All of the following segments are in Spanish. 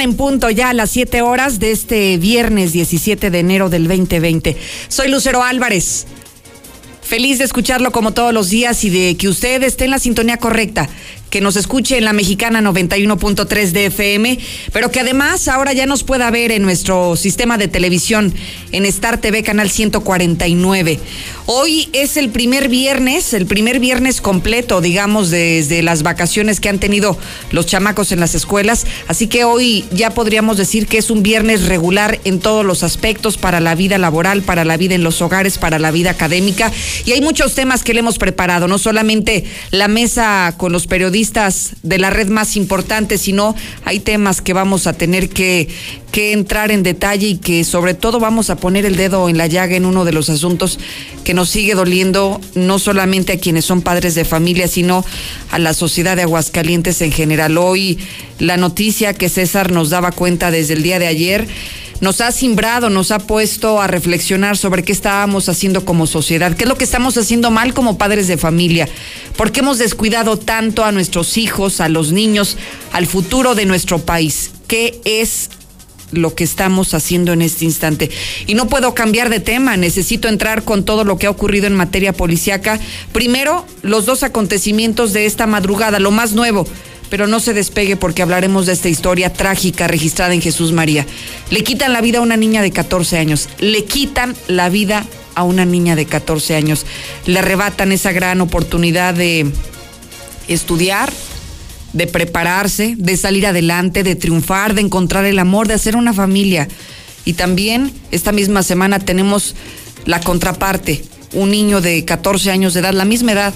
en punto, ya a las 7 horas de este viernes 17 de enero del 2020. Soy Lucero Álvarez. Feliz de escucharlo como todos los días y de que usted esté en la sintonía correcta que nos escuche en la mexicana 91.3 de FM, pero que además ahora ya nos pueda ver en nuestro sistema de televisión en Star TV Canal 149. Hoy es el primer viernes, el primer viernes completo, digamos, desde las vacaciones que han tenido los chamacos en las escuelas, así que hoy ya podríamos decir que es un viernes regular en todos los aspectos para la vida laboral, para la vida en los hogares, para la vida académica, y hay muchos temas que le hemos preparado, no solamente la mesa con los periodistas, de la red más importante, sino hay temas que vamos a tener que, que entrar en detalle y que sobre todo vamos a poner el dedo en la llaga en uno de los asuntos que nos sigue doliendo no solamente a quienes son padres de familia, sino a la sociedad de Aguascalientes en general. Hoy la noticia que César nos daba cuenta desde el día de ayer nos ha simbrado, nos ha puesto a reflexionar sobre qué estábamos haciendo como sociedad, qué es lo que estamos haciendo mal como padres de familia, por qué hemos descuidado tanto a nuestros hijos, a los niños, al futuro de nuestro país, qué es lo que estamos haciendo en este instante. Y no puedo cambiar de tema, necesito entrar con todo lo que ha ocurrido en materia policiaca. Primero, los dos acontecimientos de esta madrugada, lo más nuevo pero no se despegue porque hablaremos de esta historia trágica registrada en Jesús María. Le quitan la vida a una niña de 14 años, le quitan la vida a una niña de 14 años, le arrebatan esa gran oportunidad de estudiar, de prepararse, de salir adelante, de triunfar, de encontrar el amor, de hacer una familia. Y también esta misma semana tenemos la contraparte, un niño de 14 años de edad, la misma edad,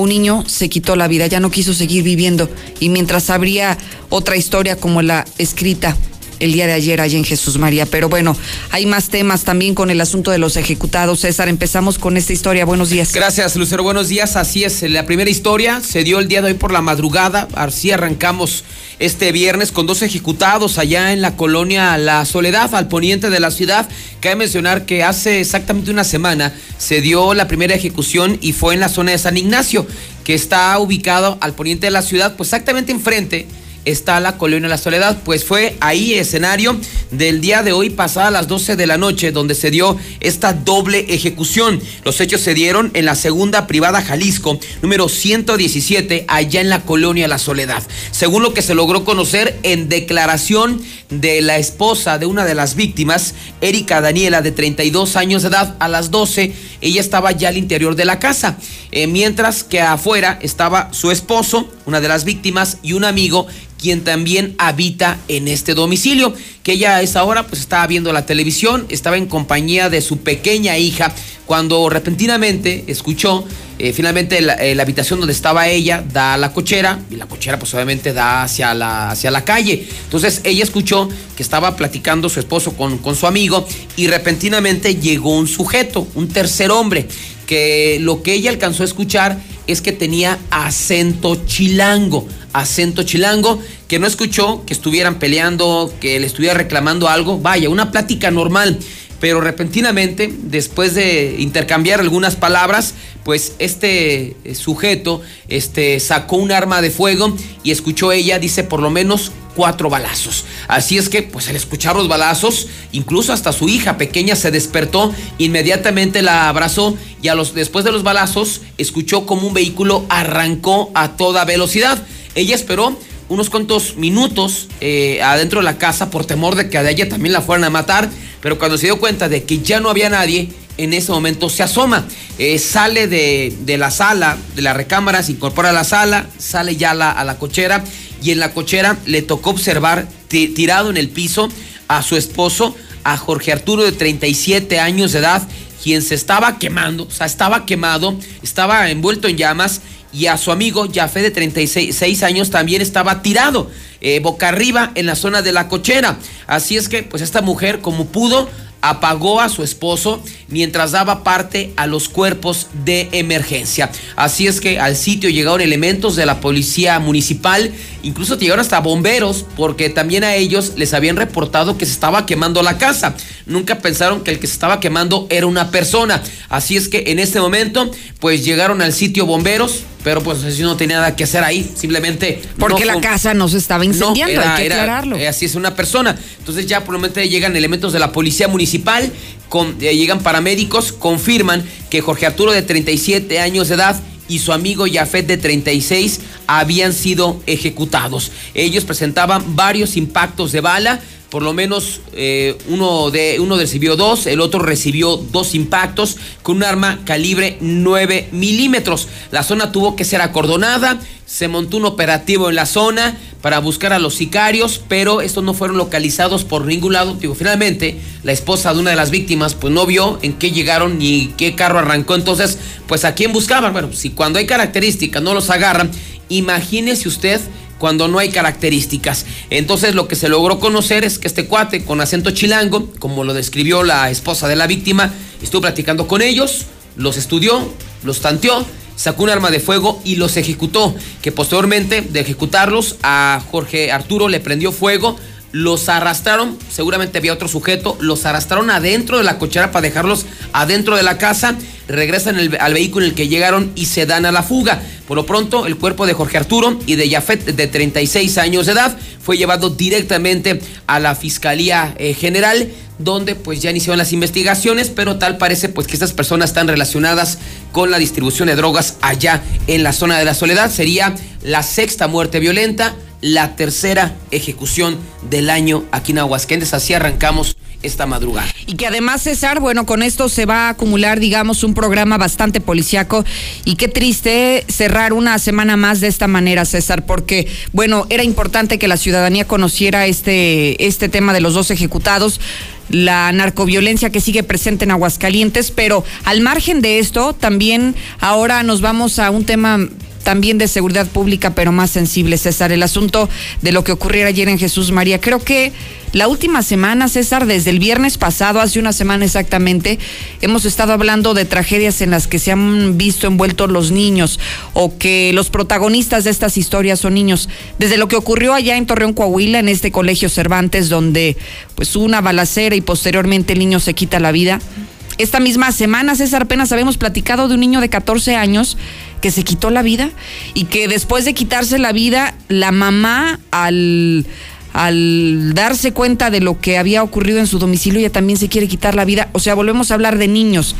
un niño se quitó la vida, ya no quiso seguir viviendo. Y mientras habría otra historia como la escrita el día de ayer allá en Jesús María. Pero bueno, hay más temas también con el asunto de los ejecutados. César, empezamos con esta historia. Buenos días. Gracias, Lucero. Buenos días. Así es, la primera historia se dio el día de hoy por la madrugada. Así arrancamos este viernes con dos ejecutados allá en la colonia La Soledad, al poniente de la ciudad. Cabe mencionar que hace exactamente una semana se dio la primera ejecución y fue en la zona de San Ignacio, que está ubicado al poniente de la ciudad, pues exactamente enfrente está la Colonia La Soledad. Pues fue ahí escenario del día de hoy, pasada las 12 de la noche, donde se dio esta doble ejecución. Los hechos se dieron en la segunda privada Jalisco, número 117, allá en la Colonia La Soledad. Según lo que se logró conocer en declaración de la esposa de una de las víctimas, Erika Daniela, de 32 años de edad, a las 12, ella estaba ya al interior de la casa, eh, mientras que afuera estaba su esposo, una de las víctimas, y un amigo quien también habita en este domicilio, que ella a esa hora pues estaba viendo la televisión, estaba en compañía de su pequeña hija, cuando repentinamente escuchó eh, finalmente la, eh, la, habitación donde estaba ella da a la cochera y la cochera pues obviamente da hacia la, hacia la calle. Entonces ella escuchó que estaba platicando su esposo con, con su amigo y repentinamente llegó un sujeto, un tercer hombre, que lo que ella alcanzó a escuchar es que tenía acento chilango, acento chilango, que no escuchó que estuvieran peleando, que le estuviera reclamando algo, vaya, una plática normal. Pero repentinamente, después de intercambiar algunas palabras, pues este eh, sujeto este, sacó un arma de fuego y escuchó ella, dice, por lo menos cuatro balazos. Así es que, pues al escuchar los balazos, incluso hasta su hija pequeña se despertó, inmediatamente la abrazó y a los, después de los balazos escuchó como un vehículo arrancó a toda velocidad. Ella esperó unos cuantos minutos eh, adentro de la casa por temor de que a ella también la fueran a matar, pero cuando se dio cuenta de que ya no había nadie, en ese momento se asoma, eh, sale de, de, la sala, de la recámara, se incorpora a la sala, sale ya la, a la cochera y en la cochera le tocó observar tirado en el piso a su esposo, a Jorge Arturo de 37 años de edad, quien se estaba quemando, o sea, estaba quemado, estaba envuelto en llamas y a su amigo Jafé de 36 años también estaba tirado eh, boca arriba en la zona de la cochera. Así es que pues esta mujer como pudo apagó a su esposo mientras daba parte a los cuerpos de emergencia. Así es que al sitio llegaron elementos de la policía municipal, incluso llegaron hasta bomberos porque también a ellos les habían reportado que se estaba quemando la casa. nunca pensaron que el que se estaba quemando era una persona. Así es que en este momento, pues llegaron al sitio bomberos, pero pues así no tenía nada que hacer ahí, simplemente... Porque la casa no se estaba incendiando, hay que aclararlo. Eh, así es una persona. Entonces ya probablemente llegan elementos de la policía municipal, con, eh, llegan paramédicos, confirman que Jorge Arturo de 37 años de edad y su amigo Jafet de 36 habían sido ejecutados. Ellos presentaban varios impactos de bala, por lo menos eh, uno, de, uno recibió dos, el otro recibió dos impactos con un arma calibre 9 milímetros. La zona tuvo que ser acordonada, se montó un operativo en la zona para buscar a los sicarios, pero estos no fueron localizados por ningún lado. Digo, finalmente, la esposa de una de las víctimas, pues no vio en qué llegaron ni qué carro arrancó. Entonces, pues a quién buscaban. Bueno, si cuando hay características no los agarran, imagínese usted cuando no hay características. Entonces lo que se logró conocer es que este cuate con acento chilango, como lo describió la esposa de la víctima, estuvo platicando con ellos, los estudió, los tanteó, sacó un arma de fuego y los ejecutó, que posteriormente de ejecutarlos a Jorge Arturo le prendió fuego, los arrastraron, seguramente había otro sujeto, los arrastraron adentro de la cochera para dejarlos adentro de la casa, regresan al vehículo en el que llegaron y se dan a la fuga. Por lo pronto, el cuerpo de Jorge Arturo y de Jafet, de 36 años de edad, fue llevado directamente a la Fiscalía eh, General, donde pues ya iniciaron las investigaciones, pero tal parece pues que estas personas están relacionadas con la distribución de drogas allá en la zona de la Soledad. Sería la sexta muerte violenta la tercera ejecución del año aquí en Aguascalientes. Así arrancamos esta madrugada. Y que además, César, bueno, con esto se va a acumular, digamos, un programa bastante policiaco. Y qué triste cerrar una semana más de esta manera, César, porque, bueno, era importante que la ciudadanía conociera este, este tema de los dos ejecutados la narcoviolencia que sigue presente en Aguascalientes, pero al margen de esto, también ahora nos vamos a un tema también de seguridad pública, pero más sensible, César, el asunto de lo que ocurriera ayer en Jesús María. Creo que la última semana, César, desde el viernes pasado, hace una semana exactamente, hemos estado hablando de tragedias en las que se han visto envueltos los niños o que los protagonistas de estas historias son niños. Desde lo que ocurrió allá en Torreón, Coahuila, en este colegio Cervantes, donde pues una balacera y posteriormente el niño se quita la vida. Esta misma semana, César, apenas habíamos platicado de un niño de 14 años que se quitó la vida y que después de quitarse la vida, la mamá al, al darse cuenta de lo que había ocurrido en su domicilio, ella también se quiere quitar la vida. O sea, volvemos a hablar de niños.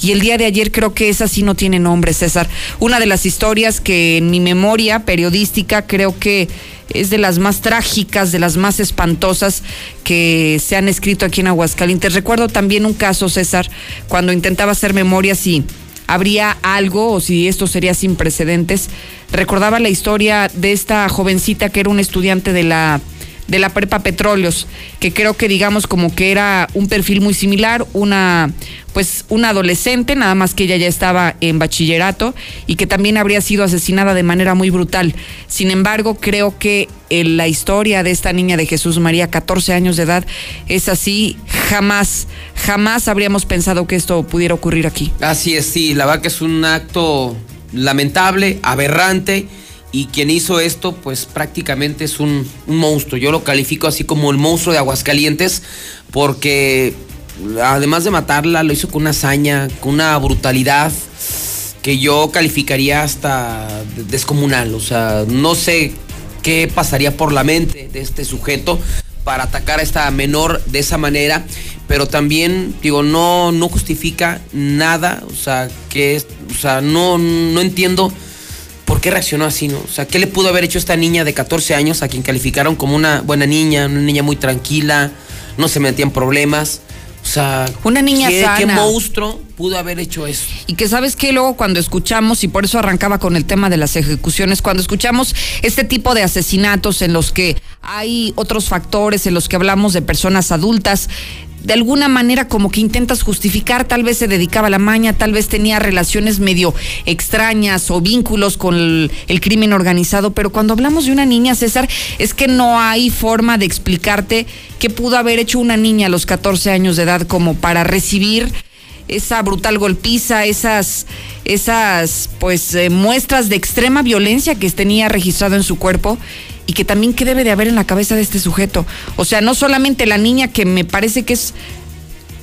Y el día de ayer creo que esa sí no tiene nombre, César. Una de las historias que en mi memoria periodística creo que es de las más trágicas, de las más espantosas que se han escrito aquí en Aguascalientes. Recuerdo también un caso, César, cuando intentaba hacer memoria si habría algo o si esto sería sin precedentes. Recordaba la historia de esta jovencita que era un estudiante de la de la prepa Petróleos, que creo que digamos como que era un perfil muy similar, una pues una adolescente, nada más que ella ya estaba en bachillerato y que también habría sido asesinada de manera muy brutal. Sin embargo, creo que en la historia de esta niña de Jesús María, 14 años de edad, es así, jamás, jamás habríamos pensado que esto pudiera ocurrir aquí. Así es, sí, la verdad que es un acto lamentable, aberrante y quien hizo esto, pues prácticamente es un, monstruo. Yo lo califico así como el monstruo de Aguascalientes, porque además de matarla, lo hizo con una hazaña, con una brutalidad que yo calificaría hasta descomunal. O sea, no sé qué pasaría por la mente de este sujeto para atacar a esta menor de esa manera, pero también digo no no justifica nada, o sea, que o sea, no no entiendo ¿por qué reaccionó así, no? O sea, ¿qué le pudo haber hecho esta niña de 14 años a quien calificaron como una buena niña, una niña muy tranquila, no se metía en problemas? O sea, una niña ¿qué, sana. ¿qué monstruo pudo haber hecho eso? Y que sabes que luego cuando escuchamos, y por eso arrancaba con el tema de las ejecuciones, cuando escuchamos este tipo de asesinatos en los que hay otros factores, en los que hablamos de personas adultas, de alguna manera como que intentas justificar, tal vez se dedicaba a la maña, tal vez tenía relaciones medio extrañas o vínculos con el, crimen organizado, pero cuando hablamos de una niña, César, es que no hay forma de explicarte qué pudo haber hecho una niña a los 14 años de edad como para recibir esa brutal golpiza, esas, esas pues eh, muestras de extrema violencia que tenía registrado en su cuerpo y que también qué debe de haber en la cabeza de este sujeto. O sea, no solamente la niña que me parece que es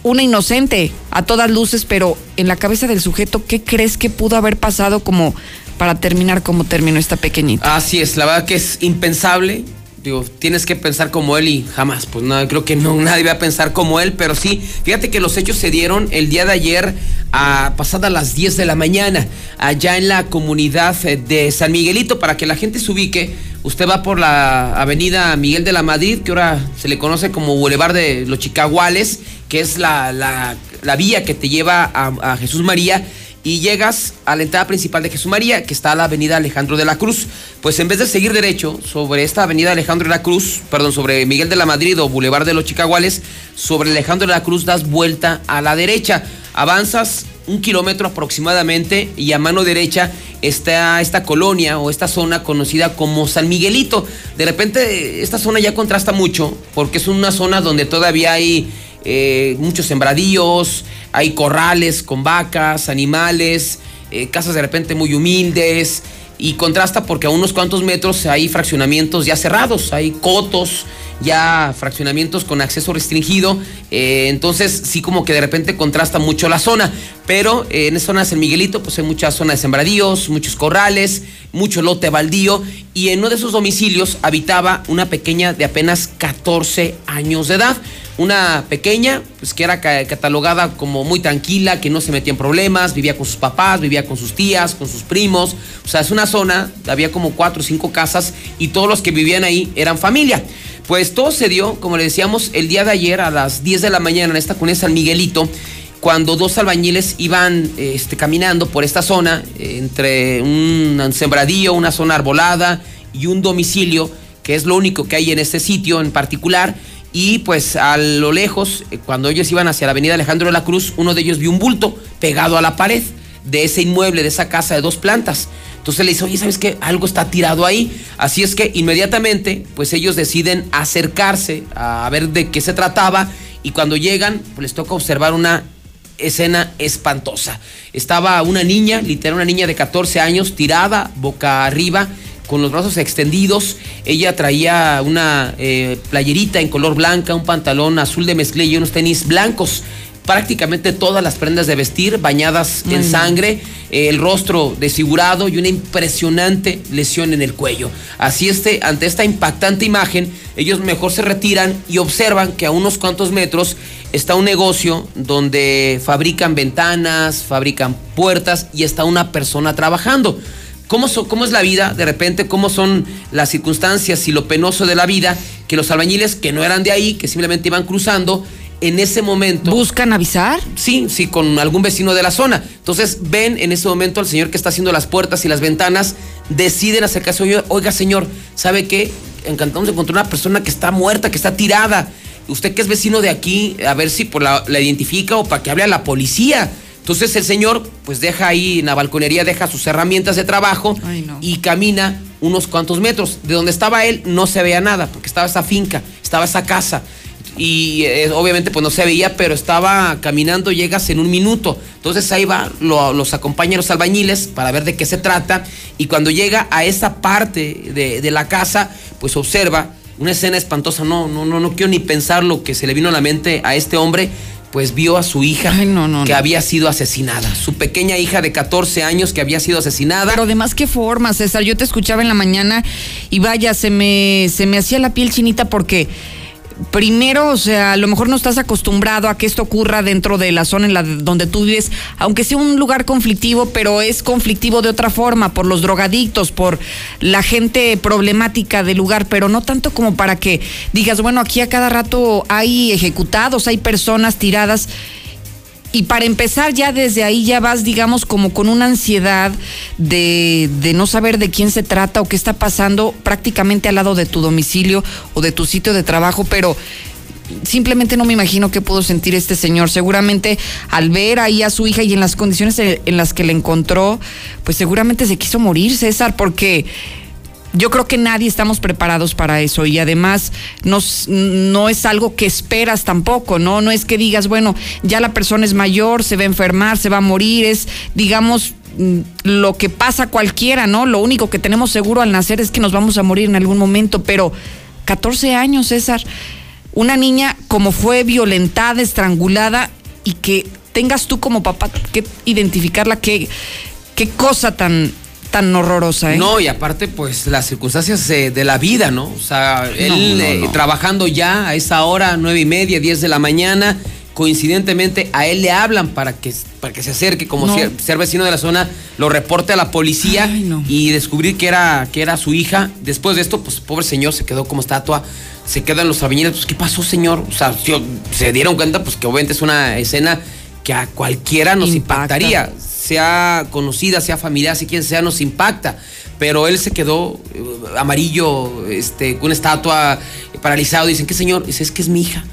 una inocente a todas luces, pero en la cabeza del sujeto, ¿qué crees que pudo haber pasado como para terminar como terminó esta pequeñita? Así es, la verdad que es impensable. Digo, tienes que pensar como él y jamás, pues no, creo que no, nadie va a pensar como él, pero sí, fíjate que los hechos se dieron el día de ayer a pasadas las 10 de la mañana, allá en la comunidad eh, de San Miguelito, para que la gente se ubique. Usted va por la avenida Miguel de la Madrid, que ahora se le conoce como Boulevard de los Chicaguales, que es la, la, vía que te lleva a Jesús María y llegas a la entrada principal de Jesús María, que está a la avenida Alejandro de la Cruz. Pues en vez de seguir derecho sobre esta avenida Alejandro de la Cruz, perdón, sobre Miguel de la Madrid o Boulevard de los Chicaguales, sobre Alejandro de la Cruz das vuelta a la derecha. Avanzas un kilómetro aproximadamente y a mano derecha está esta colonia o esta zona conocida como San Miguelito. De repente esta zona ya contrasta mucho porque es una zona donde todavía hay eh, muchos sembradíos, hay corrales con vacas, animales, eh, casas de repente muy humildes y contrasta porque a unos cuantos metros hay fraccionamientos ya cerrados, hay cotos, ya fraccionamientos con acceso restringido, eh, entonces sí como que de repente contrasta mucho la zona, pero en esa zona de San Miguelito pues hay muchas zonas de sembradíos, muchos corrales, mucho lote baldío y en uno de esos domicilios habitaba una pequeña de apenas 14 años de edad una pequeña, pues que era catalogada como muy tranquila, que no se metía en problemas, vivía con sus papás, vivía con sus tías, con sus primos. O sea, es una zona, había como cuatro o cinco casas y todos los que vivían ahí eran familia. Pues todo se dio, como le decíamos, el día de ayer a las 10 de la mañana en esta cuna San Miguelito, cuando dos albañiles iban este, caminando por esta zona, entre un sembradío, una zona arbolada y un domicilio, que es lo único que hay en este sitio en particular y pues a lo lejos, eh, cuando ellos iban hacia la avenida Alejandro de la Cruz, uno de ellos vio un bulto pegado a la pared de ese inmueble, de esa casa de dos plantas. Entonces le dice, oye, ¿sabes qué? Algo está tirado ahí. Así es que inmediatamente, pues ellos deciden acercarse a ver de qué se trataba y cuando llegan, pues les toca observar una escena espantosa. Estaba una niña, literal una niña de 14 años, tirada boca arriba con los brazos extendidos. Ella traía una eh, playerita en color blanca, un pantalón azul de mezclilla y unos tenis blancos. Prácticamente todas las prendas de vestir bañadas en sangre, el rostro desfigurado y una impresionante lesión en el cuello. Así este, ante esta impactante imagen, ellos mejor se retiran y observan que a unos cuantos metros está un negocio donde fabrican ventanas, fabrican puertas y está una persona trabajando. ¿Cómo, ¿Cómo, es la vida de repente? ¿Cómo son las circunstancias y lo penoso de la vida? Que los albañiles que no eran de ahí, que simplemente iban cruzando, en ese momento... ¿Buscan avisar? Sí, sí, con algún vecino de la zona. Entonces ven en ese momento al señor que está haciendo las puertas y las ventanas, deciden acercarse, oiga, oiga señor, ¿sabe qué? Encantamos de encontrar una persona que está muerta, que está tirada. Usted que es vecino de aquí, a ver si por la, la identifica o para que hable a la policía. Entonces el señor pues deja ahí en la balconería, deja sus herramientas de trabajo y camina unos cuantos metros. De donde estaba él no se veía nada, porque estaba esa finca, estaba esa casa. Y eh, obviamente pues no se veía, pero estaba caminando, llegas en un minuto. Entonces ahí va, los acompaña los albañiles para ver de qué se trata. Y cuando llega a esa parte de, de la casa, pues observa una escena espantosa. No, no, no, no quiero ni pensar lo que se le vino a la mente a este hombre pues vio a su hija que había sido asesinada. Su pequeña hija de 14 años que había sido asesinada. Pero además, ¿qué forma, César? Yo te escuchaba en la mañana y vaya, se me, se me hacía la piel chinita porque primero, o sea, a lo mejor no estás acostumbrado a que esto ocurra dentro de la zona en la donde tú vives, aunque sea un lugar conflictivo, pero es conflictivo de otra forma, por los drogadictos, por la gente problemática del lugar, pero no tanto como para que digas, bueno, aquí a cada rato hay ejecutados, hay personas tiradas y para empezar ya desde ahí ya vas, digamos, como con una ansiedad de, de, no saber de quién se trata o qué está pasando prácticamente al lado de tu domicilio o de tu sitio de trabajo, pero simplemente no me imagino qué pudo sentir este señor. Seguramente al ver ahí a su hija y en las condiciones en las que le encontró, pues seguramente se quiso morir, César, porque yo creo que nadie estamos preparados para eso y además no es algo que esperas tampoco, ¿no? No es que digas, bueno, ya la persona es mayor, se va a enfermar, se va a morir, es, digamos, mm, lo que pasa cualquiera, ¿no? Lo único que tenemos seguro al nacer es que nos vamos a morir en algún momento, pero 14 años, César. una niña como fue violentada, estrangulada y que tengas tú como papá que identificarla, qué, qué cosa tan, tan horrorosa, ¿eh? No, y aparte, pues las circunstancias de la vida, ¿no? O sea, él eh, trabajando ya a esa hora, nueve y media, diez de la mañana, coincidentemente a él le hablan para que, para que se acerque, como ser, vecino de la zona, lo reporte a la policía y descubrir que era, que era su hija. Después de esto, pues pobre señor se quedó como estatua, se quedan los albañiles, pues ¿qué pasó, señor? O sea, se dieron cuenta, pues que obviamente es una escena que a cualquiera nos impactaría, sea conocida, sea familiar, si quien sea, nos impacta. Pero él se quedó eh, amarillo, este, con una estatua paralizado. Dicen, ¿qué señor? Dice, es que es mi hija.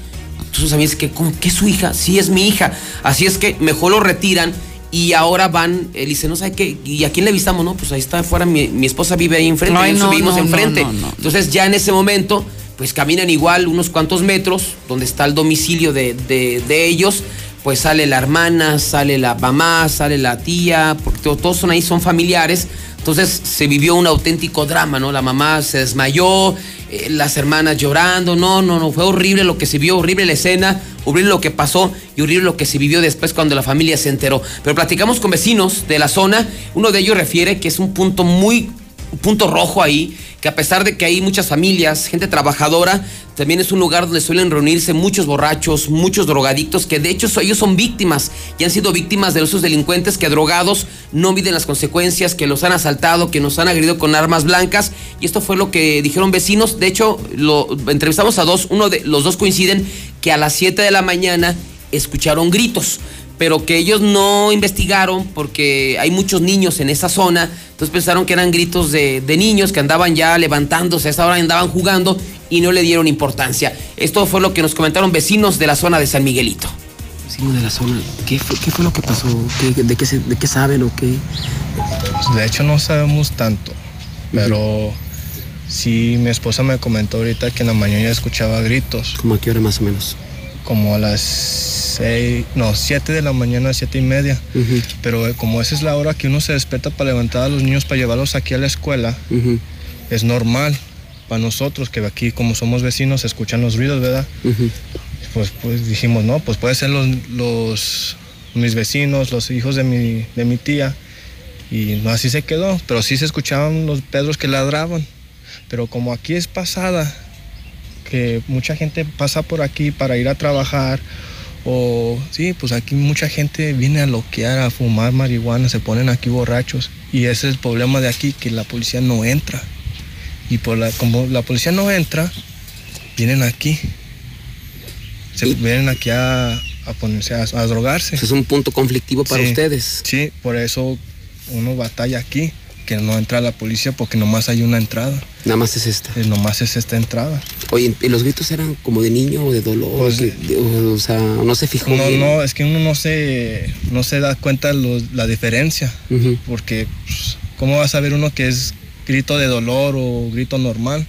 Entonces a mí que, ¿cómo que es su hija? Sí, es mi hija. Así es que mejor lo retiran y ahora van, él dice, no sabe qué, ¿y a quién le visitamos? No, pues ahí está afuera, mi, esposa vive ahí enfrente, no, vivimos enfrente. Entonces ya en ese momento, pues caminan igual unos cuantos metros, donde está el domicilio de, de ellos, pues sale la hermana, sale la mamá, sale la tía, porque todos son ahí, son familiares. Entonces se vivió un auténtico drama, ¿no? La mamá se desmayó, eh, las hermanas llorando, no, no, no, fue horrible lo que se vio, horrible la escena, horrible lo que pasó y horrible lo que se vivió después cuando la familia se enteró. Pero platicamos con vecinos de la zona, uno de ellos refiere que es un punto muy un punto rojo ahí, que a pesar de que hay muchas familias, gente trabajadora, también es un lugar donde suelen reunirse muchos borrachos, muchos drogadictos, que de hecho ellos son víctimas y han sido víctimas de esos delincuentes que drogados no miden las consecuencias, que los han asaltado, que nos han agredido con armas blancas. Y esto fue lo que dijeron vecinos. De hecho, lo entrevistamos a dos, uno de los dos coinciden que a las 7 de la mañana escucharon gritos pero que ellos no investigaron porque hay muchos niños en esa zona, entonces pensaron que eran gritos de, niños que andaban ya levantándose, a esa hora andaban jugando y no le dieron importancia. Esto fue lo que nos comentaron vecinos de la zona de San Miguelito. Vecinos de la zona, ¿qué fue, lo que pasó? de, qué ¿De qué saben o qué? De hecho no sabemos tanto, pero sí mi esposa me comentó ahorita que en la mañana escuchaba gritos. ¿Cómo a qué hora más o menos? Como a las no, 7 de la mañana, siete y media. Pero eh, como esa es la hora que uno se despierta para levantar a los niños para llevarlos aquí a la escuela, es normal para nosotros que aquí como somos vecinos escuchan los ruidos, ¿verdad? pues, pues dijimos, no, pues puede ser los, los, mis vecinos, los hijos de mi, de mi tía. Y no así se quedó, pero sí se escuchaban los pedros que ladraban. Pero como aquí es pasada, que mucha gente pasa por aquí para ir a trabajar o sí, pues aquí mucha gente viene a loquear, a fumar marihuana, se ponen aquí borrachos. Y ese es el problema de aquí, que la policía no entra. Y por la, como la policía no entra, vienen aquí. Se vienen aquí a, ponerse a, drogarse. Es un punto conflictivo para ustedes. Sí, por eso uno batalla aquí que no entra la policía porque nomás hay una entrada. Nada más es esta. Eh, nomás es esta entrada. Oye, ¿y los gritos eran como de niño o de dolor? Pues, o, sea, no se fijó. No, no, es que uno no se, no se da cuenta la diferencia. Porque, pues, ¿cómo va a saber uno que es grito de dolor o grito normal?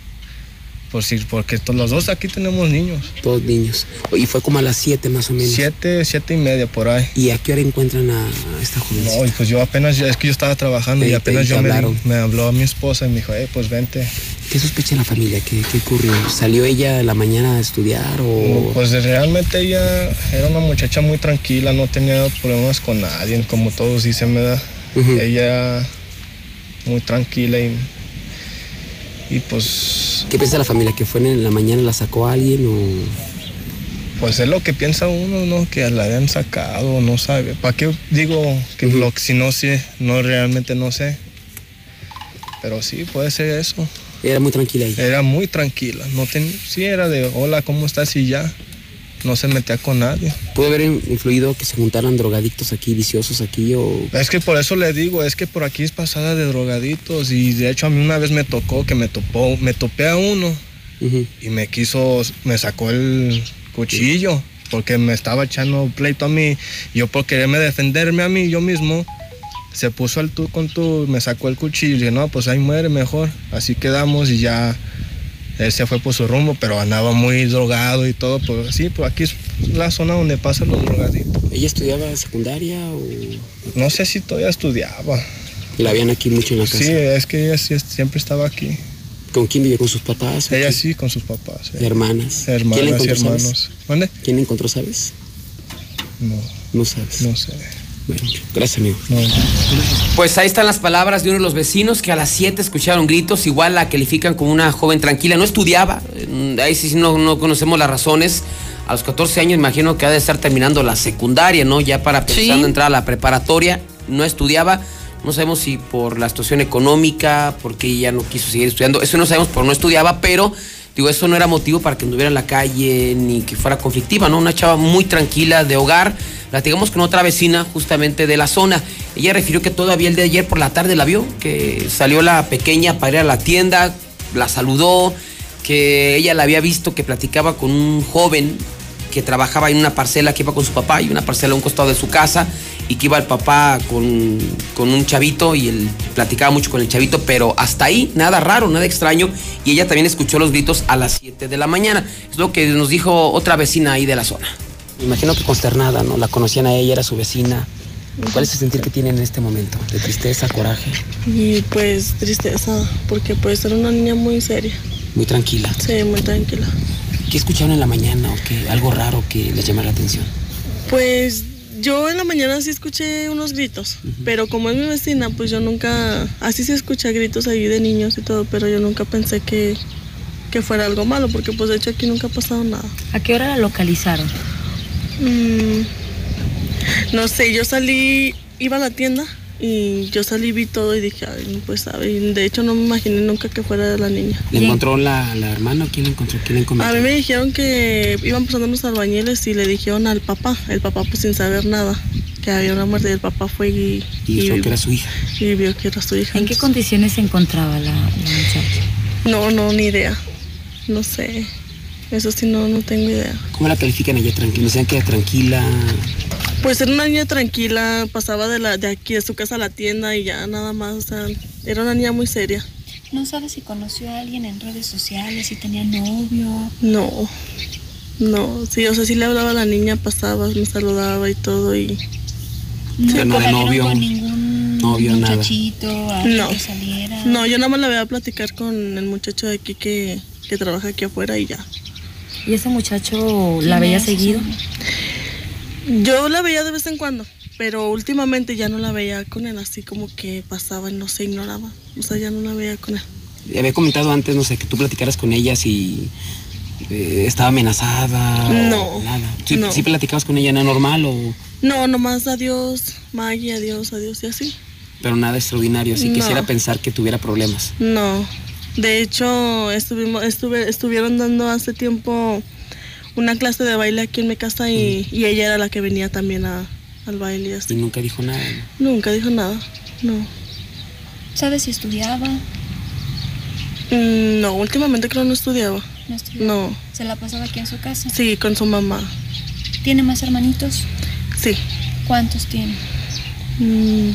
Por si, porque los dos aquí tenemos niños. Todos niños. Y fue como a las 7 más o menos. 7, 7 y media por ahí. ¿Y a qué hora encuentran a, esta joven? No, pues yo apenas, es que yo estaba trabajando y apenas yo me, me, habló a mi esposa y me dijo, eh, pues vente. ¿Qué sospecha la familia? ¿Qué, ¿Qué, ocurrió? ¿Salió ella la mañana a estudiar o...? pues realmente ella era una muchacha muy tranquila, no tenía problemas con nadie, como todos dicen, ¿verdad? Ella muy tranquila y y pues... ¿Qué piensa la familia? ¿Que fue en la mañana la sacó alguien o...? Pues es lo que piensa uno, ¿no? Que la habían sacado, no sabe. ¿Para qué digo que lo, si no sé, no realmente no sé? Pero sí, puede ser eso. Era muy tranquila ella. Era muy tranquila. No ten, sí, era de hola, ¿cómo estás? Y ya no se metía con nadie. ¿Puede haber influido que se juntaran drogadictos aquí, viciosos aquí o...? Es que por eso le digo, es que por aquí es pasada de drogadictos y de hecho a mí una vez me tocó que me topó, me topé a uno y me quiso, me sacó el cuchillo porque me estaba echando pleito a mí. Yo por quererme defenderme a mí yo mismo, se puso al tú con tú, me sacó el cuchillo y dije, no, pues ahí muere mejor. Así quedamos y ya él se fue por su rumbo, pero andaba muy drogado y todo. Pues sí, pues aquí es la zona donde pasan los drogaditos. ¿Ella estudiaba secundaria o...? No sé si todavía estudiaba. ¿La habían aquí mucho en la casa? Sí, es que ella siempre estaba aquí. ¿Con quién vive? ¿Con sus papás? Ella sí, con sus papás. eh. Hermanas. ¿Quién Hermanas y hermanos. ¿Dónde? ¿Quién encontró, sabes? No, No sabes. no sé. Bueno, gracias, amigo. Pues ahí están las palabras de uno de los vecinos que a las 7 escucharon gritos, igual la califican como una joven tranquila, no estudiaba, eh, ahí sí no, no conocemos las razones. A los 14 años imagino que ha de estar terminando la secundaria, ¿no? Ya para pensando Sí. entrar a la preparatoria, no estudiaba, no sabemos si por la situación económica, porque ella no quiso seguir estudiando, eso no sabemos, por no estudiaba, pero digo, eso no era motivo para que anduviera en la calle ni que fuera conflictiva, ¿no? Una chava muy tranquila de hogar. Platicamos con otra vecina justamente de la zona. Ella refirió que todavía el de ayer por la tarde la vio, que salió la pequeña para ir a la tienda, la saludó, que ella la había visto que platicaba con un joven que trabajaba en una parcela que iba con su papá y una parcela a un costado de su casa y que iba el papá con, con un chavito y él platicaba mucho con el chavito, pero hasta ahí nada raro, nada extraño y ella también escuchó los gritos a las 7 de la mañana. Es lo que nos dijo otra vecina ahí de la zona. Me imagino que consternada, ¿no? La conocían a ella, era su vecina. ¿Cuál es el sentir que tienen en este momento? ¿De tristeza, coraje? Y pues tristeza, porque pues era una niña muy seria, Muy tranquila. sí, muy tranquila. ¿Qué escucharon en la mañana o qué? Algo raro que les llama la atención. Pues yo en la mañana sí escuché unos gritos, pero como es mi vecina, pues yo nunca, así se escucha gritos ahí de niños y todo, pero yo nunca pensé que, que fuera algo malo, porque pues de hecho aquí nunca ha pasado nada. ¿A qué hora la localizaron? Mm, no sé, yo salí, iba a la tienda y yo salí, vi todo y dije, ay, no pues sabe, y de hecho no me imaginé nunca que fuera la niña. ¿Le encontró la, la hermana o quién la encontró? ¿Quién la encontró? A mí me dijeron que iban pasando unos albañiles y le dijeron al papá, el papá pues sin saber nada, que había una muerte y el papá fue y, Y dijo que era su hija. y vio que era su hija. ¿En qué condiciones se encontraba la, la muchacha? No, no, ni idea. No sé. Eso sí, no, no tengo idea. ¿Cómo la califican ella tranquila? Decían que era tranquila. Pues era una niña tranquila, pasaba de, la, de aquí, de su casa a la tienda y ya nada más. O sea, era una niña muy seria. ¿No sabes si conoció a alguien en redes sociales, si tenía novio? No, no, sí, o sea, sí le hablaba a la niña, pasaba, me saludaba y todo y... No, Pero no de novio, con ningún novio, nada. muchachito, a No. que saliera. No, yo nada más la voy a platicar con el muchacho de aquí que, que trabaja aquí afuera y ya. ¿Y ese muchacho la ¿Quién veía seguido? Yo la veía de vez en cuando, pero últimamente ya no la veía con él, así como que pasaba y no se ignoraba. O sea, ya no la veía con él. Había comentado antes, no sé, que tú platicaras con ella si eh, estaba amenazada. o No, Nada. ¿Sí, no. sí platicabas con ella, no normal o...? No, nomás adiós, Maggie, adiós, adiós y así. Pero nada extraordinario, así No. quisiera pensar que tuviera problemas. No, de hecho estuvimos, estuve, estuvieron dando hace tiempo una clase de baile aquí en mi casa y, y ella era la que venía también a- al baile y Y así. nunca dijo nada. ¿no? Nunca dijo nada, no. ¿Sabes si estudiaba? Mm, No, últimamente creo no estudiaba. No estudiaba. No, ¿Se la pasaba aquí en su casa? sí, con su mamá. ¿Tiene más hermanitos? Sí. ¿Cuántos tiene? Mm,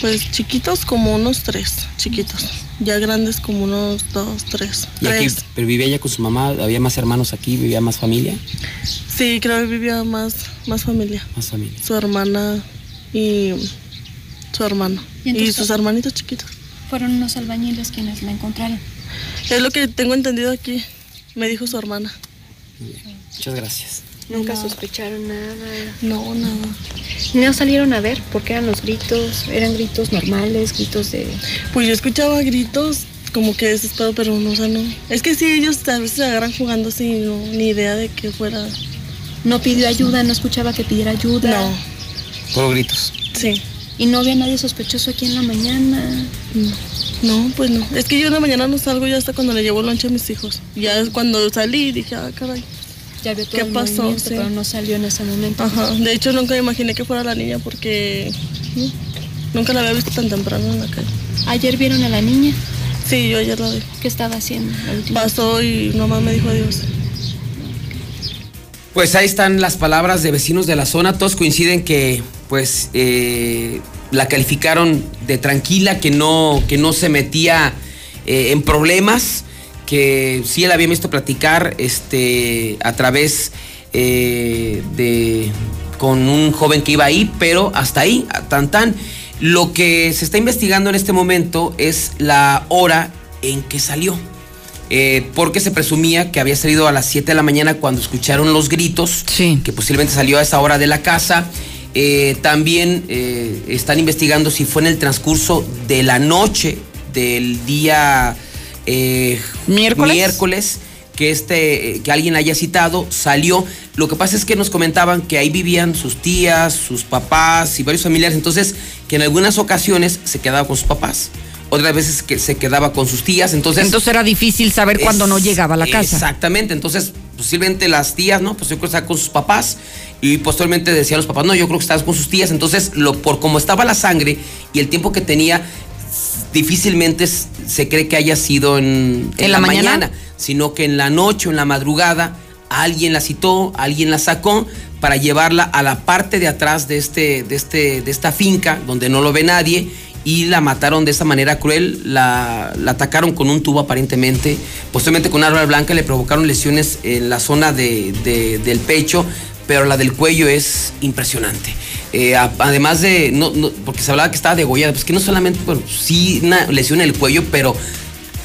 Pues chiquitos como unos tres, chiquitos. Ya grandes como unos dos, tres. Y aquí, Tres. pero vivía ella con su mamá, había más hermanos aquí, vivía más familia. Sí, creo que vivía más, más familia. Más familia. Su hermana y su hermano. ¿Y Y, sus hermanitos chiquitos. Fueron unos albañiles quienes la encontraron. Es lo que tengo entendido aquí. Me dijo su hermana. Muchas gracias. Nunca sospecharon nada. No, nada. No salieron a ver porque eran los gritos, eran gritos normales, gritos de... Pues yo escuchaba gritos como que desesperado, pero no, o sea, no. Es que sí, ellos a veces se agarran jugando sin no, ni idea de que fuera. No pidió ayuda, no escuchaba que pidiera ayuda. No, Solo gritos. sí. Y no había nadie sospechoso aquí en la mañana. No, pues no. Es que yo en la mañana no salgo ya hasta cuando le llevo lonche a mis hijos. Ya es cuando salí dije, ah, caray. Ya vio todo ¿Qué el pasó? movimiento, Sí. pero no salió en ese momento. Ajá. De hecho, nunca me imaginé que fuera la niña porque nunca la había visto tan temprano en la calle. Ayer vieron a la niña. Sí, yo ayer la vi. ¿Qué estaba haciendo? Pasó y nomás me dijo adiós. Pues ahí están las palabras de vecinos de la zona. Todos coinciden que, pues, eh, la calificaron de tranquila, que no, que no se metía eh, en problemas, que sí la había visto platicar este, a través eh, de con un joven que iba ahí, pero hasta ahí, tan tan. Lo que se está investigando en este momento es la hora en que salió. eh, porque se presumía que había salido a las 7 de la mañana cuando escucharon los gritos, Sí. que posiblemente salió a esa hora de la casa. Eh, también eh, están investigando si fue en el transcurso de la noche del día eh, ¿Miércoles? miércoles que este eh, que alguien haya citado salió lo que pasa es que nos comentaban que ahí vivían sus tías sus papás y varios familiares entonces que en algunas ocasiones se quedaba con sus papás otras veces que se quedaba con sus tías entonces Entonces era difícil saber cuándo no llegaba a la casa. Exactamente, entonces posiblemente las tías, ¿no? Pues yo creo que estaba con sus papás y posteriormente decían los papás, no, yo creo que estabas con sus tías, entonces lo, por como estaba la sangre y el tiempo que tenía, difícilmente se cree que haya sido en, ¿En la mañana? sino que en la noche o en la madrugada alguien la citó, alguien la sacó para llevarla a la parte de atrás de, este, de, este, de esta finca donde no lo ve nadie y la mataron de esa manera cruel, la, la atacaron con un tubo aparentemente, posteriormente con arma blanca le provocaron lesiones en la zona de- de- del pecho, pero la del cuello es impresionante. Eh, a- además de, no, no, porque se hablaba que estaba degollada, pues que no solamente, bueno, sí una lesión en el cuello, pero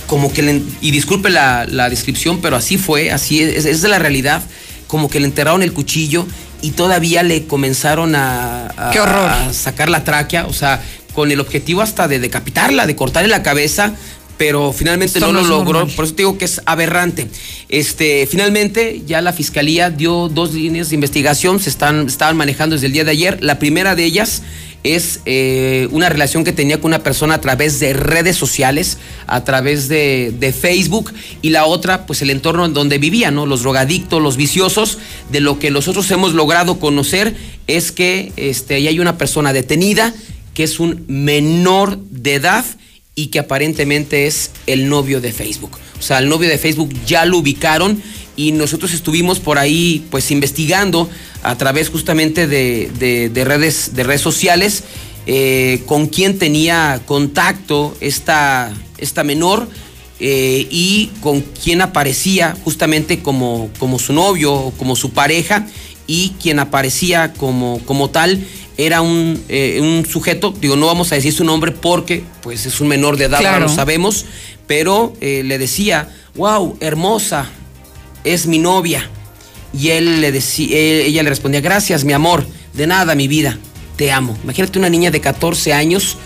como que le, y disculpe la, la descripción, pero así fue, así es, es de la realidad, como que le enterraron el cuchillo y todavía le comenzaron a, a- ¡Qué horror! a sacar la tráquea, o sea, con el objetivo hasta de decapitarla, de cortarle la cabeza, pero finalmente Esto no, no lo logró, normal. por eso te digo que es aberrante. Este, finalmente ya la fiscalía dio dos líneas de investigación, se están estaban manejando desde el día de ayer. La primera de ellas es eh, una relación que tenía con una persona a través de redes sociales, a través de, de Facebook, y la otra, pues el entorno en donde vivían, ¿no? Los drogadictos, los viciosos. De lo que nosotros hemos logrado conocer es que este, ya hay una persona detenida que es un menor de edad y que aparentemente es el novio de Facebook. O sea, el novio de Facebook ya lo ubicaron y nosotros estuvimos por ahí pues investigando a través justamente de, de- de redes, de redes sociales eh, con quién tenía contacto esta, esta menor eh, y con quién aparecía justamente como, como su novio como su pareja y quien aparecía como, como tal era un, eh, un sujeto, digo, no vamos a decir su nombre porque pues es un menor de edad, ahora Claro. lo sabemos, pero eh, le decía, wow, hermosa, es mi novia. Y él le decía, ella le respondía, gracias, mi amor, de nada, mi vida, te amo. Imagínate una niña de 14 años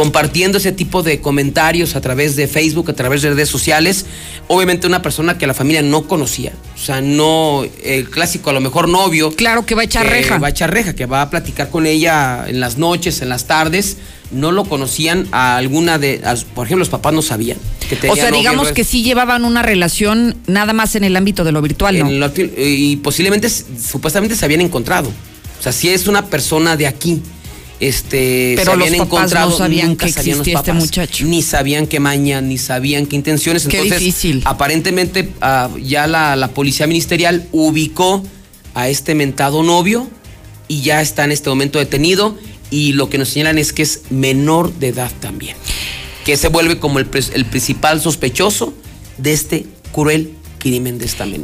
compartiendo ese tipo de comentarios a través de Facebook, a través de redes sociales. Obviamente una persona que la familia no conocía. O sea, no el clásico, a lo mejor novio. Claro que va a echar que reja. Va a echar reja, que va a platicar con ella en las noches, en las tardes. No lo conocían a alguna de, a- por ejemplo, los papás no sabían. Que O sea, digamos que sí llevaban una relación nada más en el ámbito de lo virtual, ¿no? Lo- y posiblemente, supuestamente se habían encontrado. O sea, si es una persona de aquí, este, Pero se habían los papás encontrado, no sabían nunca que sabían los este papás, muchacho. Ni sabían qué maña, ni sabían qué intenciones. Qué Entonces, difícil. aparentemente, ah, ya la, la policía ministerial ubicó a este mentado novio y ya está en este momento detenido. Y lo que nos señalan es que es menor de edad también. Que se vuelve como el, el principal sospechoso de este cruel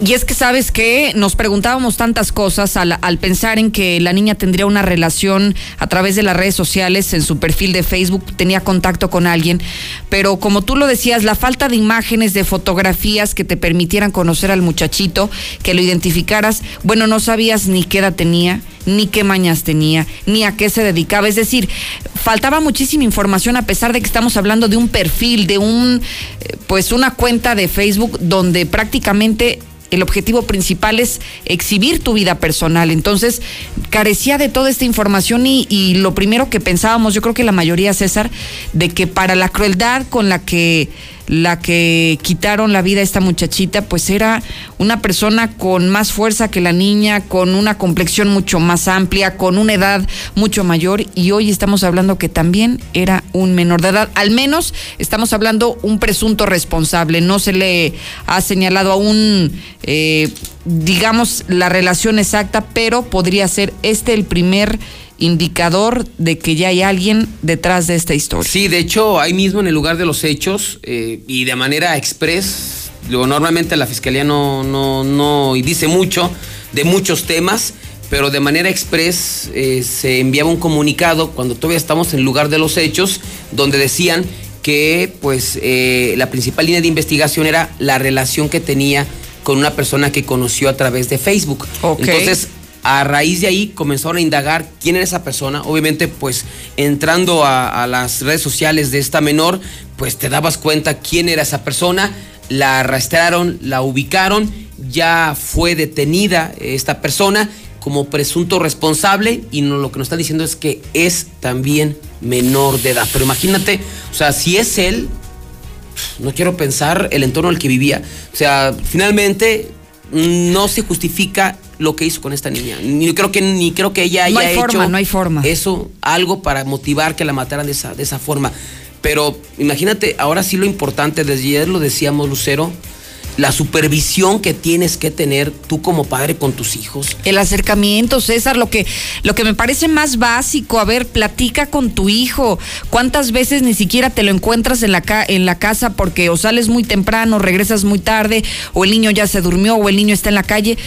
Y es que sabes que nos preguntábamos tantas cosas al, al pensar en que la niña tendría una relación a través de las redes sociales, en su perfil de Facebook, tenía contacto con alguien, pero como tú lo decías, la falta de imágenes, de fotografías que te permitieran conocer al muchachito, que lo identificaras, bueno, no sabías ni qué edad tenía, ni qué mañas tenía, ni a qué se dedicaba. Es decir, faltaba muchísima información a pesar de que estamos hablando de un perfil, de un, eh, pues una cuenta de Facebook donde prácticamente el objetivo principal es exhibir tu vida personal. Entonces, carecía de toda esta información y, y lo primero que pensábamos, yo creo que la mayoría, César, de que para la crueldad con la que la que quitaron la vida a esta muchachita, pues era una persona con más fuerza que la niña, con una complexión mucho más amplia, con una edad mucho mayor y hoy estamos hablando que también era un menor de edad. Al menos estamos hablando un presunto responsable, no se le ha señalado aún, eh, digamos, la relación exacta, pero podría ser este el primer indicador de que ya hay alguien detrás de esta historia. Sí, de hecho, ahí mismo en el lugar de los hechos eh, y de manera express, digo, normalmente la fiscalía no, no, no dice mucho de muchos temas, pero de manera express eh, se enviaba un comunicado cuando todavía estamos en el lugar de los hechos, donde decían que pues eh, la principal línea de investigación era la relación que tenía con una persona que conoció a través de Facebook. Ok. Entonces, a raíz de ahí comenzaron a indagar quién era esa persona. Obviamente, pues entrando a, las redes sociales de esta menor, pues te dabas cuenta quién era esa persona. La arrastraron, la ubicaron, ya fue detenida esta persona como presunto responsable y lo que nos están diciendo es que es también menor de edad. Pero imagínate, o sea, si es él, no quiero pensar el entorno en el que vivía. O sea, finalmente no se justifica lo que hizo con esta niña. Ni creo que ni creo que ella haya No hay hecho forma, no hay forma. eso algo para motivar que la mataran de esa de esa forma. Pero imagínate, ahora sí lo importante, desde ayer lo decíamos Lucero, la supervisión que tienes que tener tú como padre con tus hijos. El acercamiento, César, lo que, lo que me parece más básico, a ver, platica con tu hijo. ¿Cuántas veces ni siquiera te lo encuentras en la, ca- en la casa porque o sales muy temprano, regresas muy tarde, o el niño ya se durmió, o el niño está en la calle?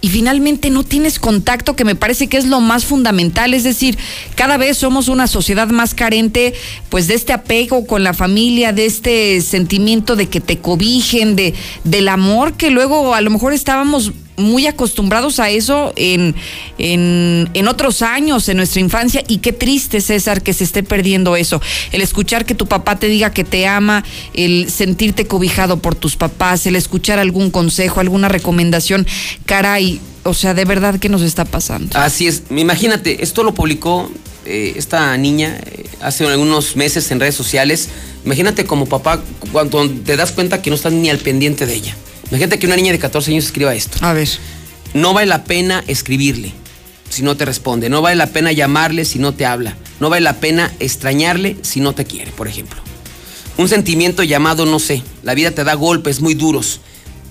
Y finalmente no tienes contacto, que me parece que es lo más fundamental. Es decir, cada vez somos una sociedad más carente, pues de este apego con la familia, de este sentimiento de que te cobijen, de, del amor que luego a lo mejor estábamos muy acostumbrados a eso en, en, en otros años, en nuestra infancia, y qué triste, César, que se esté perdiendo eso. El escuchar que tu papá te diga que te ama, el sentirte cobijado por tus papás, el escuchar algún consejo, alguna recomendación, caray, o sea, de verdad, ¿qué nos está pasando? Así es. Imagínate, esto lo publicó eh, esta niña eh, hace algunos meses en redes sociales. Imagínate como papá cuando te das cuenta que no estás ni al pendiente de ella. Imagínate que una niña de 14 años escriba esto. A ver. No vale la pena escribirle si no te responde. No vale la pena llamarle si no te habla. No vale la pena extrañarle si no te quiere, por ejemplo. Un sentimiento llamado no sé. La vida te da golpes muy duros.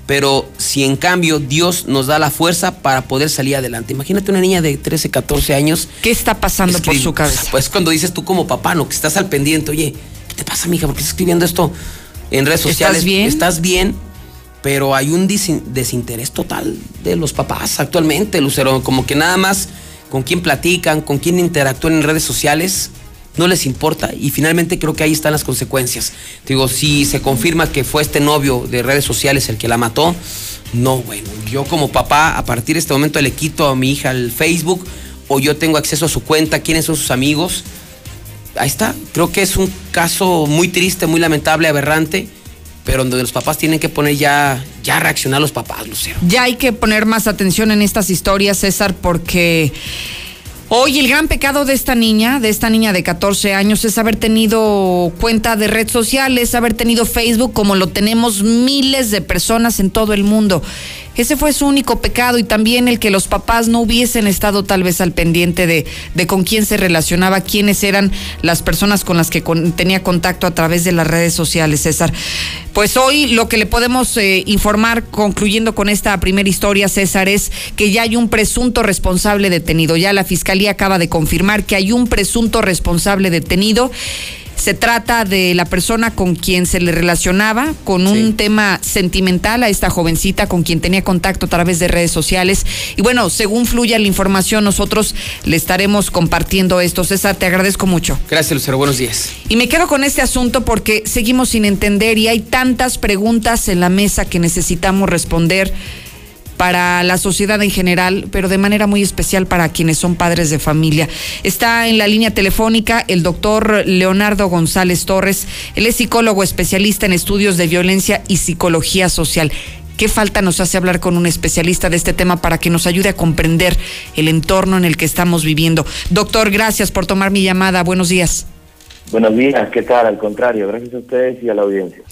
Pero si en cambio Dios nos da la fuerza para poder salir adelante. Imagínate una niña de 13, 14 años. ¿Qué está pasando por su cabeza? Pues cuando dices tú como papá, no, que estás al pendiente, oye, ¿qué te pasa, mija? ¿Por qué estás escribiendo esto en redes ¿Estás sociales? bien? Estás bien, pero hay un desin- desinterés total de los papás actualmente, Lucero. Como que nada más con quién platican, con quién interactúan en redes sociales, no les importa. Y finalmente creo que ahí están las consecuencias. Digo, si se confirma que fue este novio de redes sociales el que la mató, no, bueno, yo como papá, a partir de este momento le quito a mi hija el Facebook o yo tengo acceso a su cuenta, quiénes son sus amigos. Ahí está. Creo que es un caso muy triste, muy lamentable, aberrante, pero donde los papás tienen que poner ya, ya reaccionar los papás, Lucero. Ya hay que poner más atención en estas historias, César, porque hoy el gran pecado de esta niña, de esta niña de 14 años, es haber tenido cuenta de redes sociales, haber tenido Facebook como lo tenemos miles de personas en todo el mundo. Ese fue su único pecado y también el que los papás no hubiesen estado tal vez al pendiente de, de con quién se relacionaba, quiénes eran las personas con las que tenía contacto a través de las redes sociales, César. Pues hoy lo que le podemos eh, informar, concluyendo con esta primera historia, César, es que ya hay un presunto responsable detenido. Ya la fiscalía acaba de confirmar que hay un presunto responsable detenido. Se trata de la persona con quien se le relacionaba con un Sí. tema sentimental a esta jovencita con quien tenía contacto a través de redes sociales. Y bueno, según fluya la información, nosotros le estaremos compartiendo esto. César, te agradezco mucho. Gracias, Lucero. Buenos días. Y me quedo con este asunto porque seguimos sin entender y hay tantas preguntas en la mesa que necesitamos responder para la sociedad en general, pero de manera muy especial para quienes son padres de familia. Está en la línea telefónica el doctor Leonardo González Torres. Él es psicólogo especialista en estudios de violencia y psicología social. ¿Qué falta nos hace hablar con un especialista de este tema para que nos ayude a comprender el entorno en el que estamos viviendo? Doctor, gracias por tomar mi llamada. Buenos días. Buenos días, ¿qué tal? Al contrario, gracias a ustedes y a la audiencia.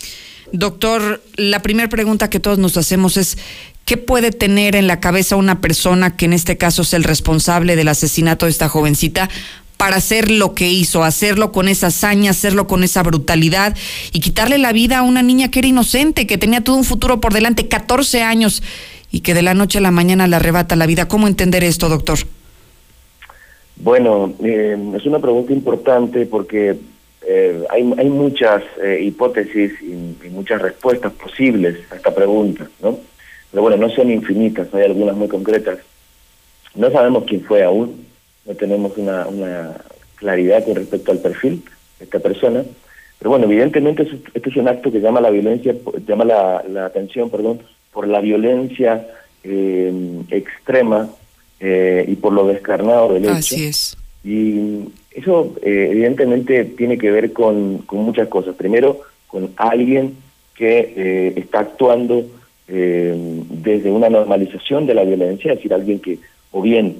Doctor, la primera pregunta que todos nos hacemos es, ¿qué puede tener en la cabeza una persona que en este caso es el responsable del asesinato de esta jovencita para hacer lo que hizo, hacerlo con esa hazaña, hacerlo con esa brutalidad y quitarle la vida a una niña que era inocente, que tenía todo un futuro por delante, 14 años, y que de la noche a la mañana le arrebata la vida? ¿Cómo entender esto, doctor? Bueno, eh, es una pregunta importante porque eh, hay, muchas eh, hipótesis y muchas respuestas posibles a esta pregunta, ¿no? Pero bueno, no son infinitas, hay algunas muy concretas. No sabemos quién fue aún, no tenemos una, una claridad con respecto al perfil de esta persona, Pero bueno, evidentemente esto es un acto que llama la violencia, llama la, la atención, perdón, por la violencia eh, extrema eh, y por lo descarnado del hecho. Así es. Y eso eh, evidentemente tiene que ver con, con, muchas cosas. Primero, con alguien que eh, está actuando eh, desde una normalización de la violencia, es decir, alguien que o bien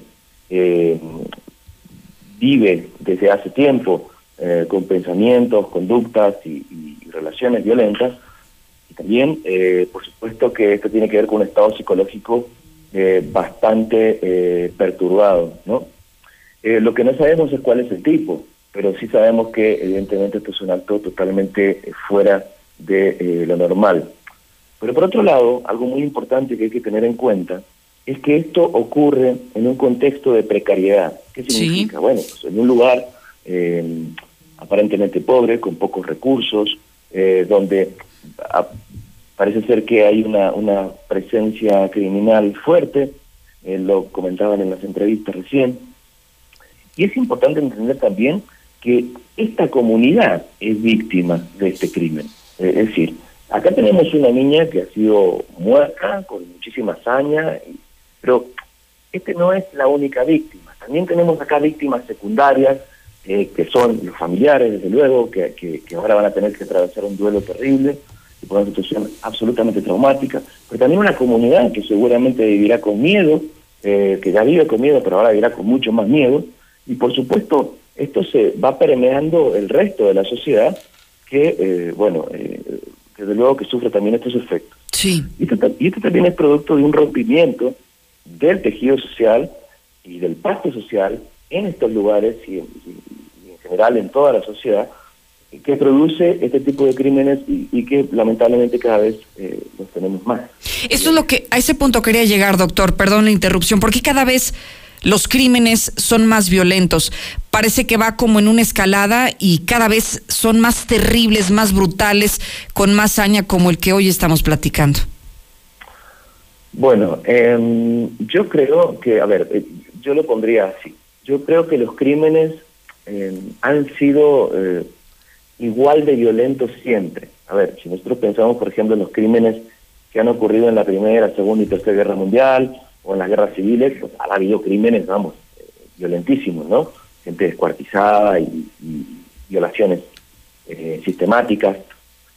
eh, vive desde hace tiempo eh, con pensamientos, conductas y, y, relaciones violentas, y también, eh, por supuesto, que esto tiene que ver con un estado psicológico eh, bastante perturbado, ¿no? Lo que no sabemos es cuál es el tipo, pero sí sabemos que evidentemente esto es un acto totalmente fuera de lo normal. Pero por otro lado, algo muy importante que hay que tener en cuenta es que esto ocurre en un contexto de precariedad. ¿Qué significa? Sí. Bueno, pues en un lugar eh, aparentemente pobre, con pocos recursos, eh, donde a, parece ser que hay una, una presencia criminal fuerte, eh, lo comentaban en las entrevistas recién, y es importante entender también que esta comunidad es víctima de este crimen. Es decir, acá tenemos una niña que ha sido muerta con muchísima hazaña, pero este no es la única víctima. También tenemos acá víctimas secundarias, eh, que son los familiares, desde luego, que, que, ahora van a tener que atravesar un duelo terrible por una situación absolutamente traumática, pero también una comunidad que seguramente vivirá con miedo, eh, que ya vive con miedo, pero ahora vivirá con mucho más miedo, y por supuesto esto se va permeando el resto de la sociedad, que, eh, bueno, eh, desde luego que sufre también estos efectos. Sí. Y esto, y esto también es producto de un rompimiento del tejido social y del pacto social en estos lugares y en, y en general en toda la sociedad que produce este tipo de crímenes y, y que lamentablemente cada vez eh, los tenemos más. Eso es lo que a ese punto quería llegar, doctor. Perdón la interrupción, porque cada vez los crímenes son más violentos. Parece que va como en una escalada y cada vez son más terribles, más brutales, con más saña como el que hoy estamos platicando. Bueno, eh, yo creo que, a ver, eh, yo lo pondría así. Yo creo que los crímenes eh, han sido eh, igual de violentos siempre. A ver, si nosotros pensamos, por ejemplo, en los crímenes que han ocurrido en la Primera, Segunda y Tercera Guerra Mundial o en las guerras civiles, pues ha habido crímenes, vamos, eh, violentísimos, ¿no? Gente descuartizada y, violaciones eh, sistemáticas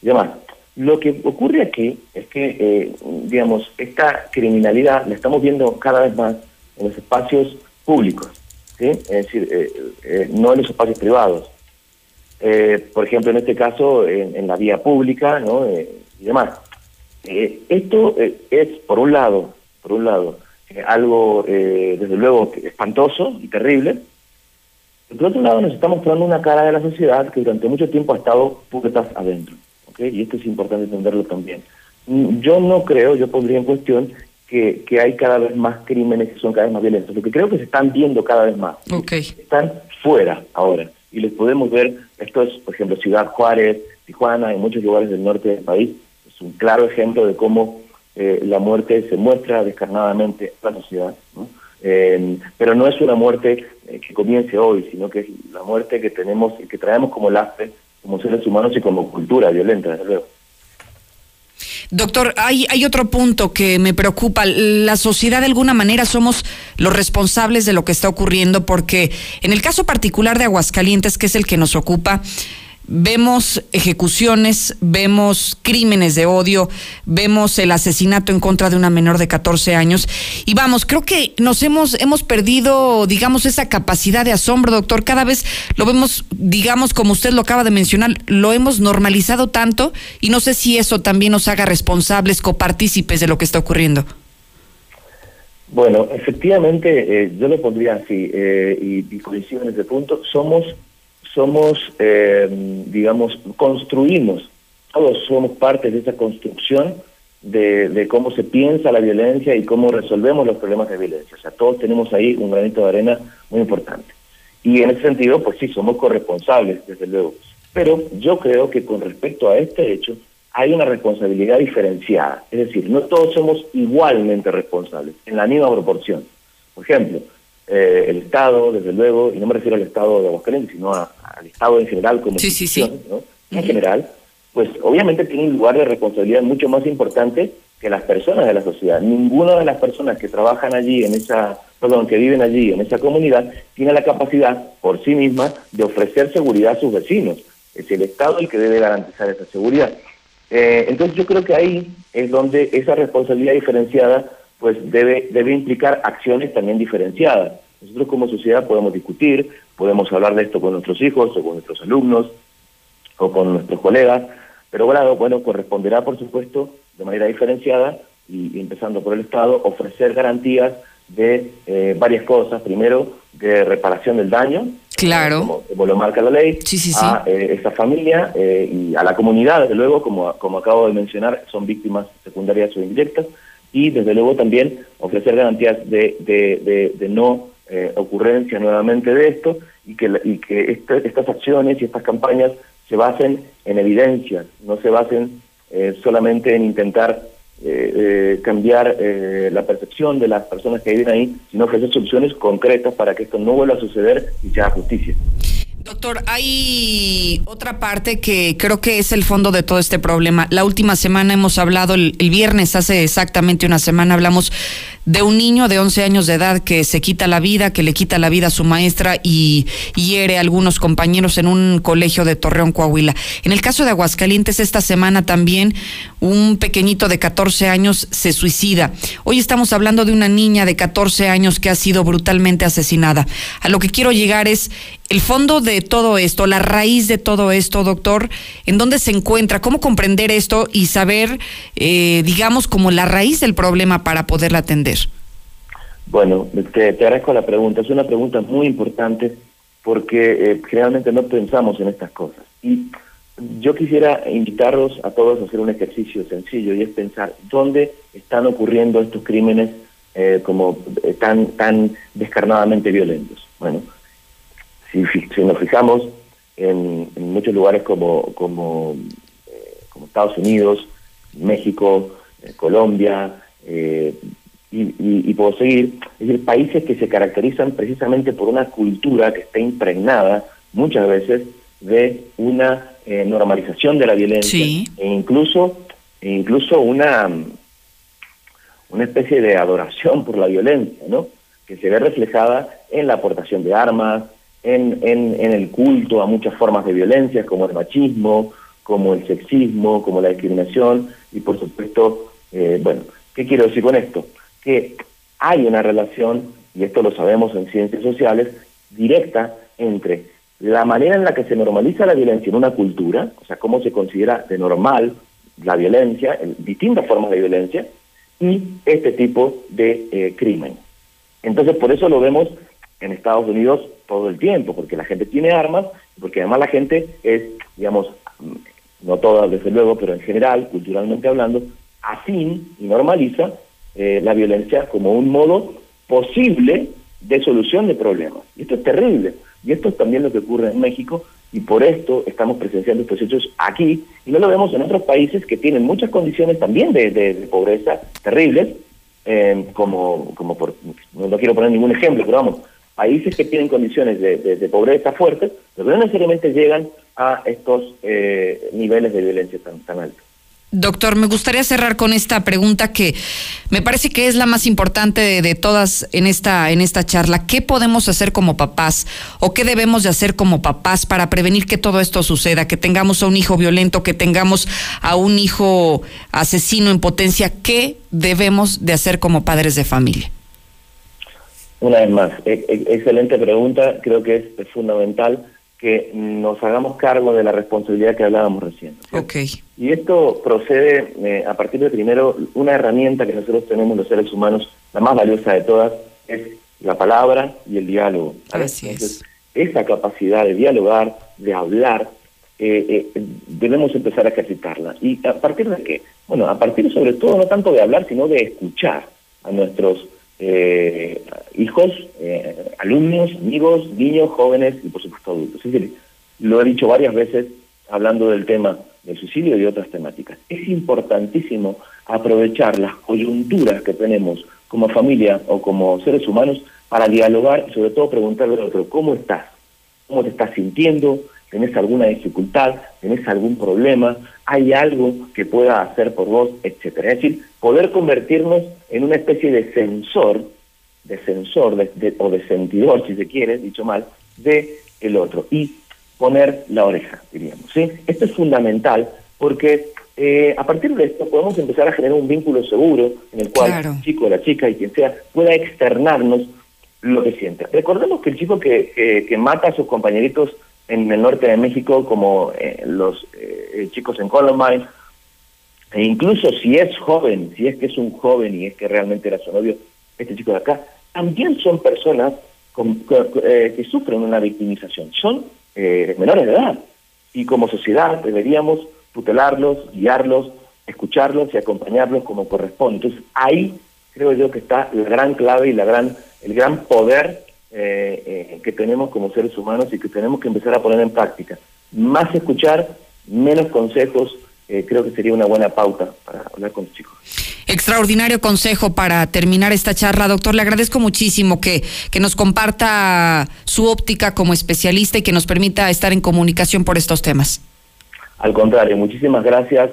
y demás. Lo que ocurre aquí es que, eh, digamos, esta criminalidad la estamos viendo cada vez más en los espacios públicos, ¿sí? Es decir, eh, no en los espacios privados. Por ejemplo, en este caso, en, en la vía pública, ¿no? Y demás. Esto es, por un lado, por un lado, algo, desde luego, espantoso y terrible, por otro lado, nos está mostrando una cara de la sociedad que durante mucho tiempo ha estado puertas adentro. ¿okay? Y esto es importante entenderlo también. Yo no creo, yo pondría en cuestión que, que hay cada vez más crímenes que son cada vez más violentos. Lo que creo que se están viendo cada vez más. Okay. Están fuera ahora. Y les podemos ver, esto es, por ejemplo, Ciudad Juárez, Tijuana, en muchos lugares del norte del país. Es un claro ejemplo de cómo eh, la muerte se muestra descarnadamente en la sociedad. ¿no? Eh, pero no es una muerte eh, que comience hoy, sino que es la muerte que tenemos que traemos como lastre, como seres humanos y como cultura violenta, desde luego. Doctor, hay otro punto que me preocupa. La sociedad de alguna manera somos los responsables de lo que está ocurriendo porque en el caso particular de Aguascalientes, que es el que nos ocupa, vemos ejecuciones, vemos crímenes de odio, vemos el asesinato en contra de una menor de 14 años y vamos, creo que nos hemos hemos perdido, digamos, esa capacidad de asombro, doctor. Cada vez lo vemos, digamos, como usted lo acaba de mencionar, lo hemos normalizado tanto y no sé si eso también nos haga responsables, copartícipes de lo que está ocurriendo. Bueno, efectivamente, eh, yo lo pondría así eh, y, y coincido en ese punto. Somos somos, eh, digamos, construimos, todos somos parte de esa construcción de, de, cómo se piensa la violencia y cómo resolvemos los problemas de violencia. O sea, todos tenemos ahí un granito de arena muy importante. Y en ese sentido, pues sí, somos corresponsables, desde luego. Pero yo creo que con respecto a este hecho, hay una responsabilidad diferenciada. Es decir, no todos somos igualmente responsables, en la misma proporción. Por ejemplo, eh, el Estado, desde luego, y no me refiero al Estado de Aguascalientes, sino a, al Estado en general como sí, sí, sí. ¿no? en general, pues obviamente tiene un lugar de responsabilidad mucho más importante que las personas de la sociedad. Ninguna de las personas que trabajan allí en esa, perdón, que viven allí en esa comunidad tiene la capacidad por sí misma de ofrecer seguridad a sus vecinos. Es el Estado el que debe garantizar esa seguridad. Eh, entonces yo creo que ahí es donde esa responsabilidad diferenciada pues debe, debe implicar acciones también diferenciadas. Nosotros como sociedad podemos discutir, podemos hablar de esto con nuestros hijos o con nuestros alumnos o con nuestros colegas, pero bueno, bueno corresponderá por supuesto de manera diferenciada y, empezando por el Estado, ofrecer garantías de eh, varias cosas. Primero, de reparación del daño, claro. como, lo marca la ley, a eh, esa familia eh, y a la comunidad, desde luego, como, como acabo de mencionar, son víctimas secundarias o indirectas, y desde luego también ofrecer garantías de, de, de, no ocurrencia nuevamente de esto y que, y que este, estas acciones y estas campañas se basen en evidencias, no se basen eh, solamente en intentar eh, eh, cambiar la percepción de las personas que viven ahí, sino ofrecer soluciones concretas para que esto no vuelva a suceder y se haga justicia. Doctor, hay otra parte que creo que es el fondo de todo este problema. La última semana hemos hablado, el, viernes, hace exactamente una semana, hablamos de un niño de 11 años de edad que se quita la vida, que le quita la vida a su maestra y hiere a algunos compañeros en un colegio de Torreón, Coahuila. En el caso de Aguascalientes, esta semana también un pequeñito de 14 años se suicida. Hoy estamos hablando de una niña de 14 años que ha sido brutalmente asesinada. A lo que quiero llegar es el fondo de todo esto, la raíz de todo esto, doctor, ¿en dónde se encuentra? ¿Cómo comprender esto y saber, eh, digamos, como la raíz del problema para poderla atender? Bueno, te, agradezco la pregunta. Es una pregunta muy importante porque eh, generalmente no pensamos en estas cosas. Y yo quisiera invitarlos a todos a hacer un ejercicio sencillo y es pensar dónde están ocurriendo estos crímenes eh, como tan, tan descarnadamente violentos. Bueno, si, nos fijamos en, muchos lugares como, como, eh, como Estados Unidos, México, eh, Colombia, eh, y, puedo seguir, es decir, países que se caracterizan precisamente por una cultura que está impregnada muchas veces de una normalización de la violencia e incluso, e incluso una, una especie de adoración por la violencia, ¿no? que se ve reflejada en la aportación de armas, en, en, el culto a muchas formas de violencia, como el machismo, como el sexismo, como la discriminación, y por supuesto, eh, bueno, ¿qué quiero decir con esto? Que hay una relación, y esto lo sabemos en ciencias sociales, directa entre la manera en la que se normaliza la violencia en una cultura, o sea, cómo se considera de normal la violencia, en distintas formas de violencia, y este tipo de eh, crimen. Entonces, por eso lo vemos en Estados Unidos todo el tiempo, porque la gente tiene armas, porque además la gente es, digamos, no toda desde luego, pero en general, culturalmente hablando, afín y normaliza eh, la violencia como un modo posible de solución de problemas. Y esto es terrible. Y esto es también lo que ocurre en México, y por esto estamos presenciando estos hechos aquí, y no lo vemos en otros países que tienen muchas condiciones también de, pobreza terribles, eh, como, como por, no quiero poner ningún ejemplo, pero vamos, países que tienen condiciones de, pobreza fuertes, pero no necesariamente llegan a estos eh, niveles de violencia tan, tan altos. Doctor, me gustaría cerrar con esta pregunta que me parece que es la más importante de, todas en esta, en esta charla. ¿Qué podemos hacer como papás o qué debemos de hacer como papás para prevenir que todo esto suceda? Que tengamos a un hijo violento, que tengamos a un hijo asesino en potencia. ¿Qué debemos de hacer como padres de familia? Una vez más, e, e, excelente pregunta, creo que es, fundamental que nos hagamos cargo de la responsabilidad que hablábamos recién. Okay. Y esto procede eh, a partir de primero una herramienta que nosotros tenemos los seres humanos, la más valiosa de todas, es la palabra y el diálogo. Así es. Esa capacidad de dialogar, de hablar, eh, eh, debemos empezar a ejercitarla. ¿Y a partir de qué? Bueno, a partir sobre todo no tanto de hablar, sino de escuchar a nuestros eh, hijos, eh, alumnos, amigos, niños, jóvenes y por supuesto adultos. Es decir, lo he dicho varias veces hablando del tema del suicidio y otras temáticas. Es importantísimo aprovechar las coyunturas que tenemos como familia o como seres humanos para dialogar y sobre todo preguntarle al otro, ¿cómo estás? ¿Cómo te estás sintiendo? Tenés alguna dificultad, tenés algún problema, hay algo que pueda hacer por vos, etcétera. Es decir, poder convertirnos en una especie de sensor, de sensor o de sentidor, si se quiere, dicho mal, de el otro y poner la oreja, diríamos. ¿sí? Esto es fundamental porque eh, a partir de esto podemos empezar a generar un vínculo seguro en el cual el chico, la chica y quien sea pueda externarnos lo que siente. Recordemos que el chico que, que, mata a sus compañeritos en el norte de México, como eh, los eh, chicos en Columbine, e incluso si es joven, si es que es un joven y es que realmente era su novio, este chico de acá, también son personas que, sufren una victimización, son menores de edad. Y como sociedad deberíamos tutelarlos, guiarlos, escucharlos y acompañarlos como corresponde. Entonces ahí creo yo que está la gran clave y la gran, el gran poder eh, eh, que tenemos como seres humanos y que tenemos que empezar a poner en práctica. Más escuchar, menos consejos, eh, creo que sería una buena pauta para hablar con los chicos. Extraordinario consejo para terminar esta charla, doctor. Le agradezco muchísimo que, que nos comparta su óptica como especialista y que nos permita estar en comunicación por estos temas. Al contrario, muchísimas gracias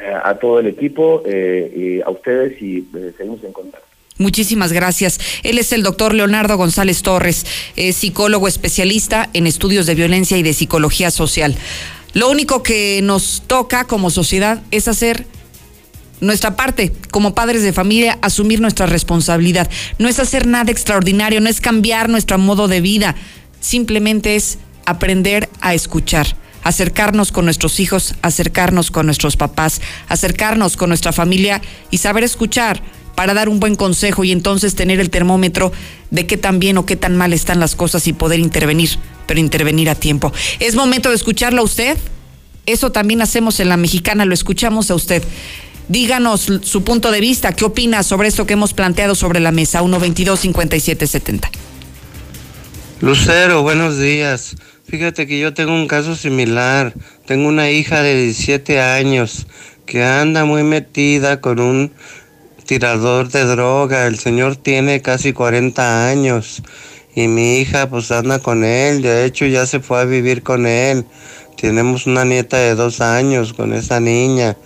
eh, a todo el equipo eh, y a ustedes y seguimos en contacto. Muchísimas gracias. Él es el doctor Leonardo González Torres, psicólogo especialista en estudios de violencia y de psicología social. Lo único que nos toca como sociedad es hacer nuestra parte como padres de familia, asumir nuestra responsabilidad. No es hacer nada extraordinario, no es cambiar nuestro modo de vida, simplemente es aprender a escuchar acercarnos con nuestros hijos, acercarnos con nuestros papás, acercarnos con nuestra familia y saber escuchar para dar un buen consejo y entonces tener el termómetro de qué tan bien o qué tan mal están las cosas y poder intervenir, pero intervenir a tiempo. ¿Es momento de escucharlo a usted? Eso también hacemos en la mexicana, lo escuchamos a usted. Díganos su punto de vista, qué opina sobre esto que hemos planteado sobre la mesa, 122-5770. Lucero, buenos días. Fíjate que yo tengo un caso similar. Tengo una hija de 17 años que anda muy metida con un tirador de droga. El señor tiene casi 40 años y mi hija pues anda con él. De hecho ya se fue a vivir con él. Tenemos una nieta de dos años con esa niña.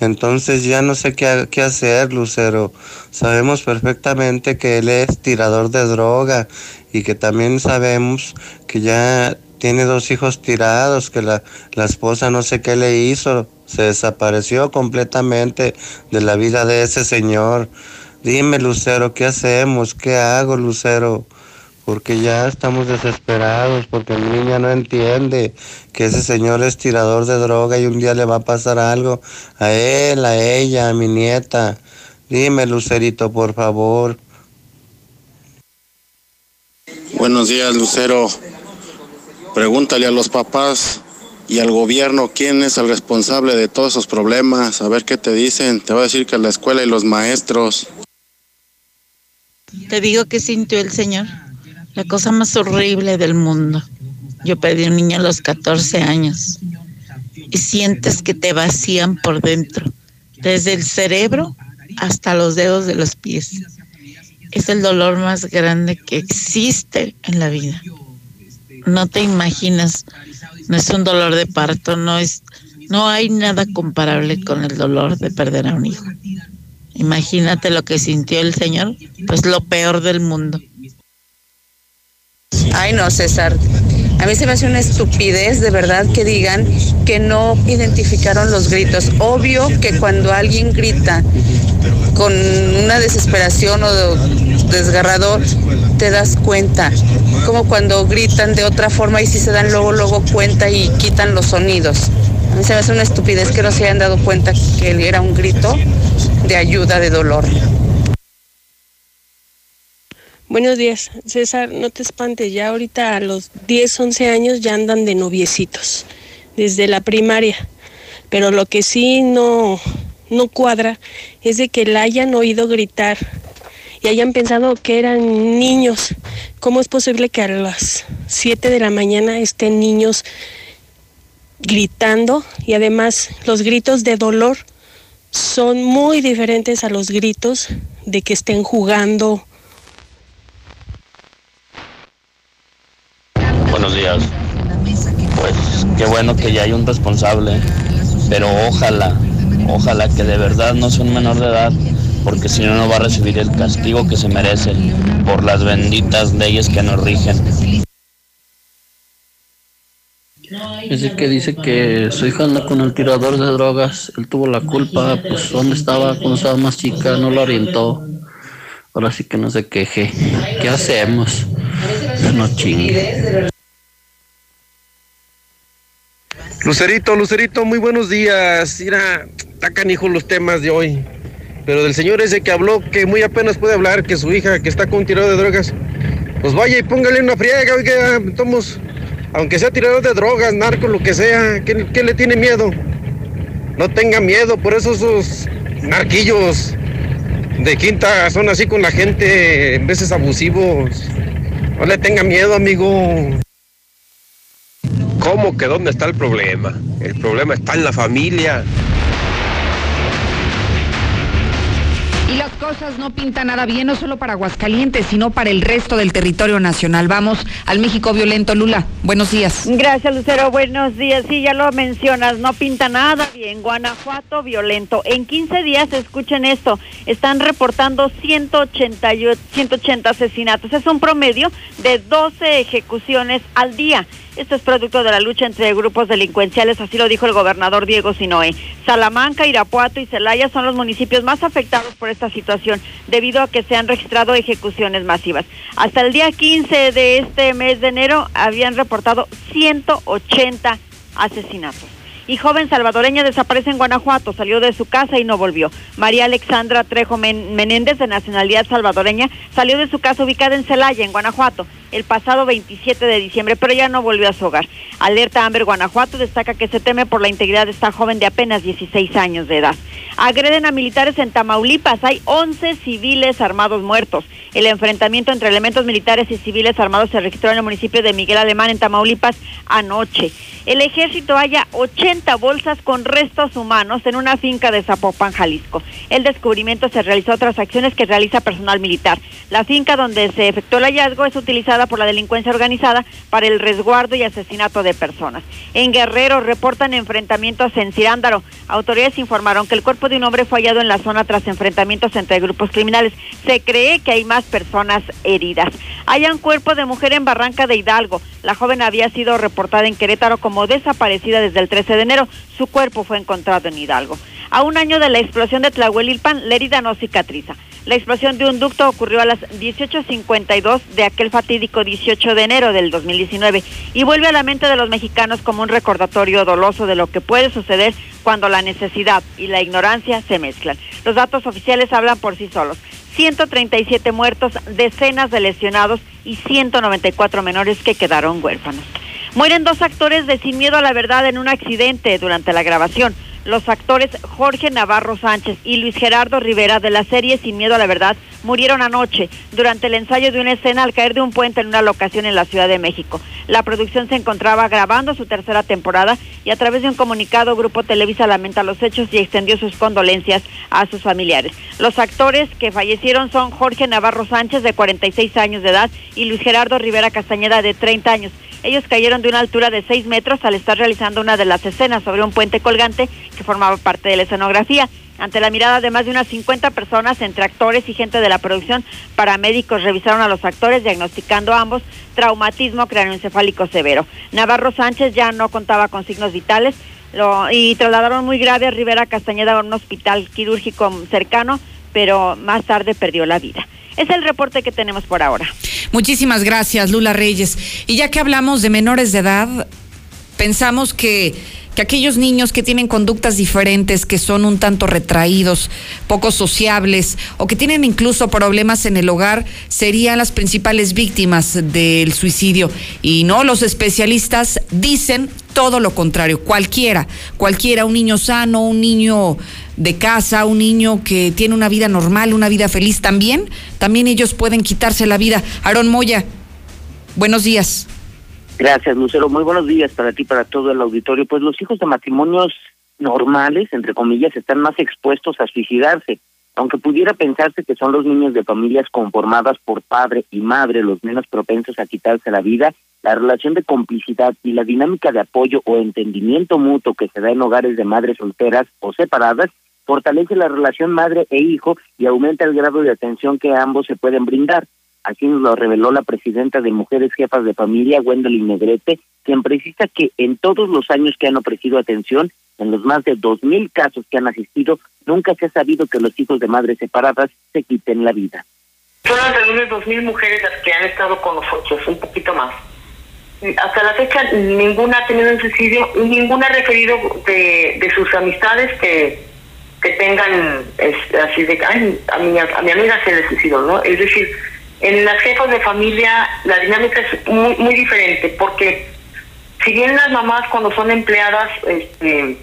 Entonces ya no sé qué, qué, hacer, Lucero. Sabemos perfectamente que él es tirador de droga y que también sabemos que ya tiene dos hijos tirados, que la, la esposa no sé qué le hizo, se desapareció completamente de la vida de ese señor. Dime, Lucero, ¿qué hacemos? ¿Qué hago, Lucero? Porque ya estamos desesperados, porque mi niña no entiende que ese señor es tirador de droga y un día le va a pasar algo a él, a ella, a mi nieta. Dime, Lucerito, por favor. Buenos días, Lucero. Pregúntale a los papás y al gobierno quién es el responsable de todos esos problemas, a ver qué te dicen. Te va a decir que la escuela y los maestros. Te digo que sintió el Señor, la cosa más horrible del mundo. Yo perdí un niño a los 14 años y sientes que te vacían por dentro, desde el cerebro hasta los dedos de los pies. Es el dolor más grande que existe en la vida no te imaginas, no es un dolor de parto, no es, no hay nada comparable con el dolor de perder a un hijo. Imagínate lo que sintió el Señor, pues lo peor del mundo. Ay, no, César. A mí se me hace una estupidez de verdad que digan que no identificaron los gritos. Obvio que cuando alguien grita con una desesperación o desgarrador, te das cuenta. Como cuando gritan de otra forma y si se dan luego, luego cuenta y quitan los sonidos. A mí se me hace una estupidez que no se hayan dado cuenta que era un grito de ayuda, de dolor. Buenos días, César, no te espantes, ya ahorita a los 10, 11 años ya andan de noviecitos, desde la primaria. Pero lo que sí no, no cuadra es de que la hayan oído gritar y hayan pensado que eran niños. ¿Cómo es posible que a las 7 de la mañana estén niños gritando y además los gritos de dolor son muy diferentes a los gritos de que estén jugando buenos días. Pues qué bueno que ya hay un responsable, pero ojalá, ojalá que de verdad no sea un menor de edad, porque si no, no va a recibir el castigo que se merece por las benditas leyes que nos rigen. Ese que dice que su hija anda con el tirador de drogas, él tuvo la culpa, pues dónde estaba cuando estaba más chica, no lo orientó. Ahora sí que no se queje. ¿Qué hacemos? No chingue. Lucerito, Lucerito, muy buenos días. Mira, está canijo los temas de hoy. Pero del señor ese que habló, que muy apenas puede hablar, que su hija, que está con un tirador de drogas, pues vaya y póngale una friega, oiga, tomos, aunque sea tirador de drogas, narco, lo que sea, ¿qué, qué le tiene miedo? No tenga miedo, por eso esos narquillos de quinta son así con la gente, en veces abusivos. No le tenga miedo, amigo. ¿Cómo que dónde está el problema? El problema está en la familia. Y las cosas no pintan nada bien, no solo para Aguascalientes, sino para el resto del territorio nacional. Vamos al México violento, Lula. Buenos días. Gracias, Lucero. Buenos días. Sí, ya lo mencionas, no pinta nada bien. Guanajuato violento. En 15 días, escuchen esto, están reportando 180, y- 180 asesinatos. Es un promedio de 12 ejecuciones al día. Esto es producto de la lucha entre grupos delincuenciales, así lo dijo el gobernador Diego Sinoe. Salamanca, Irapuato y Celaya son los municipios más afectados por esta situación, debido a que se han registrado ejecuciones masivas. Hasta el día 15 de este mes de enero habían reportado 180 asesinatos. Y joven salvadoreña desaparece en Guanajuato, salió de su casa y no volvió. María Alexandra Trejo Men- Menéndez, de nacionalidad salvadoreña, salió de su casa ubicada en Celaya, en Guanajuato, el pasado 27 de diciembre, pero ya no volvió a su hogar. Alerta Amber Guanajuato destaca que se teme por la integridad de esta joven de apenas 16 años de edad. Agreden a militares en Tamaulipas, hay 11 civiles armados muertos. El enfrentamiento entre elementos militares y civiles armados se registró en el municipio de Miguel Alemán, en Tamaulipas, anoche. El ejército halla 80 bolsas con restos humanos en una finca de Zapopan, Jalisco. El descubrimiento se realizó tras acciones que realiza personal militar. La finca donde se efectuó el hallazgo es utilizada por la delincuencia organizada para el resguardo y asesinato de personas. En Guerrero reportan enfrentamientos en Cirándaro. Autoridades informaron que el cuerpo de un hombre fue hallado en la zona tras enfrentamientos entre grupos criminales. Se cree que hay más personas heridas. Hay un cuerpo de mujer en Barranca de Hidalgo. La joven había sido reportada en Querétaro como desaparecida desde el 13 de enero. Su cuerpo fue encontrado en Hidalgo. A un año de la explosión de Tlahuelilpan, la herida no cicatriza. La explosión de un ducto ocurrió a las 18.52 de aquel fatídico 18 de enero del 2019 y vuelve a la mente de los mexicanos como un recordatorio doloso de lo que puede suceder cuando la necesidad y la ignorancia se mezclan. Los datos oficiales hablan por sí solos. 137 muertos, decenas de lesionados y 194 menores que quedaron huérfanos. Mueren dos actores de Sin Miedo a la Verdad en un accidente durante la grabación. Los actores Jorge Navarro Sánchez y Luis Gerardo Rivera de la serie Sin Miedo a la Verdad murieron anoche durante el ensayo de una escena al caer de un puente en una locación en la Ciudad de México. La producción se encontraba grabando su tercera temporada y a través de un comunicado Grupo Televisa lamenta los hechos y extendió sus condolencias a sus familiares. Los actores que fallecieron son Jorge Navarro Sánchez de 46 años de edad y Luis Gerardo Rivera Castañeda de 30 años. Ellos cayeron de una altura de 6 metros al estar realizando una de las escenas sobre un puente colgante formaba parte de la escenografía. Ante la mirada de más de unas 50 personas, entre actores y gente de la producción, paramédicos revisaron a los actores diagnosticando a ambos traumatismo cráneoencefálico severo. Navarro Sánchez ya no contaba con signos vitales y trasladaron muy grave a Rivera Castañeda a un hospital quirúrgico cercano, pero más tarde perdió la vida. Es el reporte que tenemos por ahora. Muchísimas gracias, Lula Reyes. Y ya que hablamos de menores de edad, pensamos que, que aquellos niños que tienen conductas diferentes, que son un tanto retraídos, poco sociables o que tienen incluso problemas en el hogar, serían las principales víctimas del suicidio. Y no, los especialistas dicen todo lo contrario, cualquiera, cualquiera, un niño sano, un niño de casa, un niño que tiene una vida normal, una vida feliz también, también ellos pueden quitarse la vida. Aarón Moya, buenos días. Gracias, Lucero. Muy buenos días para ti, para todo el auditorio. Pues los hijos de matrimonios normales, entre comillas, están más expuestos a suicidarse. Aunque pudiera pensarse que son los niños de familias conformadas por padre y madre los menos propensos a quitarse la vida, La relación de complicidad y la dinámica de apoyo o entendimiento mutuo que se da en hogares de madres solteras o separadas fortalece la relación madre e hijo y aumenta el grado de atención que ambos se pueden brindar. Así nos lo reveló la presidenta de Mujeres Jefas de Familia, Gwendolyn Negrete, quien precisa que en todos los años que han ofrecido atención, en los más de dos mil casos que han asistido, nunca se ha sabido que los hijos de madres separadas se quiten la vida. Son alrededor de dos mil mujeres las que han estado con nosotros, un poquito más. Hasta la fecha ninguna ha tenido un suicidio ninguna ha referido de, de sus amistades que, tengan así de, ay, a mi, a mi amiga se le suicidó, ¿no? Es decir, en las jefas de familia la dinámica es muy, muy diferente porque si bien las mamás cuando son empleadas, este,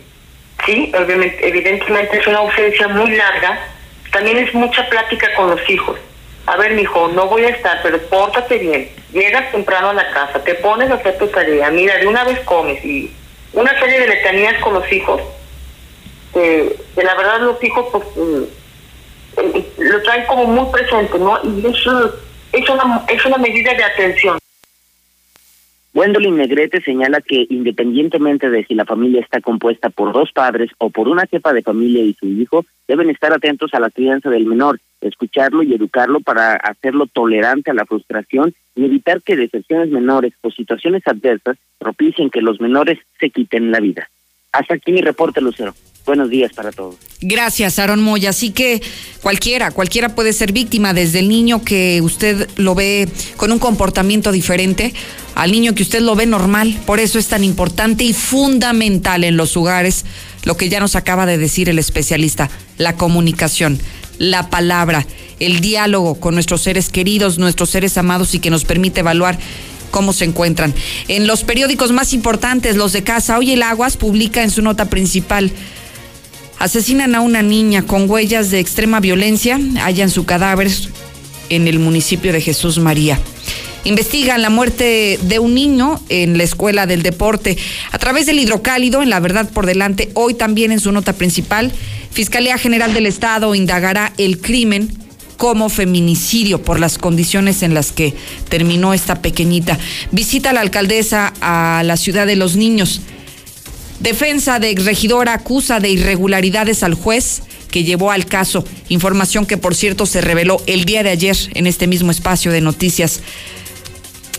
sí, obviamente, evidentemente es una ausencia muy larga, también es mucha plática con los hijos. A ver, mijo, no voy a estar, pero pórtate bien. Llegas temprano a la casa, te pones a hacer tu tarea, mira, de una vez comes y una serie de letanías con los hijos, que, la verdad los hijos pues eh, lo traen como muy presente, ¿no? Y eso es una, es una medida de atención. Gwendolyn Negrete señala que independientemente de si la familia está compuesta por dos padres o por una jefa de familia y su hijo, deben estar atentos a la crianza del menor, escucharlo y educarlo para hacerlo tolerante a la frustración y evitar que decepciones menores o situaciones adversas propicien que los menores se quiten la vida. Hasta aquí mi reporte, Lucero. Buenos días para todos. Gracias, Aaron Moya. Así que cualquiera, cualquiera puede ser víctima, desde el niño que usted lo ve con un comportamiento diferente al niño que usted lo ve normal. Por eso es tan importante y fundamental en los hogares lo que ya nos acaba de decir el especialista, la comunicación, la palabra, el diálogo con nuestros seres queridos, nuestros seres amados y que nos permite evaluar cómo se encuentran. En los periódicos más importantes, los de casa, hoy el Aguas publica en su nota principal Asesinan a una niña con huellas de extrema violencia, hallan su cadáver en el municipio de Jesús María. Investigan la muerte de un niño en la escuela del deporte a través del hidrocálido, en La Verdad por Delante. Hoy también en su nota principal, Fiscalía General del Estado indagará el crimen como feminicidio por las condiciones en las que terminó esta pequeñita. Visita a la alcaldesa a la ciudad de los niños. Defensa de exregidora acusa de irregularidades al juez que llevó al caso. Información que, por cierto, se reveló el día de ayer en este mismo espacio de noticias.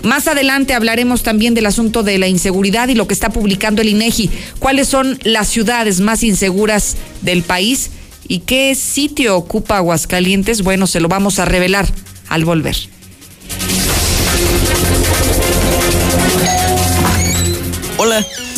Más adelante hablaremos también del asunto de la inseguridad y lo que está publicando el INEGI. ¿Cuáles son las ciudades más inseguras del país? ¿Y qué sitio ocupa Aguascalientes? Bueno, se lo vamos a revelar al volver. Hola,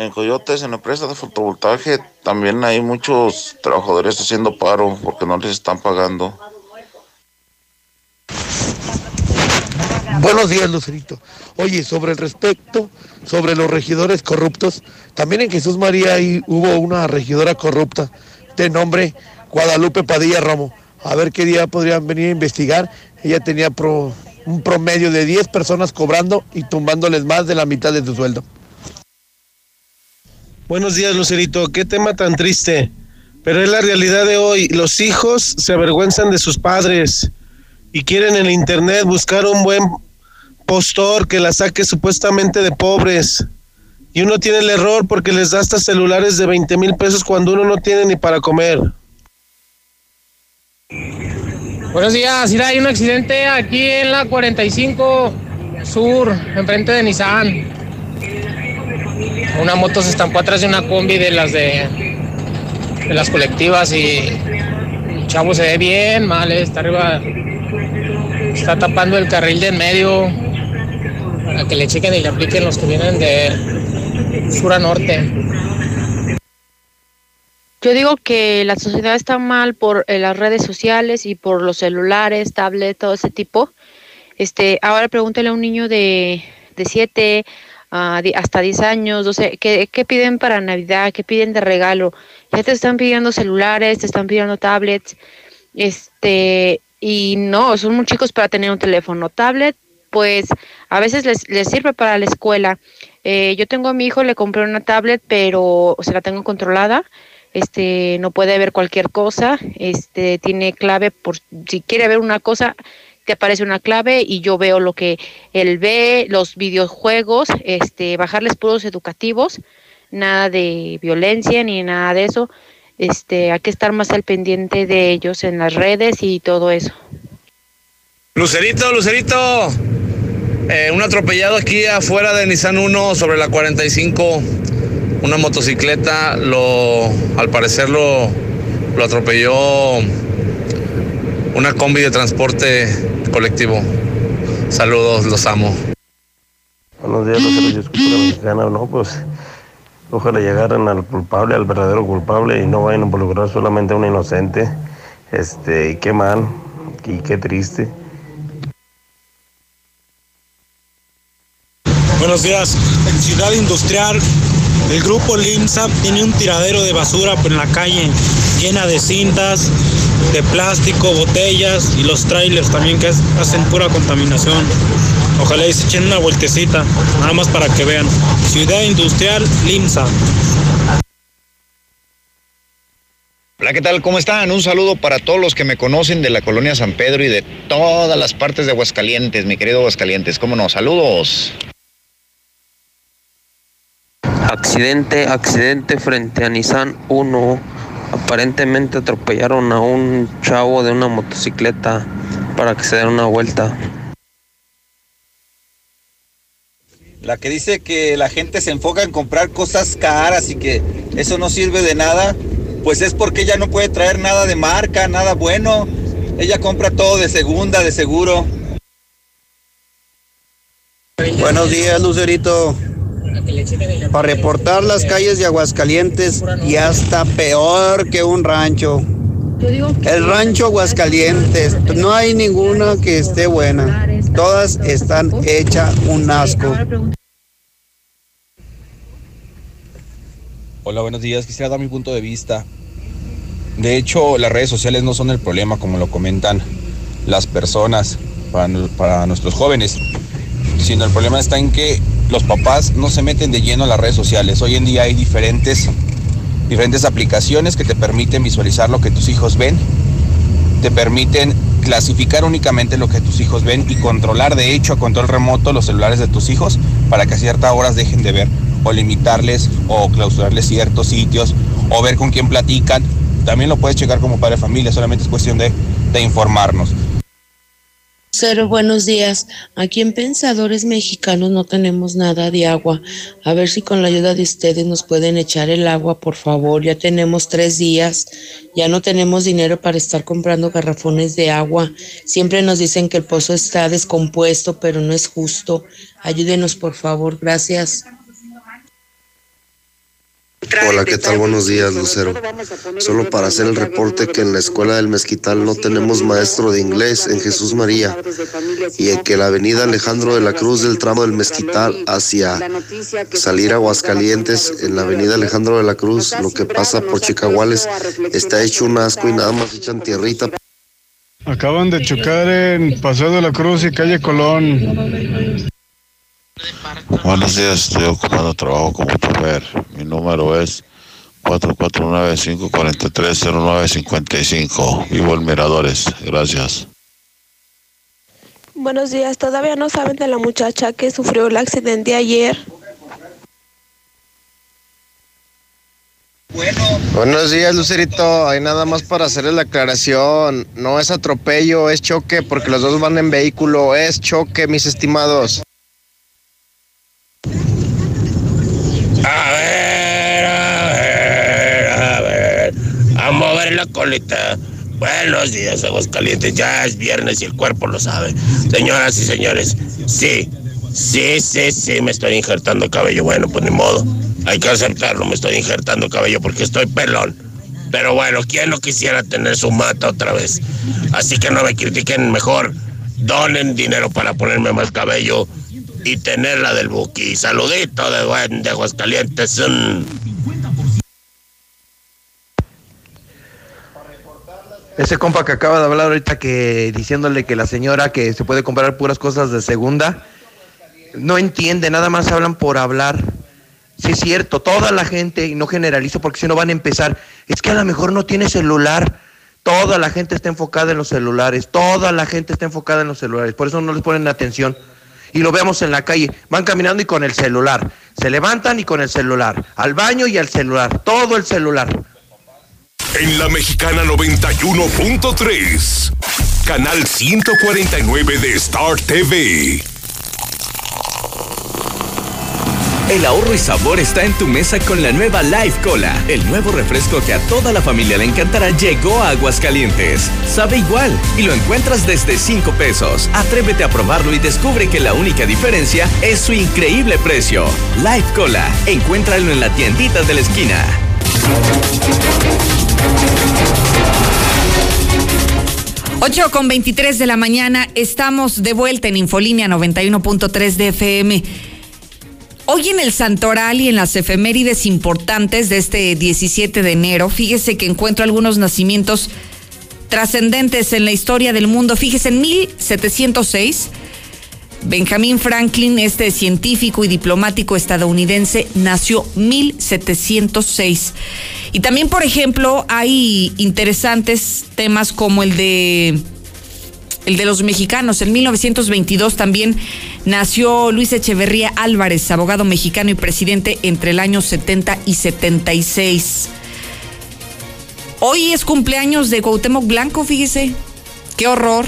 En Coyotes, en la empresa de fotovoltaje, también hay muchos trabajadores haciendo paro porque no les están pagando. Buenos días, Lucerito. Oye, sobre el respecto, sobre los regidores corruptos, también en Jesús María hubo una regidora corrupta de nombre Guadalupe Padilla Romo. A ver qué día podrían venir a investigar. Ella tenía un promedio de 10 personas cobrando y tumbándoles más de la mitad de su sueldo. Buenos días, Lucerito. Qué tema tan triste. Pero es la realidad de hoy. Los hijos se avergüenzan de sus padres y quieren en internet buscar un buen postor que la saque supuestamente de pobres. Y uno tiene el error porque les da hasta celulares de 20 mil pesos cuando uno no tiene ni para comer. Buenos días, mira, hay un accidente aquí en la 45 Sur, enfrente de Nissan. Una moto se estampó atrás de una combi de las de, las colectivas y el chavo se ve bien mal, eh, está arriba, está tapando el carril de en medio para que le chequen y le apliquen los que vienen de sur a norte. Yo digo que la sociedad está mal por eh, las redes sociales y por los celulares, tablets, todo ese tipo. Este, ahora pregúntale a un niño de, de siete di- hasta 10 años, 12, ¿qué, ¿qué piden para Navidad? ¿Qué piden de regalo? Ya te están pidiendo celulares, te están pidiendo tablets, este, y no, son muy chicos para tener un teléfono. Tablet, pues a veces les, les sirve para la escuela. Eh, yo tengo a mi hijo, le compré una tablet, pero se la tengo controlada. Este, no puede ver cualquier cosa. Este, tiene clave por si quiere ver una cosa, aparece una clave y yo veo lo que él ve, los videojuegos, este, bajarles puros educativos, nada de violencia ni nada de eso. Este, hay que estar más al pendiente de ellos en las redes y todo eso. Lucerito, Lucerito. Eh, un atropellado aquí afuera de Nissan 1 sobre la 45. Una motocicleta, lo, al parecer lo, lo atropelló una combi de transporte colectivo. Saludos, los amo. Buenos días. Yo escucho la mexicana, ¿no? Pues ojalá llegaran al culpable, al verdadero culpable y no vayan a involucrar solamente a un inocente. Este, y qué mal, y qué triste. Buenos días. En Ciudad Industrial, el grupo LIMSA tiene un tiradero de basura en la calle llena de cintas, de plástico, botellas y los trailers también que hacen pura contaminación. Ojalá y se echen una vueltecita, nada más para que vean. Ciudad Industrial LIMSA. Hola, ¿qué tal? ¿Cómo están? Un saludo para todos los que me conocen de la colonia San Pedro y de todas las partes de Aguascalientes, mi querido Aguascalientes. ¿Cómo no? Saludos. Accidente, accidente frente a Nissan 1. Aparentemente atropellaron a un chavo de una motocicleta para que se den una vuelta. La que dice que la gente se enfoca en comprar cosas caras y que eso no sirve de nada, pues es porque ella no puede traer nada de marca, nada bueno. Ella compra todo de segunda, de seguro. Buenos días, Lucerito. Para reportar las calles de Aguascalientes ya está peor que un rancho. El rancho Aguascalientes, no hay ninguna que esté buena. Todas están hechas un asco. Hola, buenos días. Quisiera dar mi punto de vista. De hecho, las redes sociales no son el problema, como lo comentan las personas para nuestros jóvenes, sino el problema está en que los papás no se meten de lleno a las redes sociales. Hoy en día hay diferentes, diferentes aplicaciones que te permiten visualizar lo que tus hijos ven, te permiten clasificar únicamente lo que tus hijos ven y controlar de hecho a control remoto los celulares de tus hijos para que a ciertas horas dejen de ver o limitarles o clausurarles ciertos sitios o ver con quién platican. También lo puedes checar como padre de familia, solamente es cuestión de, de informarnos. Cero, buenos días. Aquí en Pensadores Mexicanos no tenemos nada de agua. A ver si con la ayuda de ustedes nos pueden echar el agua, por favor. Ya tenemos tres días. Ya no tenemos dinero para estar comprando garrafones de agua. Siempre nos dicen que el pozo está descompuesto, pero no es justo. Ayúdenos, por favor. Gracias. Hola, ¿qué tal? Buenos días, Lucero. Solo para hacer el reporte que en la escuela del Mezquital no tenemos maestro de inglés en Jesús María y en que la avenida Alejandro de la Cruz del tramo del Mezquital hacia salir a Aguascalientes en la avenida Alejandro de la Cruz, lo que pasa por Chicaguales, está hecho un asco y nada más echan tierrita. Acaban de chocar en Paseo de la Cruz y calle Colón. Buenos días, estoy ocupando trabajo como chofer. Mi número es 449-543-0955. Vivo en Miradores. Gracias. Buenos días, todavía no saben de la muchacha que sufrió el accidente ayer. Buenos días, Lucerito. Hay nada más para hacerles la aclaración. No es atropello, es choque, porque los dos van en vehículo. Es choque, mis estimados. A ver, a ver, a ver. A mover la colita. Buenos días, Aguascalientes. Ya es viernes y el cuerpo lo sabe. Señoras y señores, sí, sí, sí, sí, me estoy injertando cabello. Bueno, pues ni modo. Hay que aceptarlo, me estoy injertando cabello porque estoy pelón. Pero bueno, ¿quién no quisiera tener su mata otra vez? Así que no me critiquen mejor. Donen dinero para ponerme más cabello. y tenerla del Buki. Saludito de buen de Aguascalientes. mm. Ese compa que acaba de hablar ahorita que diciéndole que la señora que se puede comprar puras cosas de segunda, no entiende, nada más hablan por hablar. Sí es cierto, toda la gente, y no generalizo porque si no van a empezar, es que a lo mejor no tiene celular. Toda la gente está enfocada en los celulares, toda la gente está enfocada en los celulares, por eso no les ponen atención. Y lo vemos en la calle, van caminando y con el celular, se levantan y con el celular, al baño y al celular, todo el celular. En la mexicana 91.3, canal 149 de Star TV. El ahorro y sabor está en tu mesa con la nueva Life Cola. El nuevo refresco que a toda la familia le encantará llegó a Aguascalientes. Sabe igual y lo encuentras desde 5 pesos. Atrévete a probarlo y descubre que la única diferencia es su increíble precio. Life Cola. Encuéntralo en la tiendita de la esquina. 8 con 23 de la mañana, estamos de vuelta en Infolínea 91.3 de FM. Hoy en el Santoral y en las efemérides importantes de este 17 de enero, fíjese que encuentro algunos nacimientos trascendentes en la historia del mundo. Fíjese, en 1706, Benjamin Franklin, este científico y diplomático estadounidense, nació 1706. Y también, por ejemplo, hay interesantes temas como el de el de los mexicanos. En 1922 también nació Luis Echeverría Álvarez, abogado mexicano y presidente entre el año 70 y 76. Hoy es cumpleaños de Cuauhtémoc Blanco, fíjese. Qué horror.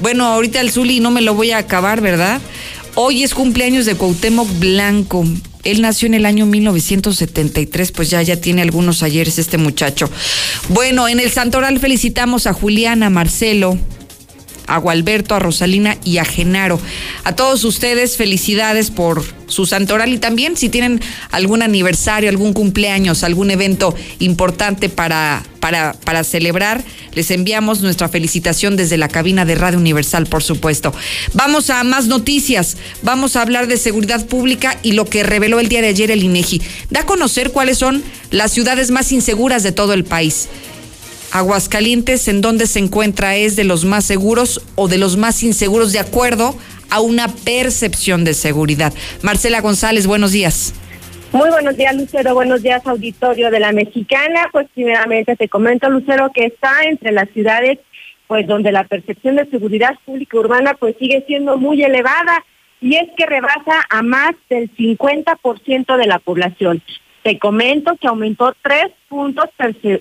Bueno, ahorita el Zuli no me lo voy a acabar, ¿verdad? Hoy es cumpleaños de Cuauhtémoc Blanco. Él nació en el año 1973, pues ya, ya tiene algunos ayeres este muchacho. Bueno, en el Santoral felicitamos a Juliana, Marcelo, a Gualberto, a Rosalina y a Genaro. A todos ustedes, felicidades por su santoral y también si tienen algún aniversario, algún cumpleaños, algún evento importante para, para, para celebrar, les enviamos nuestra felicitación desde la cabina de Radio Universal, por supuesto. Vamos a más noticias. Vamos a hablar de seguridad pública y lo que reveló el día de ayer el INEGI. Da a conocer cuáles son las ciudades más inseguras de todo el país. Aguascalientes, en donde se encuentra, es de los más seguros o de los más inseguros de acuerdo a una percepción de seguridad. Marcela González, buenos días. Muy buenos días, Lucero. Buenos días, auditorio de la Mexicana. Pues primeramente te comento, Lucero, que está entre las ciudades pues donde la percepción de seguridad pública urbana pues sigue siendo muy elevada y es que rebasa a más del 50% de la población. Te comento que aumentó tres puntos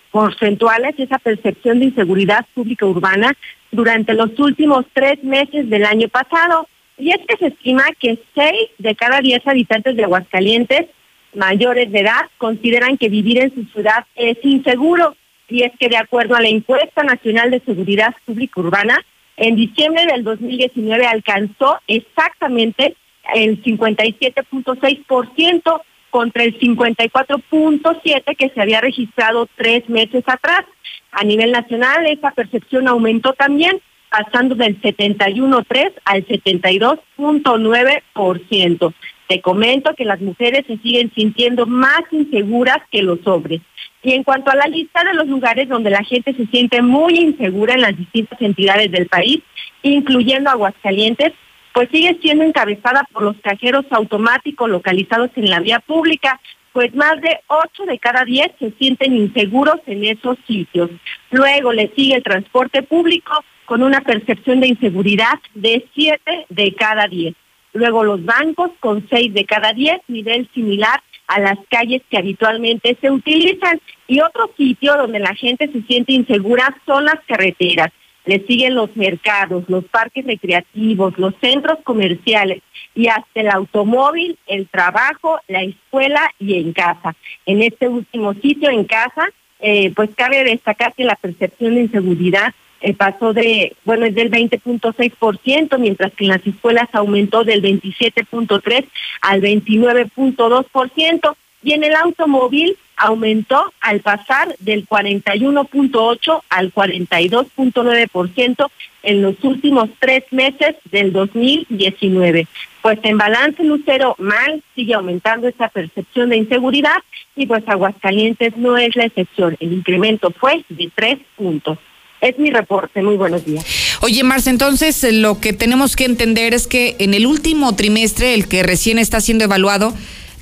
porcentuales esa percepción de inseguridad pública urbana durante los últimos tres meses del año pasado. Y es que se estima que seis de cada diez habitantes de Aguascalientes mayores de edad consideran que vivir en su ciudad es inseguro. Y es que de acuerdo a la encuesta nacional de seguridad pública urbana, en diciembre del 2019 alcanzó exactamente el 57.6% contra el 54.7% que se había registrado tres meses atrás. A nivel nacional, esa percepción aumentó también, pasando del 71.3 al 72.9%. Te comento que las mujeres se siguen sintiendo más inseguras que los hombres. Y en cuanto a la lista de los lugares donde la gente se siente muy insegura en las distintas entidades del país, incluyendo Aguascalientes, pues sigue siendo encabezada por los cajeros automáticos localizados en la vía pública, pues más de 8 de cada 10 se sienten inseguros en esos sitios. Luego le sigue el transporte público con una percepción de inseguridad de 7 de cada 10. Luego los bancos con 6 de cada 10, nivel similar a las calles que habitualmente se utilizan. Y otro sitio donde la gente se siente insegura son las carreteras. Le siguen los mercados, los parques recreativos, los centros comerciales y hasta el automóvil, el trabajo, la escuela y en casa. En este último sitio, en casa, eh, pues cabe destacar que la percepción de inseguridad eh, pasó de, bueno, es del 20.6%, mientras que en las escuelas aumentó del 27.3 al 29.2%, y en el automóvil aumentó al pasar del 41.8 al 42.9% en los últimos tres meses del 2019. Pues en balance, Lucero, mal, sigue aumentando esa percepción de inseguridad y pues Aguascalientes no es la excepción. El incremento fue de tres puntos. Es mi reporte. Muy buenos días. Oye, Marce, entonces eh, lo que tenemos que entender es que en el último trimestre, el que recién está siendo evaluado,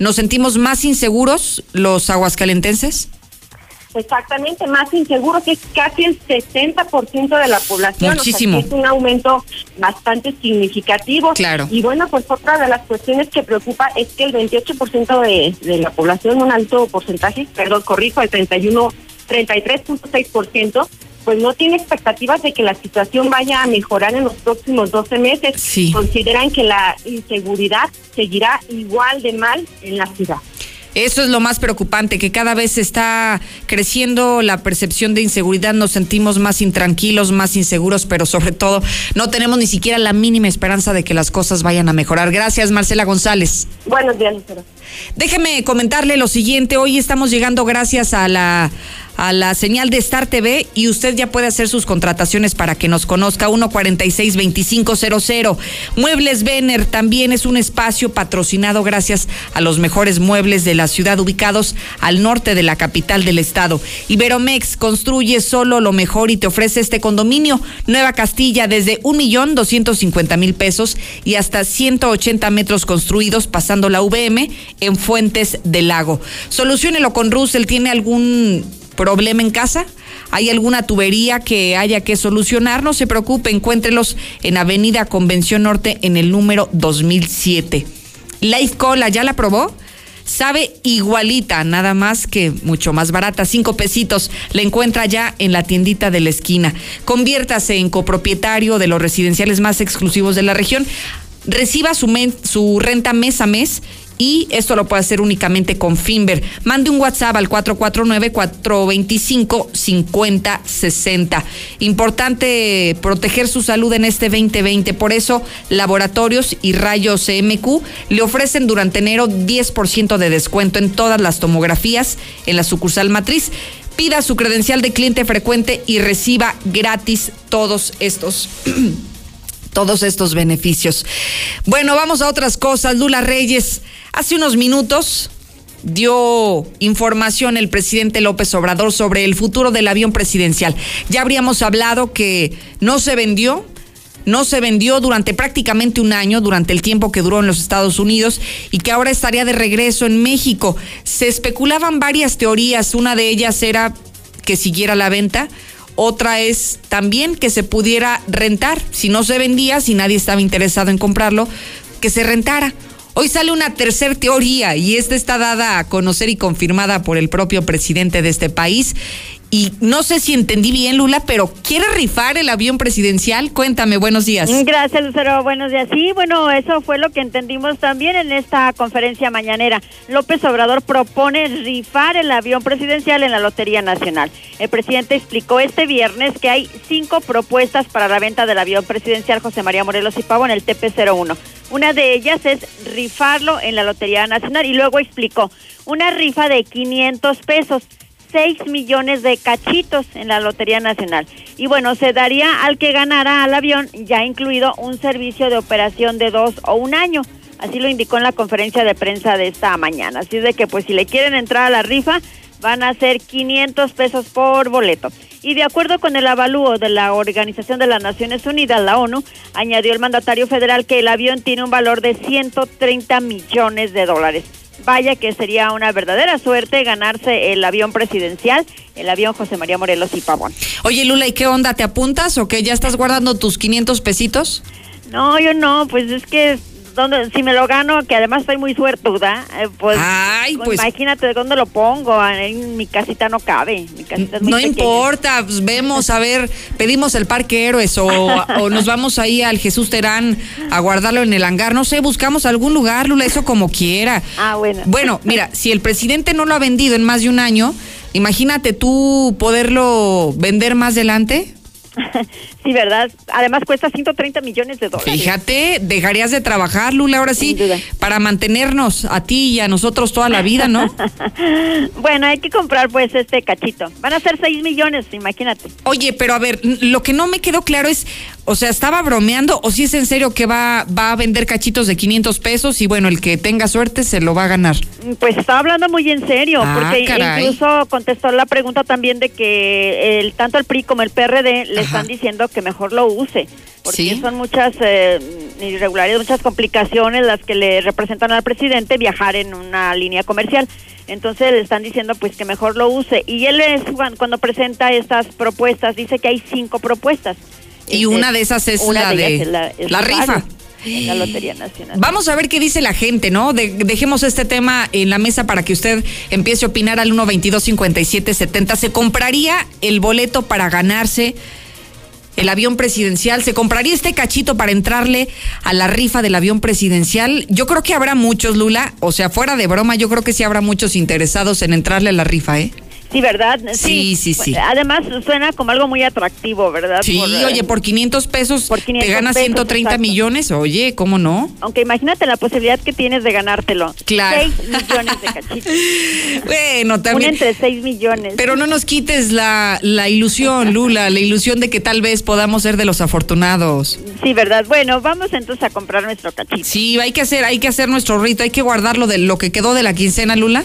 ¿nos sentimos más inseguros los aguascalentenses? Exactamente, más inseguro que es casi el 60% de la población. Muchísimo. es un aumento bastante significativo. Claro. Y bueno, pues otra de las cuestiones que preocupa es que el 28% de, de la población, un alto porcentaje, perdón, corrijo, el 31, 33.6%, pues no tiene expectativas de que la situación vaya a mejorar en los próximos 12 meses. Sí. Consideran que la inseguridad seguirá igual de mal en la ciudad. Eso es lo más preocupante, que cada vez está creciendo la percepción de inseguridad, nos sentimos más intranquilos, más inseguros, pero sobre todo no tenemos ni siquiera la mínima esperanza de que las cosas vayan a mejorar. Gracias, Marcela González. Buenos días, Lucero. Déjeme comentarle lo siguiente, hoy estamos llegando gracias a la a la señal de Star TV y usted ya puede hacer sus contrataciones para que nos conozca 146-2500. Muebles Vener también es un espacio patrocinado gracias a los mejores muebles de la ciudad ubicados al norte de la capital del estado. Iberomex construye solo lo mejor y te ofrece este condominio Nueva Castilla desde un millón doscientos cincuenta mil pesos y hasta 180 metros construidos pasando la VM en Fuentes del Lago. Soluciónelo con Russell. ¿Tiene algún problema en casa? ¿Hay alguna tubería que haya que solucionar? No se preocupe, encuéntrelos en Avenida Convención Norte en el número 2007. Life Cola, ¿ya la probó? Sabe igualita, nada más que mucho más barata, cinco pesitos. La encuentra ya en la tiendita de la esquina. Conviértase en copropietario de los residenciales más exclusivos de la región. Reciba su, su renta mes a mes y esto lo puede hacer únicamente con Finver. Mande un WhatsApp al 449-425-5060. Importante proteger su salud en este 2020. Por eso, Laboratorios y Rayos CMQ le ofrecen durante enero 10% de descuento en todas las tomografías en la sucursal matriz. Pida su credencial de cliente frecuente y reciba gratis todos estos todos estos beneficios. Bueno, vamos a otras cosas. Lula Reyes, hace unos minutos dio información el presidente López Obrador sobre el futuro del avión presidencial. Ya habríamos hablado que no se vendió, no se vendió durante prácticamente un año, durante el tiempo que duró en los Estados Unidos, y que ahora estaría de regreso en México. Se especulaban varias teorías, una de ellas era que siguiera la venta, otra es también que se pudiera rentar, si no se vendía, si nadie estaba interesado en comprarlo, que se rentara. Hoy sale una tercera teoría y esta está dada a conocer y confirmada por el propio presidente de este país. Y no sé si entendí bien, Lula, pero ¿quiere rifar el avión presidencial? Cuéntame, buenos días. Gracias, Lucero. Buenos días. Sí, bueno, eso fue lo que entendimos también en esta conferencia mañanera. López Obrador propone rifar el avión presidencial en la Lotería Nacional. El presidente explicó este viernes que hay cinco propuestas para la venta del avión presidencial José María Morelos y Pavo en el TP-01. Una de ellas es rifarlo en la Lotería Nacional y luego explicó una rifa de 500 pesos. 6 millones de cachitos en la Lotería Nacional. Y bueno, se daría al que ganara al avión, ya incluido un servicio de operación de dos o un año. Así lo indicó en la conferencia de prensa de esta mañana. Así de que pues si le quieren entrar a la rifa, van a ser 500 pesos por boleto. Y de acuerdo con el avalúo de la Organización de las Naciones Unidas, la ONU, añadió el mandatario federal que el avión tiene un valor de 130 millones de dólares. Vaya que sería una verdadera suerte ganarse el avión presidencial, el avión José María Morelos y Pavón. Oye, Lula, ¿y qué onda? ¿Te apuntas o qué? ¿Ya estás guardando tus 500 pesitos? No, yo no, pues es que ¿dónde, si me lo gano, que además estoy muy suertuda, eh, pues, Ay, pues- imagínate de dónde lo pongo, en mi casita no cabe, mi casita es muy No pequeña. importa, pues vemos, a ver, pedimos el Parque Héroes o, o nos vamos ahí al Jesús Terán a guardarlo en el hangar. No sé, buscamos algún lugar, Lula, eso como quiera. Ah, bueno. Bueno, mira, si el presidente no lo ha vendido en más de un año, imagínate tú poderlo vender más adelante. sí, ¿verdad? Además cuesta 130 millones de dólares. Fíjate, dejarías de trabajar, Lula, ahora sí, para mantenernos a ti y a nosotros toda la vida, ¿no? bueno, hay que comprar pues este cachito. Van a ser 6 millones, imagínate. Oye, pero a ver, lo que no me quedó claro es, o sea, ¿estaba bromeando o si es en serio que va, va a vender cachitos de 500 pesos y bueno, el que tenga suerte se lo va a ganar? Pues estaba hablando muy en serio, Ah, porque caray. incluso contestó la pregunta también de que el tanto el PRI como el PRD le están diciendo que mejor lo use, porque son muchas eh, irregularidades, muchas complicaciones las que le representan al presidente viajar en una línea comercial. Entonces le están diciendo pues que mejor lo use. Y él es cuan- cuando presenta estas propuestas, dice que hay cinco propuestas. Y una de esas es la de es la, es la Rosario, rifa. en la Lotería Nacional. Vamos a ver qué dice la gente, ¿no? De- dejemos este tema en la mesa para que usted empiece a opinar al 122-5770. ¿Se compraría el boleto para ganarse el avión presidencial? ¿Se compraría este cachito para entrarle a la rifa del avión presidencial? Yo creo que habrá muchos, Lula. O sea, fuera de broma, yo creo que sí habrá muchos interesados en entrarle a la rifa, ¿eh? Sí, ¿verdad? Sí, sí, sí. Además suena como algo muy atractivo, ¿verdad? Sí, Por, eh, oye, por 500 pesos 500 te ganas pesos, 130 exacto. millones. Oye, ¿cómo no? Aunque imagínate la posibilidad que tienes de ganártelo. Claro. 6 millones de cachitos. Bueno, también. Un entre 6 millones. Pero no nos quites la, la ilusión, Lula, la ilusión de que tal vez podamos ser de los afortunados. Sí, ¿verdad? Bueno, vamos entonces a comprar nuestro cachito. Sí, hay que hacer, hay que hacer nuestro rito, hay que guardarlo de lo que quedó de la quincena, Lula,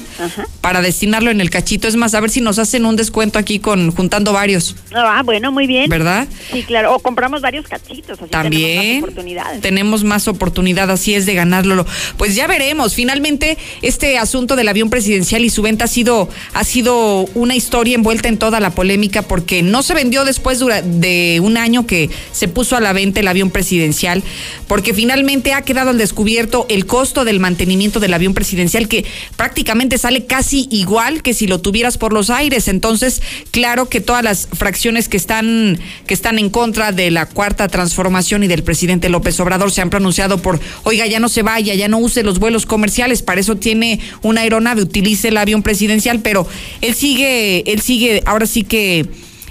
para destinarlo en el cachito. Es más, a ver si nos hacen un descuento aquí con juntando varios. Ah, bueno, muy bien. ¿Verdad? Sí, claro. O compramos varios cachitos, así tenemos También más oportunidades. tenemos más oportunidad, así es de ganarlo. Pues ya veremos. Finalmente, este asunto del avión presidencial y su venta ha sido, ha sido una historia envuelta en toda la polémica porque no se vendió después de un año que se puso a la venta el avión presidencial, porque finalmente ha quedado al descubierto el costo del mantenimiento del avión presidencial que prácticamente sale casi igual que si lo tuvieras por los aires. Entonces, claro que todas las fracciones que están, que están en contra de la cuarta transformación y del presidente López Obrador se han pronunciado por, oiga, ya no se vaya, ya no use los vuelos comerciales, para eso tiene una aeronave, utilice el avión presidencial, pero él sigue, él sigue, ahora sí que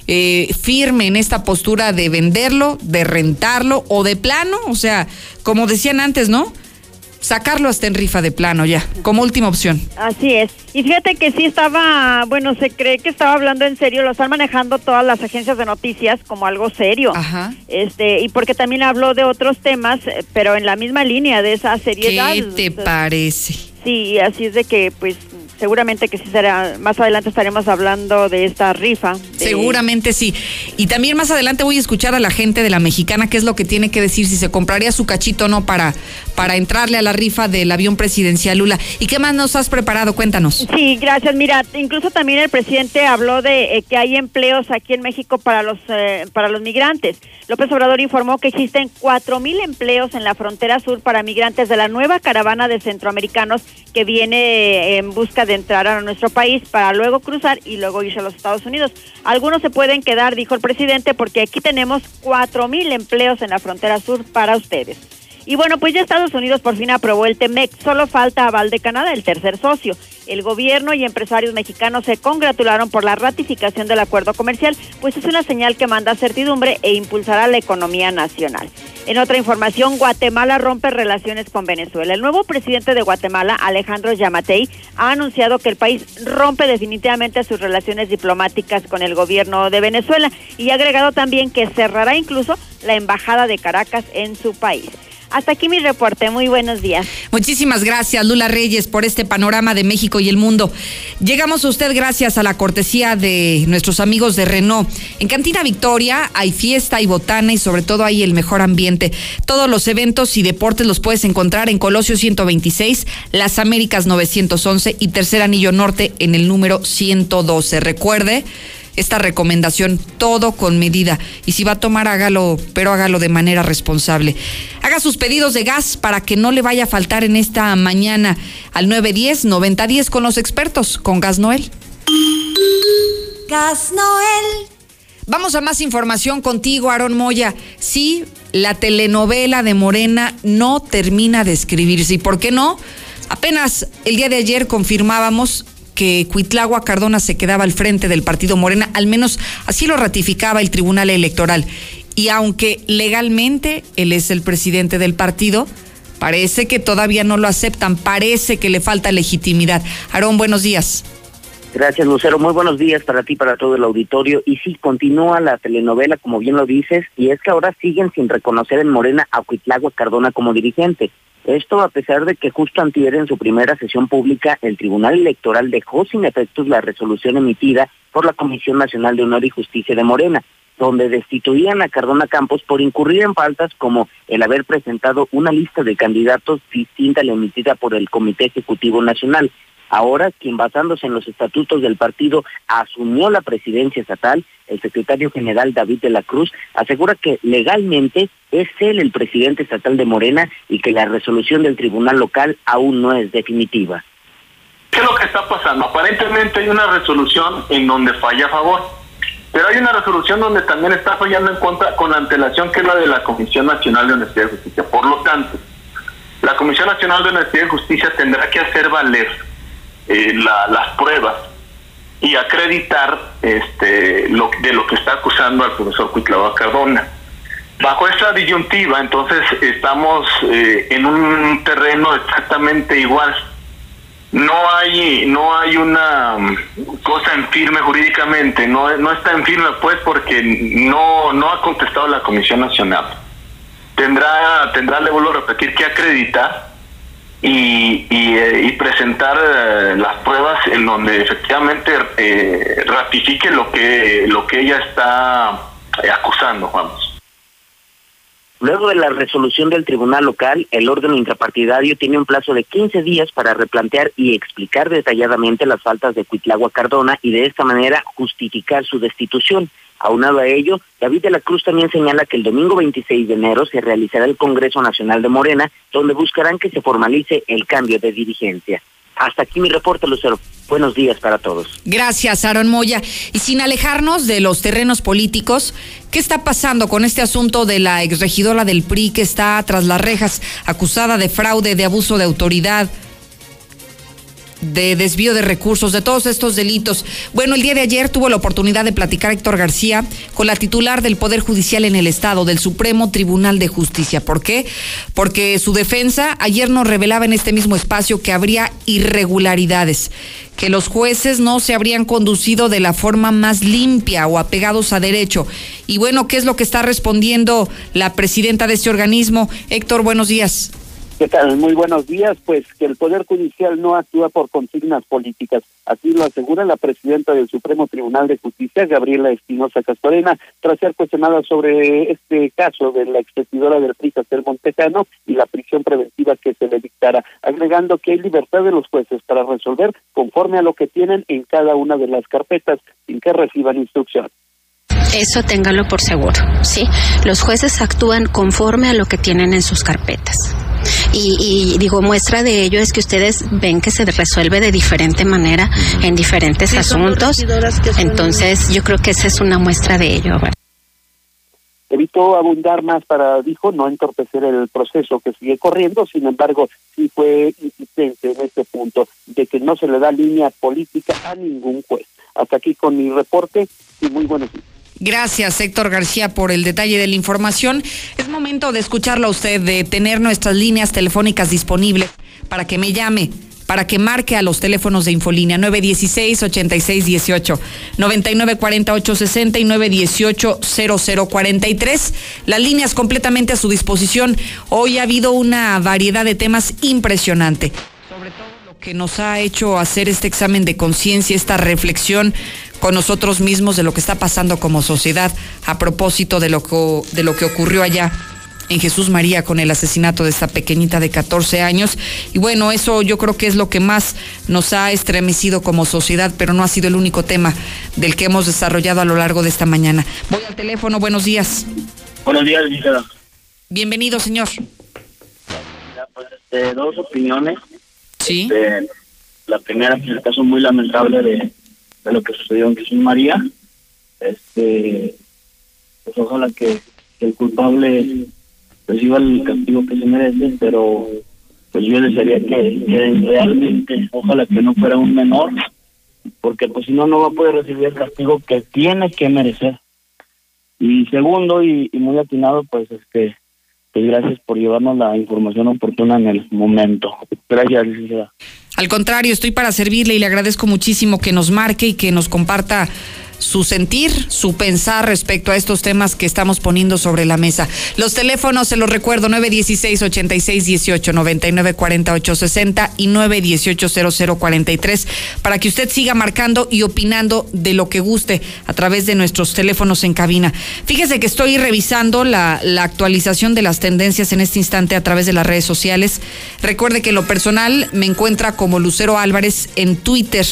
eh, firme en esta postura de venderlo, de rentarlo o de plano, o sea, como decían antes, ¿no? Sacarlo hasta en rifa de plano ya, como última opción. Así es. Y fíjate que sí estaba, bueno, se cree que estaba hablando en serio, lo están manejando todas las agencias de noticias como algo serio. Ajá. Este, y porque también habló de otros temas, eh, pero en la misma línea de esa seriedad. ¿Qué te parece? Sí, así es de que, pues, seguramente que sí será, más adelante estaremos hablando de esta rifa. de- Seguramente sí. Y también más adelante voy a escuchar a la gente de la mexicana qué es lo que tiene que decir, si se compraría su cachito o no para, para entrarle a la rifa del avión presidencial Lula. ¿Y qué más nos has preparado? Cuéntanos. Sí, gracias. Mira, incluso también el presidente habló de eh, que hay empleos aquí en México para los eh, para los migrantes. López Obrador informó que existen cuatro mil empleos en la frontera sur para migrantes de la nueva caravana de centroamericanos que viene eh, en busca de entrar a nuestro país para luego cruzar y luego irse a los Estados Unidos. Algunos se pueden quedar, dijo el presidente, porque aquí tenemos cuatro mil empleos en la frontera sur para ustedes. Y bueno, pues ya Estados Unidos por fin aprobó el TEMEC. Solo falta aval de Canadá, el tercer socio. El gobierno y empresarios mexicanos se congratularon por la ratificación del acuerdo comercial, pues es una señal que manda certidumbre e impulsará la economía nacional. En otra información, Guatemala rompe relaciones con Venezuela. El nuevo presidente de Guatemala, Alejandro Yamatei, ha anunciado que el país rompe definitivamente sus relaciones diplomáticas con el gobierno de Venezuela y ha agregado también que cerrará incluso la embajada de Caracas en su país. Hasta aquí mi reporte. Muy buenos días. Muchísimas gracias, Lula Reyes, por este panorama de México y el mundo. Llegamos a usted gracias a la cortesía de nuestros amigos de Renault. En Cantina Victoria hay fiesta, hay botana y sobre todo hay el mejor ambiente. Todos los eventos y deportes los puedes encontrar en Colosio 126, Las Américas 911 y Tercer Anillo Norte en el número 112. Recuerde esta recomendación, todo con medida. Y si va a tomar, hágalo, pero hágalo de manera responsable. Haga sus pedidos de gas para que no le vaya a faltar en esta mañana al 910-9010 con los expertos, con Gas Noel. Gas Noel. Vamos a más información contigo, Aarón Moya. Sí, la telenovela de Morena no termina de escribirse. ¿Y por qué no? Apenas el día de ayer confirmábamos que Cuitlagua Cardona se quedaba al frente del partido Morena, al menos así lo ratificaba el Tribunal Electoral. Y aunque legalmente él es el presidente del partido, parece que todavía no lo aceptan, parece que le falta legitimidad. Aarón, buenos días. Gracias, Lucero. Muy buenos días para ti, para todo el auditorio. Y sí, continúa la telenovela, como bien lo dices, y es que ahora siguen sin reconocer en Morena a Cuitlagua Cardona como dirigente. Esto a pesar de que justo antier en su primera sesión pública, el Tribunal Electoral dejó sin efectos la resolución emitida por la Comisión Nacional de Honor y Justicia de Morena, donde destituían a Cardona Campos por incurrir en faltas como el haber presentado una lista de candidatos distinta a la emitida por el Comité Ejecutivo Nacional. Ahora, quien basándose en los estatutos del partido asumió la presidencia estatal, el secretario general David de la Cruz, asegura que legalmente es él el presidente estatal de Morena y que la resolución del tribunal local aún no es definitiva. ¿Qué es lo que está pasando? Aparentemente hay una resolución en donde falla a favor, pero hay una resolución donde también está fallando en contra con la antelación que es la de la Comisión Nacional de Honestidad y Justicia. Por lo tanto, la Comisión Nacional de Honestidad y Justicia tendrá que hacer valer eh, las pruebas y acreditar este lo, de lo que está acusando al profesor Cuitlava Cardona. Bajo esta disyuntiva, entonces estamos eh, en un terreno exactamente igual. No hay no hay una mm, cosa en firme jurídicamente, no no está en firme pues porque no no ha contestado la Comisión Nacional. Tendrá tendrá le vuelvo a repetir que acreditar y, y, presentar eh, las pruebas en donde efectivamente eh, ratifique lo que lo que ella está eh, acusando, vamos. Luego de la resolución del tribunal local, el órgano intrapartidario tiene un plazo de 15 días para replantear y explicar detalladamente las faltas de Cuitlagua Cardona y de esta manera justificar su destitución. Aunado a ello, David de la Cruz también señala que el domingo 26 de enero se realizará el Congreso Nacional de Morena, donde buscarán que se formalice el cambio de dirigencia. Hasta aquí mi reporte, Lucero. Buenos días para todos. Gracias, Aaron Moya. Y sin alejarnos de los terrenos políticos, ¿qué está pasando con este asunto de la exregidora del PRI que está tras las rejas, acusada de fraude, de abuso de autoridad? De desvío de recursos, de todos estos delitos. Bueno, el día de ayer tuvo la oportunidad de platicar Héctor García con la titular del Poder Judicial en el Estado, del Supremo Tribunal de Justicia. ¿Por qué? Porque su defensa ayer nos revelaba en este mismo espacio que habría irregularidades, que los jueces no se habrían conducido de la forma más limpia o apegados a derecho. Y bueno, ¿qué es lo que está respondiendo la presidenta de este organismo? Héctor, buenos días. ¿Qué tal? Muy buenos días. Pues que el Poder Judicial no actúa por consignas políticas. Así lo asegura la presidenta del Supremo Tribunal de Justicia, Gabriela Espinosa Castorena, tras ser cuestionada sobre este caso de la expetidora del PRI, Castel Montejano, y la prisión preventiva que se le dictara, agregando que hay libertad de los jueces para resolver conforme a lo que tienen en cada una de las carpetas, sin que reciban instrucción. Eso téngalo por seguro, ¿sí? Los jueces actúan conforme a lo que tienen en sus carpetas. Y, digo, muestra de ello es que ustedes ven que se resuelve de diferente manera en diferentes asuntos. Entonces, yo creo que esa es una muestra de ello. Evitó abundar más para, dijo, no entorpecer el proceso que sigue corriendo, sin embargo, sí fue insistente en este punto de que no se le da línea política a ningún juez. Hasta aquí con mi reporte y muy buenos días. Gracias, Héctor García, por el detalle de la información. Es momento de escucharlo a usted, de tener nuestras líneas telefónicas disponibles para que me llame para que marque a los teléfonos de Infolínea 916-8618, 994860 y 918-0043. Las líneas completamente a su disposición. Hoy ha habido una variedad de temas impresionante. Sobre todo lo que nos ha hecho hacer este examen de conciencia, esta reflexión con nosotros mismos de lo que está pasando como sociedad a propósito de lo que, de lo que ocurrió allá en Jesús María con el asesinato de esta pequeñita de 14 años. Y bueno, eso yo creo que es lo que más nos ha estremecido como sociedad, pero no ha sido el único tema del que hemos desarrollado a lo largo de esta mañana. Voy al teléfono, buenos días. Buenos días, Gisela. Bienvenido, señor. Pues, este, dos opiniones. Sí. Este, la primera, es el caso muy lamentable de de lo que sucedió en Jesús María. Este, pues ojalá que, el culpable reciba el castigo que se merece, pero pues yo desearía que, realmente, ojalá que no fuera un menor porque pues si no, no va a poder recibir el castigo que tiene que merecer. Y segundo, y, muy atinado, pues este, pues gracias por llevarnos la información oportuna en el momento. Gracias, licenciada. Al contrario, estoy para servirle y le agradezco muchísimo que nos marque y que nos comparta su sentir, su pensar respecto a estos temas que estamos poniendo sobre la mesa. Los teléfonos, se los recuerdo, 916-8618, 994860 y 918-0043, para que usted siga marcando y opinando de lo que guste a través de nuestros teléfonos en cabina. Fíjese que estoy revisando la, actualización de las tendencias en este instante a través de las redes sociales. Recuerde que lo personal me encuentra como Lucero Álvarez en Twitter.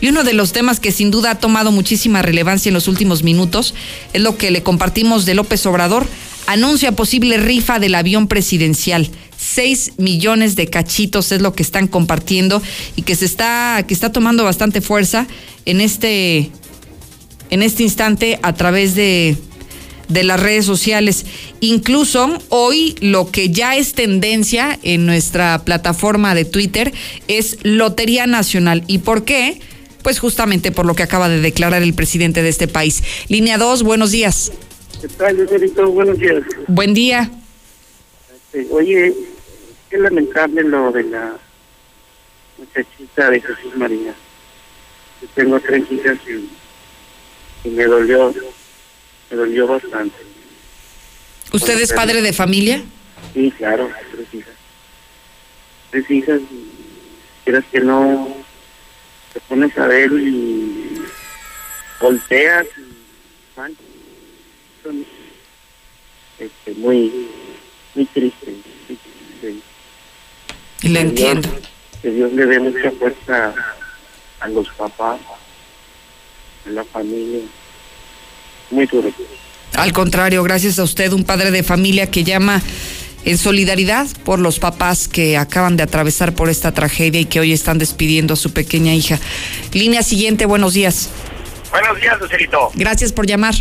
Y uno de los temas que sin duda ha tomado muchísima relevancia en los últimos minutos es lo que le compartimos de López Obrador. Anuncia posible rifa del avión presidencial. 6 millones de cachitos es lo que están compartiendo y que se está, que está tomando bastante fuerza en este, en este instante a través de, de las redes sociales. Incluso hoy lo que ya es tendencia en nuestra plataforma de Twitter es Lotería Nacional. ¿Y por qué? Pues justamente por lo que acaba de declarar el presidente de este país. Línea 2, buenos días. ¿Qué tal, Buenos días. Buen día. Este, oye, qué lamentable lo de la muchachita de Jesús María. Yo tengo tres hijas y, me dolió, me dolió bastante. ¿Usted es padre de familia? Sí, claro, tres hijas. Tres hijas, quieras que no te pones a ver y volteas y este, muy muy triste, y le entiendo. que Dios le dé mucha fuerza a los papás a la familia. Muy duro. Al contrario gracias a usted un padre de familia que llama en solidaridad por los papás que acaban de atravesar por esta tragedia y que hoy están despidiendo a su pequeña hija. Línea siguiente, buenos días. Buenos días, Lucerito. Gracias por llamar.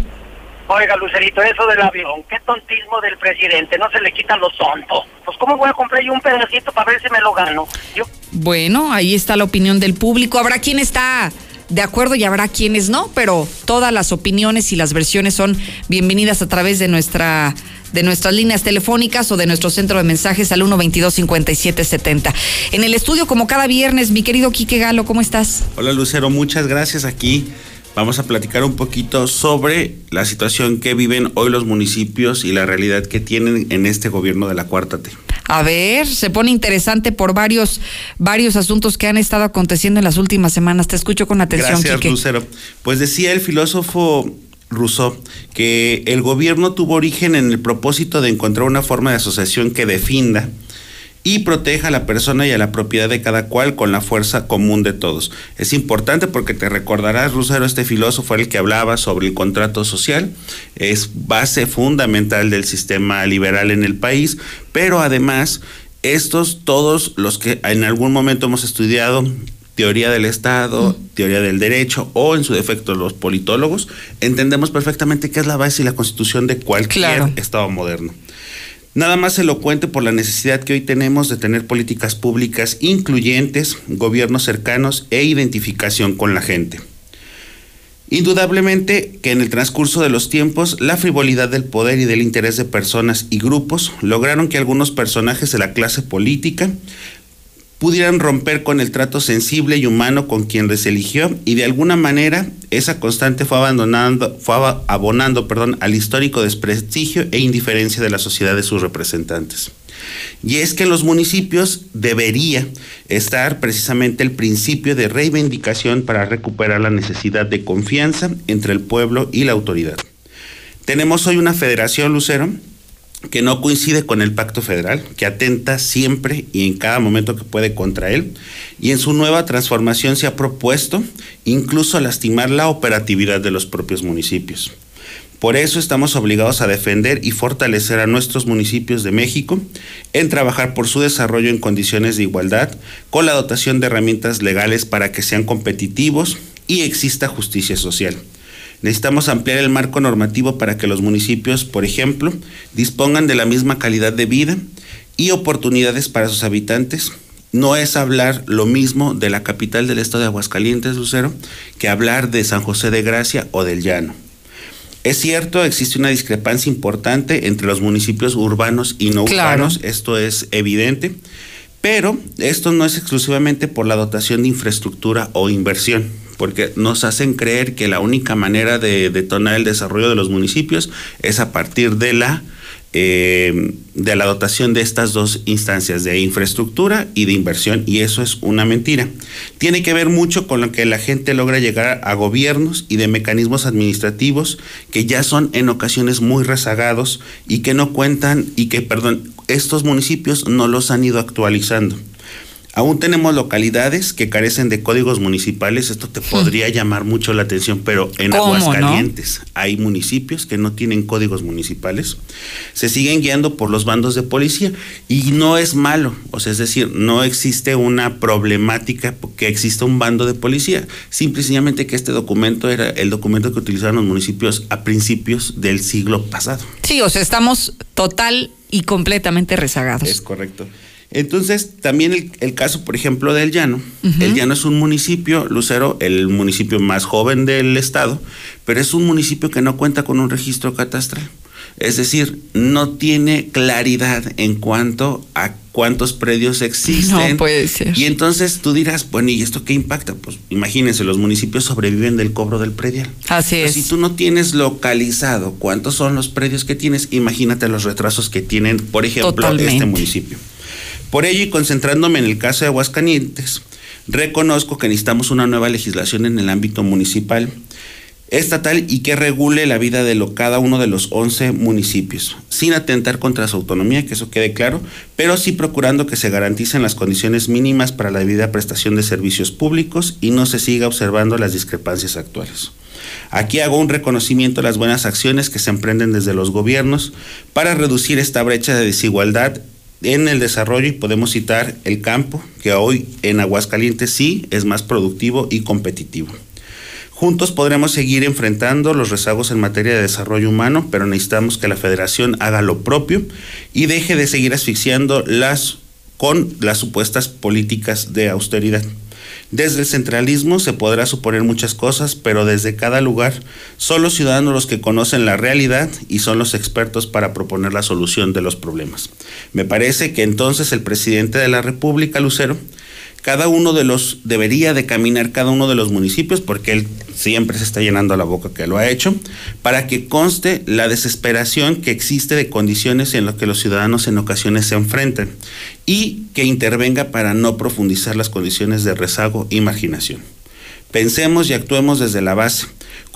Oiga, Lucerito, eso del avión, qué tontismo del presidente, no se le quita lo tonto. Pues cómo voy a comprar yo un pedacito para ver si me lo gano. Yo... Bueno, ahí está la opinión del público. Habrá quien está de acuerdo y habrá quienes no, pero todas las opiniones y las versiones son bienvenidas a través de nuestra de nuestras líneas telefónicas o de nuestro centro de mensajes al 122-5770. En el estudio, como cada viernes, mi querido Quique Galo, ¿cómo estás? Hola Lucero, muchas gracias aquí. Vamos a platicar un poquito sobre la situación que viven hoy los municipios y la realidad que tienen en este gobierno de la Cuarta T. A ver, se pone interesante por varios, varios asuntos que han estado aconteciendo en las últimas semanas. Te escucho con atención. Gracias, Lucero. Pues decía el filósofo Rousseau que el gobierno tuvo origen en el propósito de encontrar una forma de asociación que defienda y proteja a la persona y a la propiedad de cada cual con la fuerza común de todos. Es importante porque te recordarás, Rousseau, este filósofo el que hablaba sobre el contrato social, es base fundamental del sistema liberal en el país, pero además estos todos los que en algún momento hemos estudiado teoría del Estado, teoría del derecho o en su defecto los politólogos, entendemos perfectamente qué es la base y la constitución de cualquier Estado moderno. Nada más elocuente por la necesidad que hoy tenemos de tener políticas públicas incluyentes, gobiernos cercanos e identificación con la gente. Indudablemente que en el transcurso de los tiempos, la frivolidad del poder y del interés de personas y grupos lograron que algunos personajes de la clase política pudieran romper con el trato sensible y humano con quien les eligió y de alguna manera esa constante fue abandonando fue abonando, perdón, al histórico desprestigio e indiferencia de la sociedad de sus representantes. Y es que en los municipios debería estar precisamente el principio de reivindicación para recuperar la necesidad de confianza entre el pueblo y la autoridad. Tenemos hoy una federación, Lucero, que no coincide con el pacto federal, que atenta siempre y en cada momento que puede contra él, y en su nueva transformación se ha propuesto incluso lastimar la operatividad de los propios municipios. Por eso estamos obligados a defender y fortalecer a nuestros municipios de México en trabajar por su desarrollo en condiciones de igualdad, con la dotación de herramientas legales para que sean competitivos y exista justicia social. Necesitamos ampliar el marco normativo para que los municipios, por ejemplo, dispongan de la misma calidad de vida y oportunidades para sus habitantes, no es hablar lo mismo de la capital del estado de Aguascalientes, Lucero, que hablar de San José de Gracia o del Llano. Es cierto, existe una discrepancia importante entre los municipios urbanos y no urbanos, esto es evidente, pero esto no es exclusivamente por la dotación de infraestructura o inversión, porque nos hacen creer que la única manera de detonar el desarrollo de los municipios es a partir de la eh, de la dotación de estas dos instancias, de infraestructura y de inversión, y eso es una mentira. Tiene que ver mucho con lo que la gente logra llegar a gobiernos y de mecanismos administrativos que ya son en ocasiones muy rezagados y que no cuentan y que, perdón, estos municipios no los han ido actualizando. Aún tenemos localidades que carecen de códigos municipales, esto te podría llamar mucho la atención, pero en Aguascalientes hay municipios que no tienen códigos municipales, se siguen guiando por los bandos de policía y no es malo, o sea, es decir, no existe una problemática que exista un bando de policía, simple y sencillamente que este documento era el documento que utilizaron los municipios a principios del siglo pasado. Sí, o sea, estamos total y completamente rezagados. Es correcto. Entonces, también el, caso, por ejemplo, del Llano. El Llano es un municipio, Lucero, el municipio más joven del estado, pero es un municipio que no cuenta con un registro catastral. Es decir, no tiene claridad en cuanto a cuántos predios existen. No puede ser. Y entonces tú dirás, bueno, ¿y esto qué impacta? Pues imagínense, los municipios sobreviven del cobro del predial. Así es. Si tú no tienes localizado cuántos son los predios que tienes, imagínate los retrasos que tienen, por ejemplo, este municipio. Por ello, y concentrándome en el caso de Aguascalientes, reconozco que necesitamos una nueva legislación en el ámbito municipal, estatal y que regule la vida de lo, cada uno de los 11 municipios, sin atentar contra su autonomía, que eso quede claro, pero sí procurando que se garanticen las condiciones mínimas para la debida prestación de servicios públicos y no se siga observando las discrepancias actuales. Aquí hago un reconocimiento a las buenas acciones que se emprenden desde los gobiernos para reducir esta brecha de desigualdad en el desarrollo y podemos citar el campo, que hoy en Aguascalientes sí es más productivo y competitivo. Juntos podremos seguir enfrentando los rezagos en materia de desarrollo humano, pero necesitamos que la federación haga lo propio y deje de seguir asfixiando las con las supuestas políticas de austeridad. Desde el centralismo se podrá suponer muchas cosas, pero desde cada lugar son los ciudadanos los que conocen la realidad y son los expertos para proponer la solución de los problemas. Me parece que entonces el presidente de la República, Lucero, cada uno de los debería de caminar cada uno de los municipios porque él siempre se está llenando la boca que lo ha hecho para que conste la desesperación que existe de condiciones en las que los ciudadanos en ocasiones se enfrentan y que intervenga para no profundizar las condiciones de rezago y marginación. Pensemos y actuemos desde la base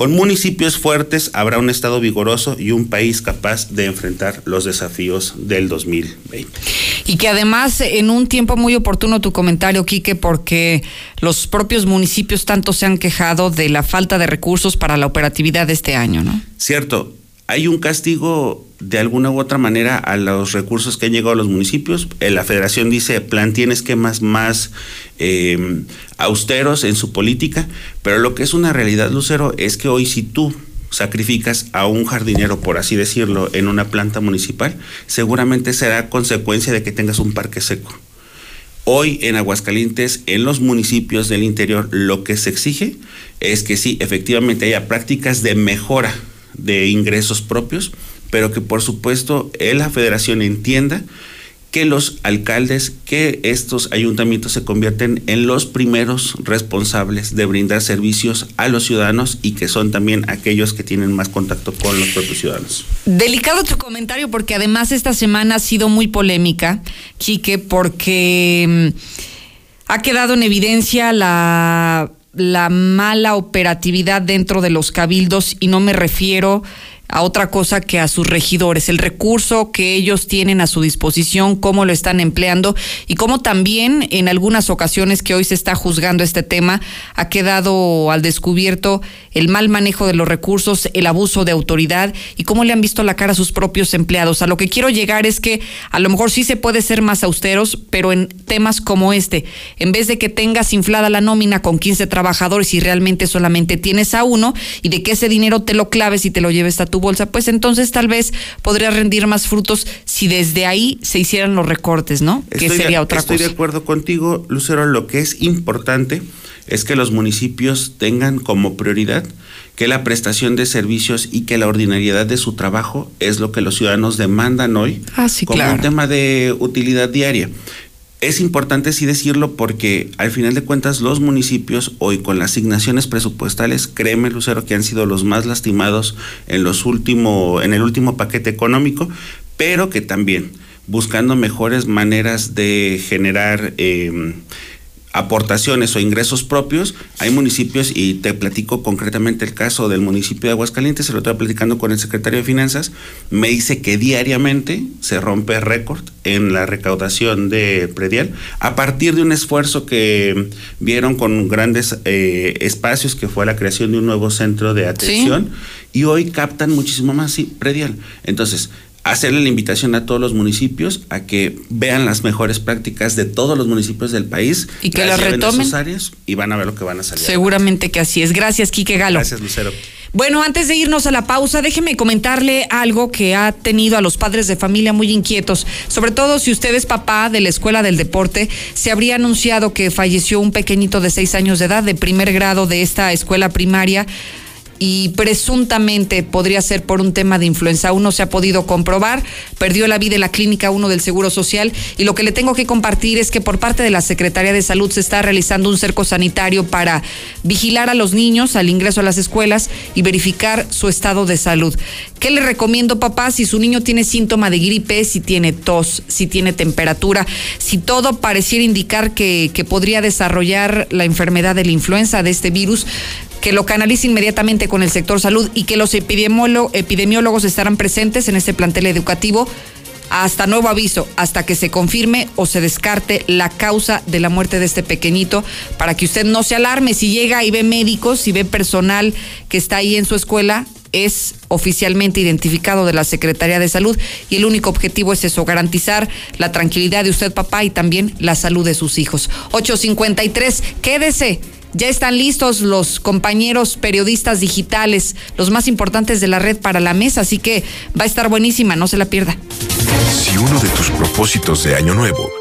con municipios fuertes habrá un Estado vigoroso y un país capaz de enfrentar los desafíos del 2020. Y que además, en un tiempo muy oportuno tu comentario, Quique, porque los propios municipios tanto se han quejado de la falta de recursos para la operatividad de este año, ¿no? Cierto, hay un castigo de alguna u otra manera a los recursos que han llegado a los municipios. Eh, la federación dice, planteen esquemas más eh, austeros en su política, pero lo que es una realidad, Lucero, es que hoy si tú sacrificas a un jardinero, por así decirlo, en una planta municipal, seguramente será consecuencia de que tengas un parque seco. Hoy en Aguascalientes, en los municipios del interior, lo que se exige es que sí, efectivamente haya prácticas de mejora de ingresos propios, pero que por supuesto la federación entienda que los alcaldes, que estos ayuntamientos se convierten en los primeros responsables de brindar servicios a los ciudadanos y que son también aquellos que tienen más contacto con los propios ciudadanos. Delicado tu comentario porque además esta semana ha sido muy polémica, Quique, porque mm, ha quedado en evidencia la la mala operatividad dentro de los cabildos y no me refiero a otra cosa que a sus regidores, el recurso que ellos tienen a su disposición, cómo lo están empleando y cómo también en algunas ocasiones que hoy se está juzgando este tema ha quedado al descubierto el mal manejo de los recursos, el abuso de autoridad y cómo le han visto la cara a sus propios empleados. A lo que quiero llegar es que a lo mejor sí se puede ser más austeros, pero en temas como este, en vez de que tengas inflada la nómina con 15 trabajadores y realmente solamente tienes a uno y de que ese dinero te lo claves y te lo lleves a tu bolsa, pues entonces tal vez podría rendir más frutos si desde ahí se hicieran los recortes, ¿no? que sería otra cosa. Estoy de acuerdo contigo, Lucero. Lo que es importante es que los municipios tengan como prioridad que la prestación de servicios y que la ordinariedad de su trabajo es lo que los ciudadanos demandan hoy ah, como un tema de utilidad diaria. Es importante sí decirlo porque al final de cuentas los municipios hoy con las asignaciones presupuestales, créeme Lucero que han sido los más lastimados en los último, en el último paquete económico, pero que también buscando mejores maneras de generar eh, aportaciones o ingresos propios, hay municipios, y te platico concretamente el caso del municipio de Aguascalientes, se lo estoy platicando con el secretario de Finanzas, me dice que diariamente se rompe récord en la recaudación de predial, a partir de un esfuerzo que vieron con grandes eh, espacios, que fue la creación de un nuevo centro de atención, y hoy captan muchísimo más, sí, predial. Entonces, hacerle la invitación a todos los municipios a que vean las mejores prácticas de todos los municipios del país y que las retomen áreas y van a ver lo que van a salir. Seguramente que así es. Gracias, Quique Galo. Gracias, Lucero. Bueno, antes de irnos a la pausa, déjeme comentarle algo que ha tenido a los padres de familia muy inquietos. Sobre todo si usted es papá de la Escuela del Deporte, se habría anunciado que falleció un pequeñito de seis años de edad de primer grado de esta escuela primaria y presuntamente podría ser por un tema de influenza. Aún no se ha podido comprobar. Perdió la vida en la clínica 1 del Seguro Social y lo que le tengo que compartir es que por parte de la Secretaría de Salud se está realizando un cerco sanitario para vigilar a los niños al ingreso a las escuelas y verificar su estado de salud. ¿Qué le recomiendo, papá? Si su niño tiene síntoma de gripe, si tiene tos, si tiene temperatura, si todo pareciera indicar que, que podría desarrollar la enfermedad de la influenza de este virus, que lo canalice inmediatamente con el sector salud y que los epidemiólogos estarán presentes en este plantel educativo hasta nuevo aviso, hasta que se confirme o se descarte la causa de la muerte de este pequeñito, para que usted no se alarme. Si llega y ve médicos, si ve personal que está ahí en su escuela, es oficialmente identificado de la Secretaría de Salud y el único objetivo es eso, garantizar la tranquilidad de usted, papá, y también la salud de sus hijos. 853, quédese ya están listos los compañeros periodistas digitales, los más importantes de la red para la mesa, así que va a estar buenísima, no se la pierda. Si uno de tus propósitos de año nuevo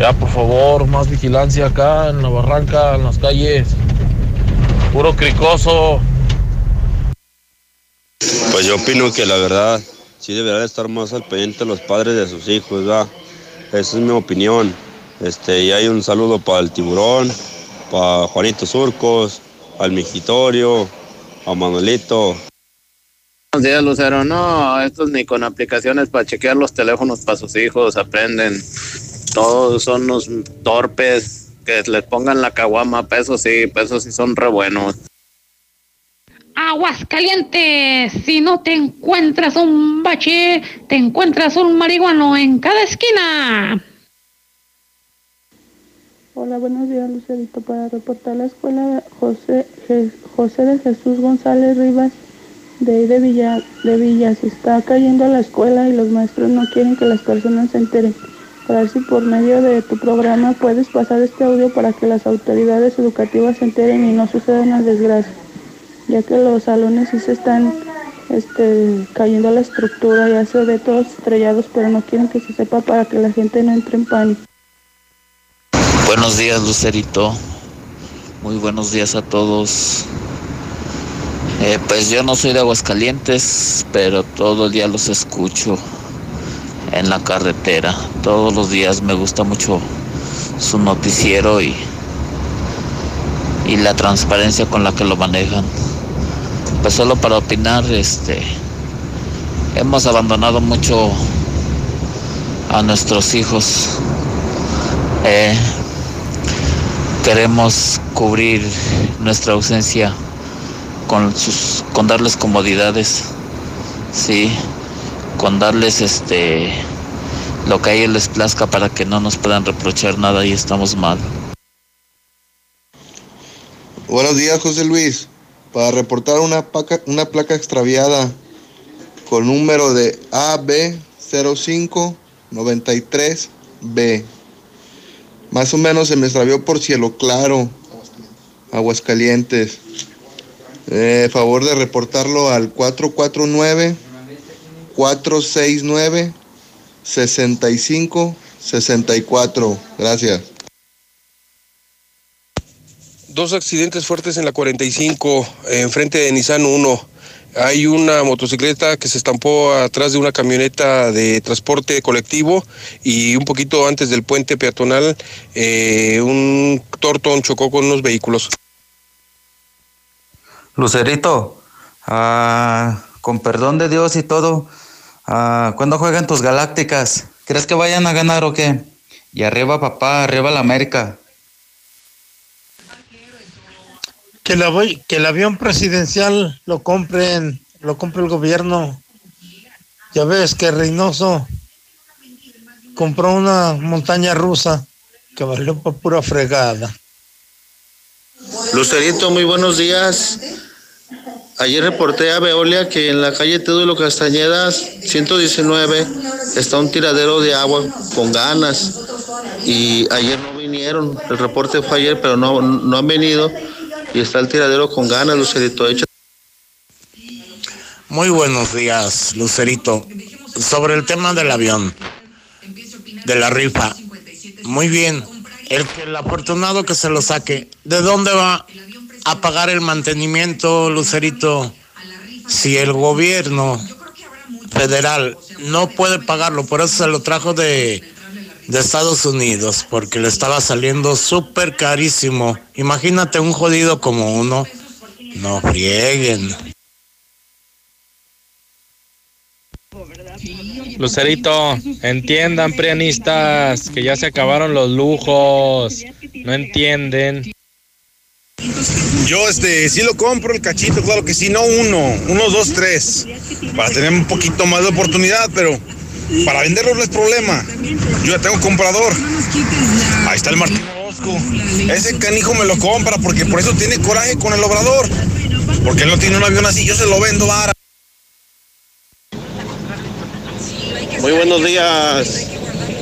Ya, por favor, más vigilancia acá en la barranca, en las calles. Puro cricoso. Pues yo opino que la verdad sí deberían estar más al pendiente los padres de sus hijos, ¿verdad? Esa es mi opinión. Este, y hay un saludo para el tiburón, para Juanito Surcos, al Mijitorio, a Manuelito. Buenos días, Lucero. No, estos ni con aplicaciones para chequear los teléfonos para sus hijos aprenden todos son unos torpes, que les pongan la caguama, pesos sí, pesos sí son re buenos. Aguas calientes, si no te encuentras un bache, te encuentras un marihuano en cada esquina. Hola, buenos días, Lucerito. Para reportar la escuela José, José de Jesús González Rivas de, de, Villa, de Villas está cayendo a la escuela y los maestros no quieren que las personas se enteren para ver si por medio de tu programa puedes pasar este audio para que las autoridades educativas se enteren y no sucedan las desgracias, ya que los salones sí se están este, cayendo la estructura, ya se ve todos estrellados, pero no quieren que se sepa para que la gente no entre en pánico. Buenos días, Lucerito. Muy buenos días a todos. Eh, pues yo no soy de Aguascalientes, pero todo el día los escucho en la carretera. Todos los días me gusta mucho su noticiero y, y la transparencia con la que lo manejan. Pues solo para opinar, este, hemos abandonado mucho a nuestros hijos. Eh, queremos cubrir nuestra ausencia con sus con darles comodidades sí con darles este lo que a ellos les plazca para que no nos puedan reprochar nada y estamos mal Buenos días, José Luis. Para reportar una, paca- una placa extraviada con número de AB0593B. Más o menos se me extravió por Cielo Claro, Aguascalientes. Eh, favor de reportarlo al 449 469 65 64. Gracias. Dos accidentes fuertes en la 45, eh, enfrente de Nissan 1. Hay una motocicleta que se estampó atrás de una camioneta de transporte colectivo y un poquito antes del puente peatonal eh, un tortón chocó con unos vehículos. Lucerito, ah, con perdón de Dios y todo, ah, ¿cuándo juegan tus galácticas? ¿Crees que vayan a ganar o qué? Y arriba papá, arriba la América. Que, la voy- que el avión presidencial lo compren, lo compre el gobierno. Ya ves que Reynoso compró una montaña rusa que valió por pura fregada. Lucerito, muy buenos días. Ayer reporté a Veolia que en la calle Teodulo Castañedas 119 está un tiradero de agua con ganas y ayer no vinieron. El reporte fue ayer, pero no, no han venido y está el tiradero con ganas, Lucerito. Echa- Muy buenos días, Lucerito. Sobre el tema del avión, de la rifa. Muy bien. El, el afortunado que se lo saque. ¿De dónde va a pagar el mantenimiento, Lucerito? Si el gobierno federal no puede pagarlo, por eso se lo trajo de, de Estados Unidos, porque le estaba saliendo súper carísimo. Imagínate un jodido como uno. No frieguen. Lucerito, entiendan, prianistas, que ya se acabaron los lujos. No entienden. Yo este sí lo compro el cachito, claro que sí, no uno, uno, dos, tres, para tener un poquito más de oportunidad, pero para venderlo no es problema. Yo ya tengo comprador. Ahí está el Martín Orozco. Ese canijo me lo compra porque por eso tiene coraje con el obrador. Porque él no tiene un avión así, yo se lo vendo vara. Muy buenos días.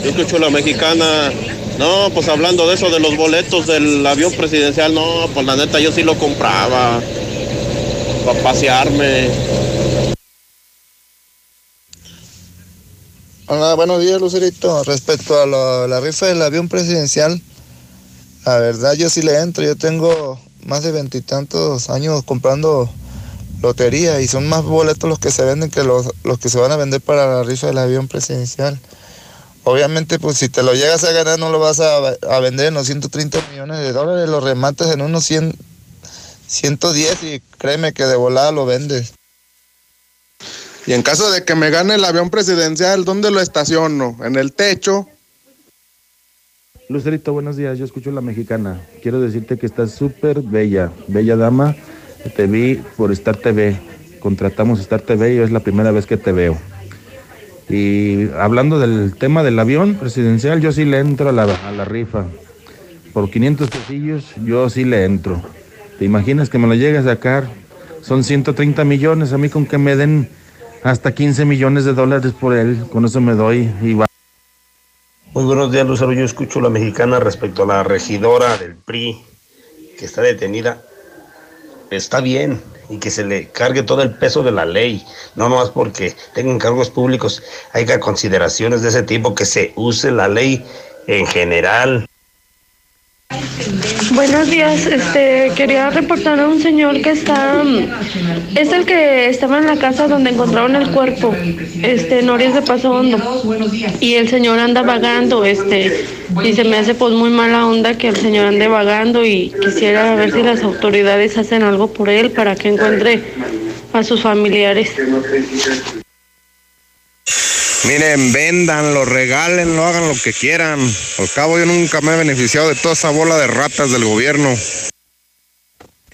Yo escucho la mexicana. No, pues hablando de eso de los boletos del avión presidencial, no, pues la neta yo sí lo compraba. Para pasearme. Hola, buenos días, Lucerito. Respecto a la rifa del avión presidencial, la verdad yo sí le entro. Yo tengo más de veintitantos años comprando lotería y son más boletos los que se venden que los, los que se van a vender para la rifa del avión presidencial. Obviamente, pues si te lo llegas a ganar, no lo vas a, a vender en los 130 millones de dólares, lo rematas en unos 100, 110 y créeme que de volada lo vendes. Y en caso de que me gane el avión presidencial, ¿dónde lo estaciono? ¿En el techo? Lucerito, buenos días. Yo escucho la mexicana. Quiero decirte que estás súper bella, bella dama. Te vi por Star TV. Contratamos Star TV y es la primera vez que te veo. Y hablando del tema del avión presidencial, yo sí le entro a la, rifa. Por 500 pesillos, yo sí le entro. ¿Te imaginas que me lo llegue a sacar? Son 130 millones. A mí con que me den hasta 15 millones de dólares por él, con eso me doy y va. Muy buenos días, Lucero. Yo escucho la mexicana respecto a la regidora del PRI que está detenida. está bien y que se le cargue todo el peso de la ley, no más porque tengan cargos públicos, hay consideraciones de ese tipo, que se use la ley en general. Buenos días, este quería reportar a un señor que está es el que estaba en la casa donde encontraron el cuerpo, este en Orias de Paso Hondo. Y el señor anda vagando, este, y se me hace pues muy mala onda que el señor ande vagando y quisiera ver si las autoridades hacen algo por él para que encuentre a sus familiares. Miren, véndanlo, regálenlo, hagan lo que quieran. Al cabo yo nunca me he beneficiado de toda esa bola de ratas del gobierno.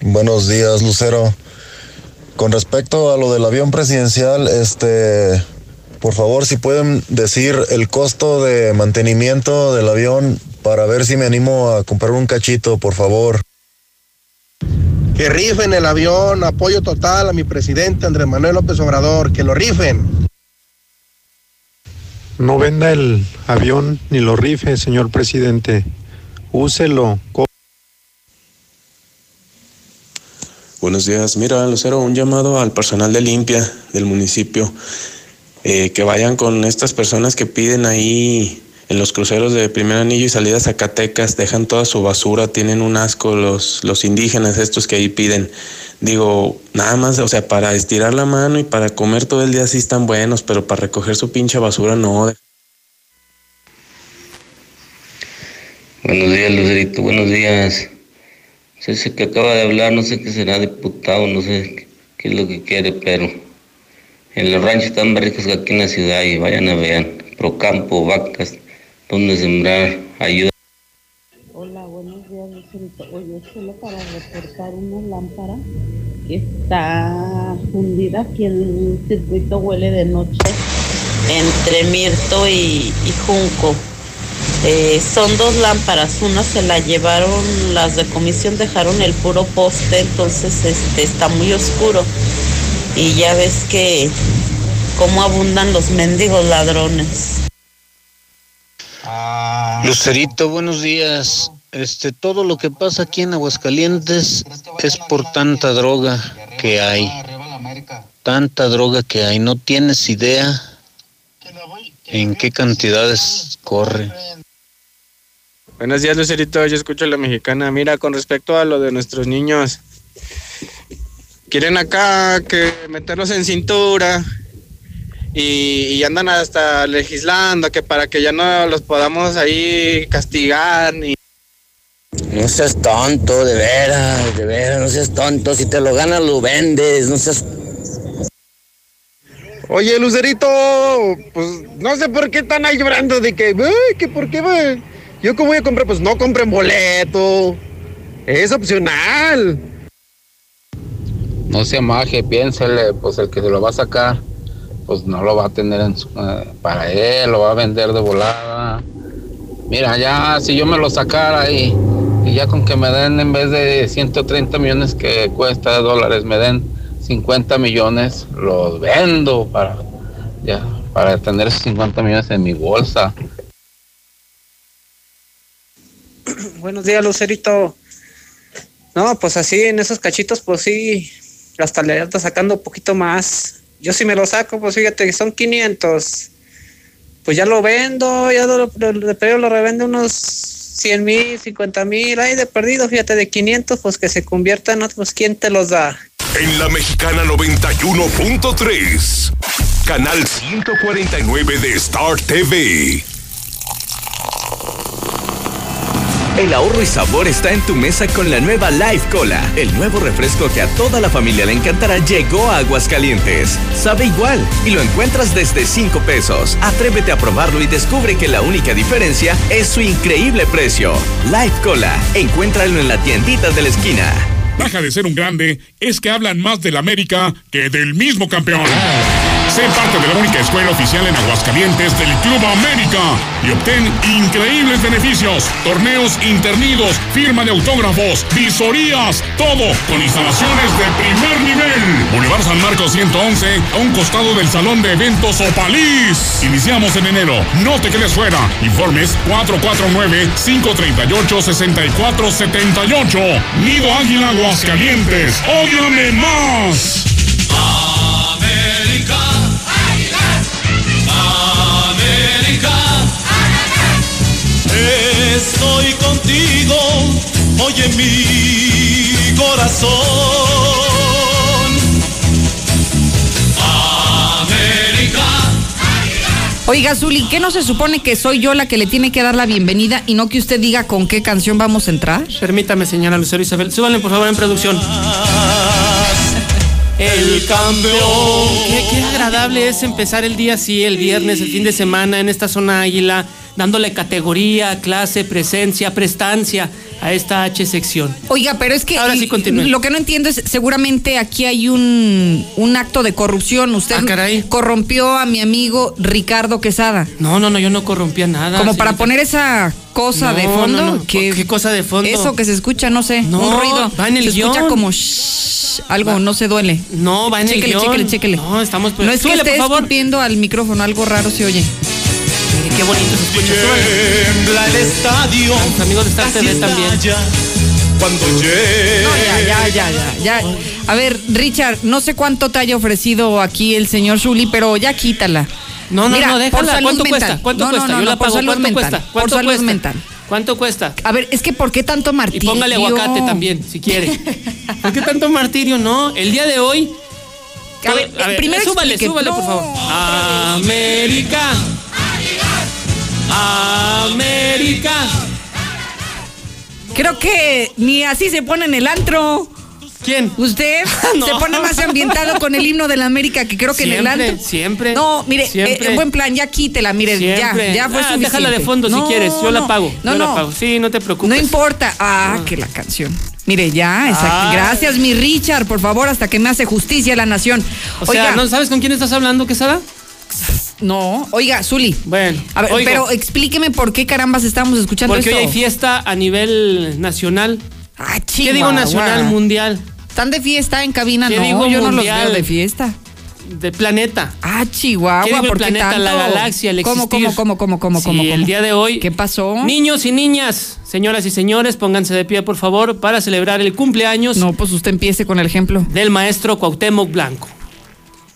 Buenos días, Lucero. Con respecto a lo del avión presidencial, este, por favor, si pueden decir el costo de mantenimiento del avión para ver si me animo a comprar un cachito, por favor. Que rifen el avión, apoyo total a mi presidente Andrés Manuel López Obrador, que lo rifen. No venda el avión ni lo rife, señor presidente. Úselo. Buenos días. Mira, Lucero, un llamado al personal de limpia del municipio. Eh, que vayan con estas personas que piden ahí en los cruceros de primer anillo y salida Zacatecas, dejan toda su basura, tienen un asco los, los indígenas estos que ahí piden. Digo, nada más, o sea, para estirar la mano y para comer todo el día sí están buenos, pero para recoger su pinche basura no. Buenos días, Lucerito, buenos días. Ese que acaba de hablar, no sé qué será diputado, no sé qué es lo que quiere, pero en los ranchos están más ricos que aquí en la ciudad y vayan a ver, Procampo, vacas, donde sembrar, ayuda. Hola, buenos días, Lucerito. Oye, solo para reportar una lámpara que está fundida aquí en el circuito huele de noche entre Mirto y, y Junco. Eh, son dos lámparas, una se la llevaron, las de comisión dejaron el puro poste, entonces este, está muy oscuro. Y ya ves que cómo abundan los mendigos ladrones. Lucerito, buenos días. Este, todo lo que pasa aquí en Aguascalientes es por tanta droga que hay. Tanta droga que hay. No tienes idea en qué cantidades corre. Buenos días, Lucerito. Yo escucho a la mexicana. Mira, con respecto a lo de nuestros niños, quieren acá que meterlos en cintura y, y andan hasta legislando que para que ya no los podamos ahí castigar ni No seas tonto, de veras, de veras, no seas tonto. Si te lo ganas, lo vendes, no seas. Oye, Lucerito, pues no sé por qué están ahí llorando de que, ay, que por qué va. Yo cómo voy a comprar, pues no compren boleto. Es opcional. No se maje, piénsele, pues el que se lo va a sacar, pues no lo va a tener en su- eh, para él, lo va a vender de volada. Mira, ya si yo me lo sacara y, y ya con que me den en vez de 130 millones que cuesta de dólares, me den 50 millones, los vendo para, ya, para tener esos 50 millones en mi bolsa. Buenos días, Lucerito. No, pues así en esos cachitos, pues sí, hasta le anda sacando un poquito más. Yo si me lo saco, pues fíjate que son 500. Pues ya lo vendo, ya lo, lo- perdido lo revende unos 100 mil, 50 mil. Ay, de perdido, fíjate, de 500, pues que se convierta en otros. ¿Quién te los da? En la Mexicana 91.3, canal 149 de Star TV. El ahorro y sabor está en tu mesa con la nueva Life Cola. El nuevo refresco que a toda la familia le encantará llegó a Aguascalientes. Sabe igual y lo encuentras desde 5 pesos. Atrévete a probarlo y descubre que la única diferencia es su increíble precio. Life Cola. Encuéntralo en la tiendita de la esquina. Baja de ser un grande, es que hablan más del América que del mismo campeón. Sé parte de la única escuela oficial en Aguascalientes del Club América y obtén increíbles beneficios, torneos internidos, firma de autógrafos, visorías, todo con instalaciones de primer nivel. Boulevard San Marcos 111, a un costado del Salón de Eventos Opalís. Iniciamos en enero, no te quedes fuera. Informes 449-538-6478. Nido Águila Aguascalientes, óyame más. Estoy contigo, oye mi corazón. América. Oiga, Zuli, ¿qué no se supone que soy yo la que le tiene que dar la bienvenida y no que usted diga con qué canción vamos a entrar? Permítame, señora Lucero Isabel. Súbanle, por favor, en producción. El campeón. Qué, qué agradable es empezar el día así, el viernes, el fin de semana, en esta zona águila, dándole categoría, clase, presencia, prestancia a esta H sección. Oiga, pero es que Ahora sí, continúe. lo que no entiendo es, seguramente aquí hay un, un acto de corrupción. Usted corrompió a mi amigo Ricardo Quesada. No, no, no, yo no corrompía nada. Como para poner esa cosa No, de fondo. no, no. que- ¿Qué cosa de fondo? Eso que se escucha, no sé, un ruido. va en el se escucha como shh, algo, no se duele. No, va en el chéquele, guion. Chéquele, chéquele. No, estamos... No es que Súbele, esté por favor. al micrófono, algo raro se oye. Qué bonito se escucha. Tiembla el estadio. Los amigos de Star TV también. Cuando llegue. No, ya, ya, ya, ya, ya. A ver, Richard, no sé cuánto te haya ofrecido aquí el señor Zuli, pero ya quítala. No, no, Mira, no, déjala. ¿Cuánto mental. cuesta? ¿Cuánto cuesta? no, Yo no, la por pago. ¿Cuánto mental, cuesta? por ¿Cuánto salud cuesta? mental. ¿Cuánto cuesta? A ver, es que ¿por qué tanto Y martirio? póngale aguacate también, si quiere. ¿Por qué tanto martirio? No, el día de hoy. A ver, primero súbale, explique. súbale, por favor. América. América. Creo que ni así se pone en el antro. ¿Quién? Usted No. se pone más ambientado con el himno de la América que creo que en el Siempre, antro. siempre. No, mire, Siempre. eh, buen plan, ya quítela, mire, Siempre. ya, ya fue Ah, suficiente. Déjala de fondo No, si quieres, yo la pago. No, yo no. la pago. Sí, no te preocupes. No importa. Ah, que la canción. Mire, ya, exacto. Ah. Gracias, mi Richard, por favor, hasta que me hace justicia la nación. O sea, ¿no sabes con quién estás hablando, Quesada? No, oiga, Zuli. Bueno, A ver, oigo. pero explíqueme por qué carambas estamos escuchando Porque esto. hoy hay fiesta a nivel nacional. Ah, ¿Qué digo Chihuahua. nacional, mundial? ¿Están de fiesta en cabina? ¿Qué No, digo yo no los mundial? veo de fiesta. De planeta. Ah, Chihuahua, ¿Qué digo el ¿por planeta, tanto? la galaxia, el ¿Cómo, existir? cómo, cómo, cómo, cómo, Sí, cómo, el día de hoy. ¿Qué pasó? Niños y niñas, señoras y señores, pónganse de pie, por favor, para celebrar el cumpleaños No, pues usted empiece con el ejemplo. del maestro Cuauhtémoc Blanco.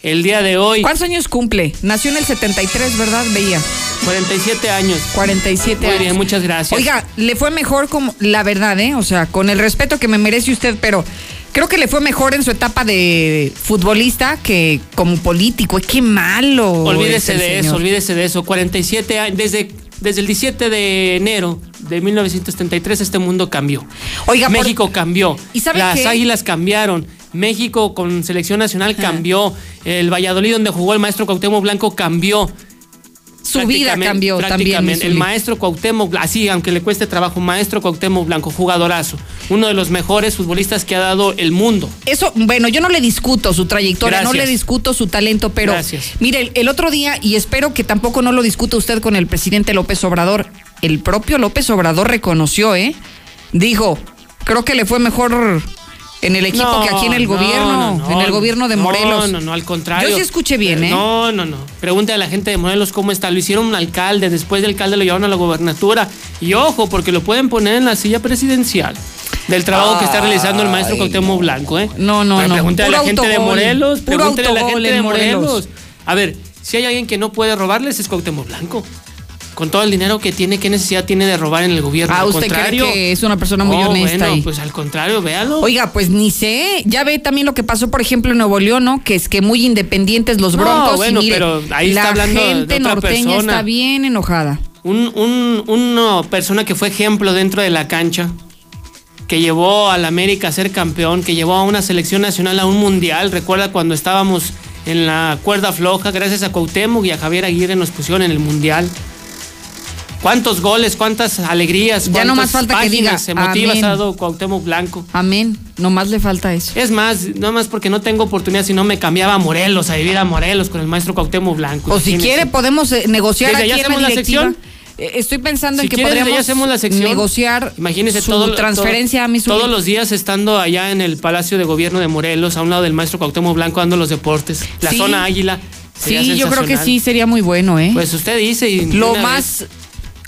El día de hoy, ¿Cuántos años cumple? Nació en el 73, ¿verdad? Veía. 47 años. 47 Muy años. bien, muchas gracias. Oiga, le fue mejor como, la verdad, ¿eh? O sea, con el respeto que me merece usted, pero creo que le fue mejor en su etapa de futbolista que como político. ¡Ay, ¡Qué malo! olvídese es el de eso, olvídese de eso. 47 años, desde, desde el 17 de enero de 1973 este mundo cambió. Oiga, por- México cambió. ¿Y sabe Las qué? águilas cambiaron. México con selección nacional cambió. El Valladolid donde jugó el maestro Cuauhtémoc Blanco cambió. Su vida Prácticamente- cambió también. El maestro Cuauhtémoc, así, aunque le cueste trabajo, maestro Cuauhtémoc Blanco, jugadorazo. Uno de los mejores futbolistas que ha dado el mundo. Eso, bueno, yo no le discuto su trayectoria, no le discuto su talento, pero Gracias. mire, el, el otro día, y espero que tampoco no lo discuta usted con el presidente López Obrador, el propio López Obrador reconoció, ¿eh? Dijo, creo que le fue mejor en el equipo No, que aquí en el no, gobierno, no, no, en el gobierno de no, Morelos. No, no, al contrario. Yo sí escuché bien, ¿eh? No, no, no. Pregúntale a la gente de Morelos cómo está. Lo hicieron un alcalde, después del alcalde lo llevaron a la gobernatura. Y ojo, porque lo pueden poner en la silla presidencial. Del trabajo que está realizando el maestro Cuauhtémoc Blanco, ¿eh? No, no, Pero no. Pregúntale a la gente de Morelos. Pregúntale a la gente en de Morelos. Morelos. A ver, si hay alguien que no puede robarles es Cuauhtémoc Blanco. Con todo el dinero que tiene, ¿qué necesidad tiene de robar en el gobierno? Ah, Al usted cree que es una persona muy No, honesta Bueno, y- pues al contrario, véalo. Oiga, pues ni sé. Ya ve también lo que pasó, por ejemplo, en Nuevo León, ¿no? Que es que muy independientes los No, broncos. bueno, y mire, pero ahí la está hablando de gente otra norteña persona. está bien enojada. un, un- una persona que fue ejemplo dentro de la cancha, que llevó al América a ser campeón, que llevó a una selección nacional a un mundial. Recuerda cuando estábamos en la cuerda floja, gracias a Cuauhtémoc y a Javier Aguirre nos pusieron en el mundial. Cuántos goles, cuántas alegrías, Ya no más cuántas falta que diga, emotivas ha dado Cuauhtémoc Blanco. Amén. Nomás le falta eso. Es más, no más porque no tengo oportunidad, si no me cambiaba a Morelos, a vivir a Morelos con el maestro Cuauhtémoc Blanco. O si quiere, podemos eh, negociar Desde aquí en hacemos la la directiva. sección. Eh, Estoy pensando Si en que quieren, podríamos hacemos la sección. negociar Imagínese su todo, transferencia todo- a Missouri. Todos los días estando allá en el Palacio de Gobierno de Morelos, a un lado del maestro Cuauhtémoc Blanco dando los deportes. La Sí. zona Águila. Sí, yo creo que sí, sería muy bueno, ¿eh? Pues usted dice. y Lo más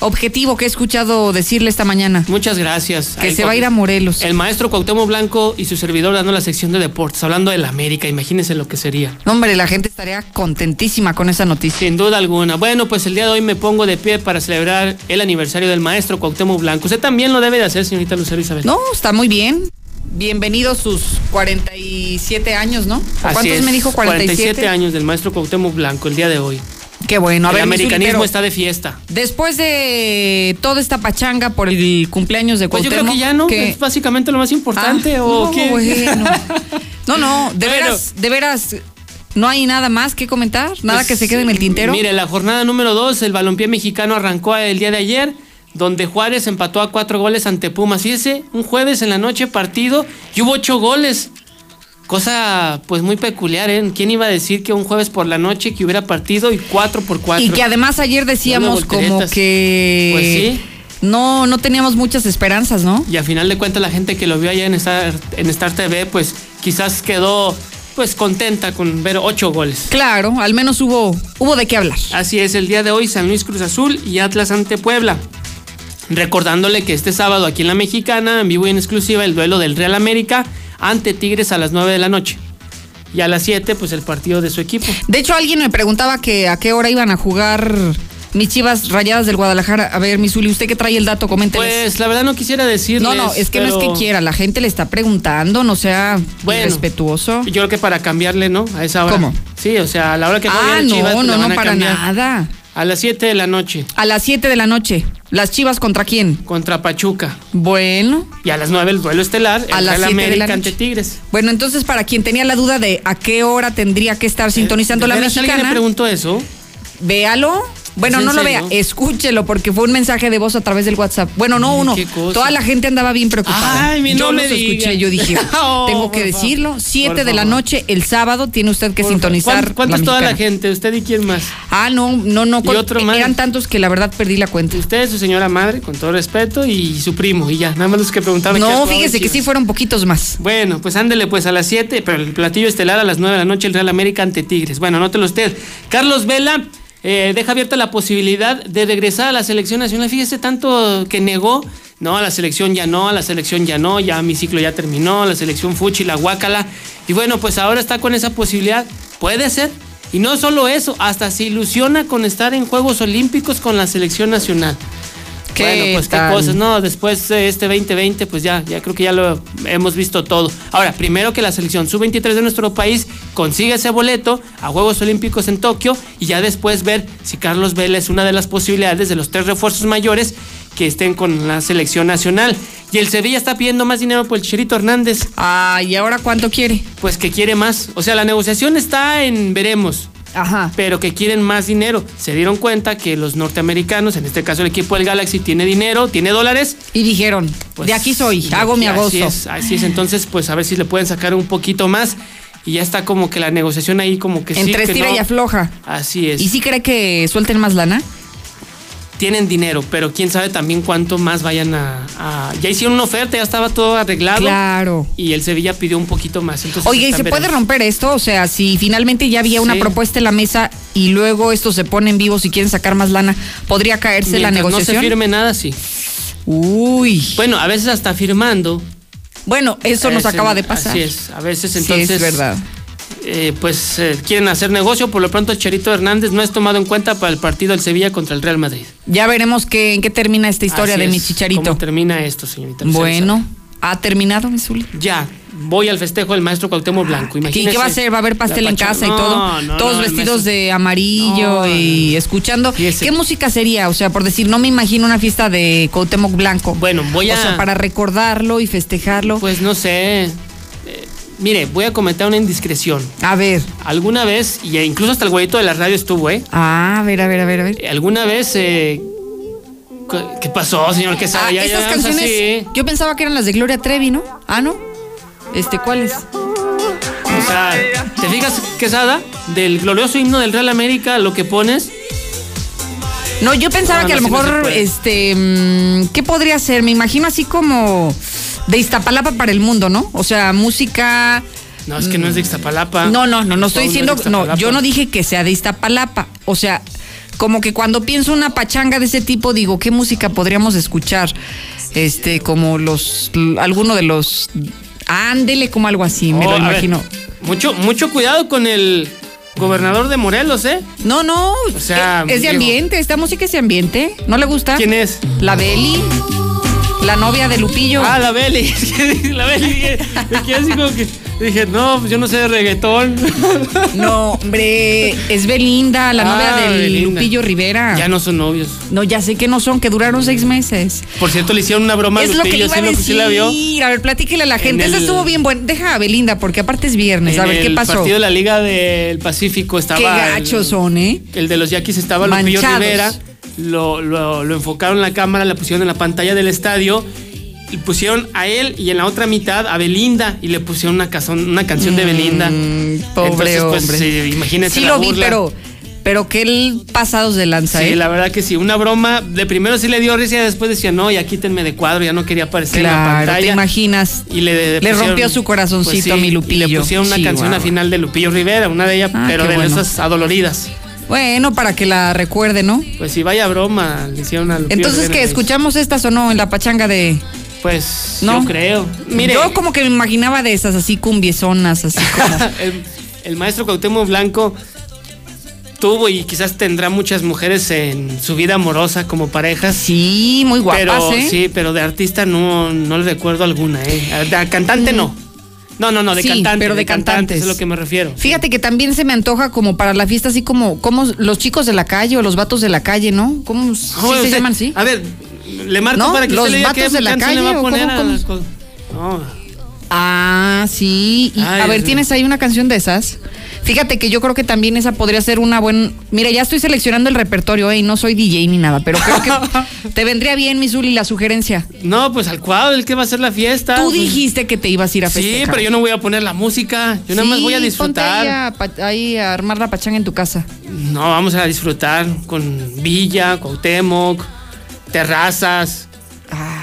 objetivo que he escuchado decirle esta mañana. Muchas gracias. Que Ahí se va a ir a Morelos. El maestro Cuauhtémoc Blanco y su servidor dando la sección de deportes, hablando de la América, imagínense lo que sería. No, hombre, la gente estaría contentísima con esa noticia. Sin duda alguna. Bueno, pues el día de hoy me pongo de pie para celebrar el aniversario del maestro Cuauhtémoc Blanco. Usted también lo debe de hacer, señorita Lucero Isabel. No, está muy bien. Bienvenidos sus 47 años, ¿no? ¿O Así ¿Cuántos es, me dijo? 47. años del maestro Cuauhtémoc Blanco el día de hoy. Qué bueno. A el ver, americanismo está de fiesta. Después de toda esta pachanga por el cumpleaños de Pues yo Cuauhtémoc. creo que ya no, que- es básicamente lo más importante Ah, o no, qué. bueno. No, no, de Bueno. veras, de veras, no hay nada más que comentar, nada Pues, que se quede en el tintero. Mire, la jornada número 2, el balompié mexicano arrancó el día de ayer, donde Juárez empató a cuatro goles ante Pumas. Fíjese, un jueves en la noche partido y hubo ocho goles. Cosa pues muy peculiar, ¿eh? ¿Quién iba a decir que un jueves por la noche que hubiera partido y cuatro por cuatro? y que además ayer decíamos como que Pues sí. no, no teníamos muchas esperanzas, ¿no? Y a final de cuentas la gente que lo vio allá en Star, en Star TV, pues quizás quedó pues contenta con ver ocho goles. Claro, al menos hubo, hubo de qué hablar. Así es, el día de hoy San Luis Cruz Azul y Atlas ante Puebla. Recordándole que este sábado aquí en la Mexicana, en vivo y en exclusiva, el duelo del Real América ante Tigres a las 9 de la noche. Y a las 7, pues el partido de su equipo. De hecho, alguien me preguntaba que a qué hora iban a jugar mis chivas rayadas del Guadalajara. A ver, Misuli, usted que trae el dato, coménteles. Pues la verdad no quisiera decirles. no, no, es que no es que quiera, la gente le está preguntando, no sea Bueno. respetuoso. Yo creo que para cambiarle, ¿no? A esa hora. ¿Cómo? Sí, o sea, a la hora que juegue Ah, el no, Chivas, pues, no, no, para cambiar. nada. A las 7 de la noche. A las 7 de la noche. ¿Las chivas contra quién? Contra Pachuca. Bueno. Y a las 9 el duelo estelar. A las Real 7 de la América ante noche. Tigres. Bueno, entonces para quien tenía la duda de a qué hora tendría que estar sintonizando ¿De la veras alguien le mexicana, preguntó eso? véalo. Bueno, ¿Es en no lo vea, escúchelo porque fue un mensaje de voz a través del WhatsApp. Bueno, no uno. Toda la gente andaba bien preocupada. Ay, mi, yo no me los diga. escuché, yo dije, Oh, tengo que decirlo. 7 Por de la noche el sábado tiene usted que Por sintonizar. ¿Cuánto es toda la gente? ¿Usted y quién más? Ah, no, no, no. Y con- otro más. Eran tantos que la verdad perdí la cuenta. Usted, su señora madre, con todo respeto, y su primo, y ya, nada más los que preguntaban. qué No, fíjese que sí fueron poquitos más. Bueno, pues ándele pues a las 7, pero el platillo estelar a las 9 de la noche, el Real América ante Tigres. Bueno, anótelo usted. Carlos Vela eh, deja abierta la posibilidad de regresar a la selección nacional. Fíjese tanto que negó. No, a la selección ya no, a la selección ya no, ya mi ciclo ya terminó, la selección Fuchi, la Guácala. Y bueno, pues ahora está con esa posibilidad. Puede ser. Y no solo eso, hasta se ilusiona con estar en Juegos Olímpicos con la selección nacional. ¿Qué bueno, pues qué cosas, no, después de este 2020, pues ya, ya creo que ya lo hemos visto todo. Ahora, primero que la selección sub-23 de nuestro país consiga ese boleto a Juegos Olímpicos en Tokio y ya después ver si Carlos Vela es una de las posibilidades de los tres refuerzos mayores que estén con la selección nacional. Y el Sevilla está pidiendo más dinero por el Chirito Hernández. Ah, ¿y ahora cuánto quiere? Pues que quiere más. O sea, la negociación está en veremos. Ajá. Pero que quieren más dinero. Se dieron cuenta que los norteamericanos, en este caso el equipo del Galaxy, tiene dinero, tiene dólares. Y dijeron, Pues, de aquí soy, hago mi así agosto. es, así es, entonces pues a ver si le pueden sacar un poquito más. Y ya está como que la negociación ahí como que sí. Entre que estira no. y afloja. Así es. ¿Y si cree que suelten más lana? Tienen dinero, pero quién sabe también cuánto más vayan a, a- Ya hicieron una oferta, ya estaba todo arreglado. Claro. Y el Sevilla pidió un poquito más. Entonces, Oye, ¿y se puede romper esto? O sea, si finalmente ya había una Sí. propuesta en la mesa y luego esto se pone en vivo si quieren sacar más lana, ¿podría caerse la negociación? No se firme nada, sí. Uy. Bueno, a veces hasta firmando. Bueno, eso nos Es, acaba de pasar. Así es, a veces Sí, entonces. es verdad. Eh, pues eh, quieren hacer negocio. Por lo pronto, Cherito Hernández no es tomado en cuenta para el partido del Sevilla contra el Real Madrid. Ya veremos qué, en qué termina esta historia Así de mi chicharito. ¿Cómo termina esto, señorita? Bueno, ¿ha terminado, mi Zuli? Ya, voy al festejo del maestro Cuauhtémoc Blanco. ¿Y Imagínese. qué va a hacer? ¿Va a haber pastel en casa y todo? no, Todos no, vestidos de amarillo y escuchando. Fíjese. ¿Qué música sería? O sea, por decir, no me imagino una fiesta de Cuauhtémoc Blanco. Bueno, voy a. O sea, para recordarlo y festejarlo. Pues no sé. Eh, mire, voy a comentar una indiscreción. A ver. Alguna vez, y incluso hasta el güeyito de la radio estuvo, ¿eh? Ah, a ver, a ver, a ver, a ver. Alguna vez eh, ¿Qué, qué pasó, señor Quesada? Ah, ya estas llegamos canciones, así. yo pensaba que eran las de Gloria Trevi, ¿no? Ah, ¿no? Este, ¿cuáles? O sea, ¿te fijas, Quesada? Del glorioso himno del Real América, lo que pones. No, yo pensaba No, que a lo mejor, este, mm, ¿qué podría ser? Me imagino así como de Iztapalapa para el mundo, ¿no? O sea, música... No, es que no es de Ixtapalapa. No, no, no, no estoy diciendo, no, yo no dije que sea de Iztapalapa. O sea, como que cuando pienso una pachanga de ese tipo, digo, ¿qué música podríamos escuchar? Este, como los, alguno de los, ándele, como algo así, me Oh, lo ver, imagino. mucho, mucho cuidado con el gobernador de Morelos, ¿eh? No, no, O sea, es de ambiente, esta música es de ambiente, ¿no le gusta? ¿Quién es? La Beli, la novia de Lupillo. Ah, la Beli. Es la Beli. Me quedé así como que. Dije, no, pues yo no sé de reggaetón. No, hombre, es Belinda, la Ah, novia de Belinda. Lupillo Rivera. Ya no son novios. No, ya sé que no son, que duraron seis meses. Por cierto, le hicieron una broma a es lo que Lupillo, iba ¿sí a lo- sí la vio? decir. A ver, platíquele a la gente. En Esa el- estuvo bien buena. Deja a Belinda, porque aparte es viernes. a ver, ¿qué el pasó? partido de la Liga del Pacífico estaba. Qué el- gachos son, ¿eh? El de los Yaquis estaba Lupillo. Rivera. Lo, lo, lo enfocaron en la cámara, la pusieron en la pantalla del estadio. Y pusieron a él y en la otra mitad a Belinda. Y le pusieron una, cazón- una canción de Belinda. Mm, Pobre Entonces, pues, hombre. sí, imagínense Sí la lo vi, pero, pero que él pasados de lanza, Sí, ¿eh? la verdad que sí. Una broma. De primero sí le dio risa y después decía, no, ya quítenme de cuadro, ya no quería aparecer en la Claro, te pantalla. imaginas. Y le, Le pusieron- rompió su corazoncito a mi y Lupillo. le pusieron una canción Chihuahua. al final de Lupillo Rivera, una de ellas, Ah, pero qué de bueno. esas adoloridas. Bueno, para que la recuerde, ¿no? Pues sí, vaya broma, le hicieron a Lupillo Entonces, ahí. ¿Escuchamos estas o no en la pachanga de...? Pues, ¿No? yo creo. Mire, Yo como que me imaginaba de esas así cumbiezonas, así como... el, el maestro Cuauhtémoc Blanco tuvo y quizás tendrá muchas mujeres en su vida amorosa como parejas. Sí, muy guapas, pero, ¿eh? Sí, pero de artista no, no le recuerdo alguna, ¿eh? De cantante no. No, no, no, de Sí, cantante. pero de cantante, cantantes. es a lo que me refiero. Fíjate que también se me antoja como para la fiesta, así como, como los chicos de la calle o los vatos de la calle, ¿no? ¿Cómo sí Oye, se usted- llaman así? A ver, le marco ¿No? para que Los usted le diga qué vatos de la canción le va calle, a ¿o poner cómo, a cómo? las cosas. No. Ah, sí. Y, Ay, a ver, ¿tienes ahí una canción de esas? Fíjate que yo creo que también esa podría ser una buena... Mira, ya estoy seleccionando el repertorio, ¿eh? Y no soy DJ ni nada, pero creo que te vendría bien, mi Zuli, la sugerencia. No, pues al cuadro, el que va a hacer la fiesta. Tú dijiste que te ibas a ir a Sí, festejar. pero yo no voy a poner la música. Yo nada más Sí, voy a ponte disfrutar. Ahí a, ahí a armar la pachanga en tu casa. No, vamos a disfrutar con Villa, Cuauhtémoc, Terrazas,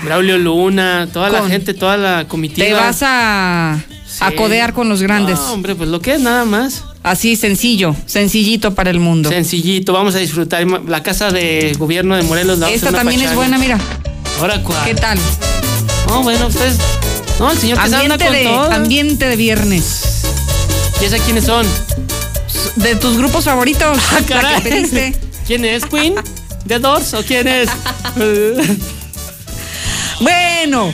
Braulio Luna, toda la gente, toda la comitiva. Te vas a, a Sí. codear con los grandes. No, hombre, pues lo que es nada más. Así, sencillo, sencillito para el mundo. Sencillito, vamos a disfrutar. La casa de gobierno de Morelos. la Esta también es buena, mira. Ahora, ¿cuál? ¿Qué tal? No, bueno, ustedes. No, el señor que anda Ambiente con de, todo. ambiente de viernes. ¿Y esa quiénes son? De tus grupos favoritos. Ah, la caray. que pediste. ¿Quién es? ¿Queen? ¿The Doors o quién es? Bueno,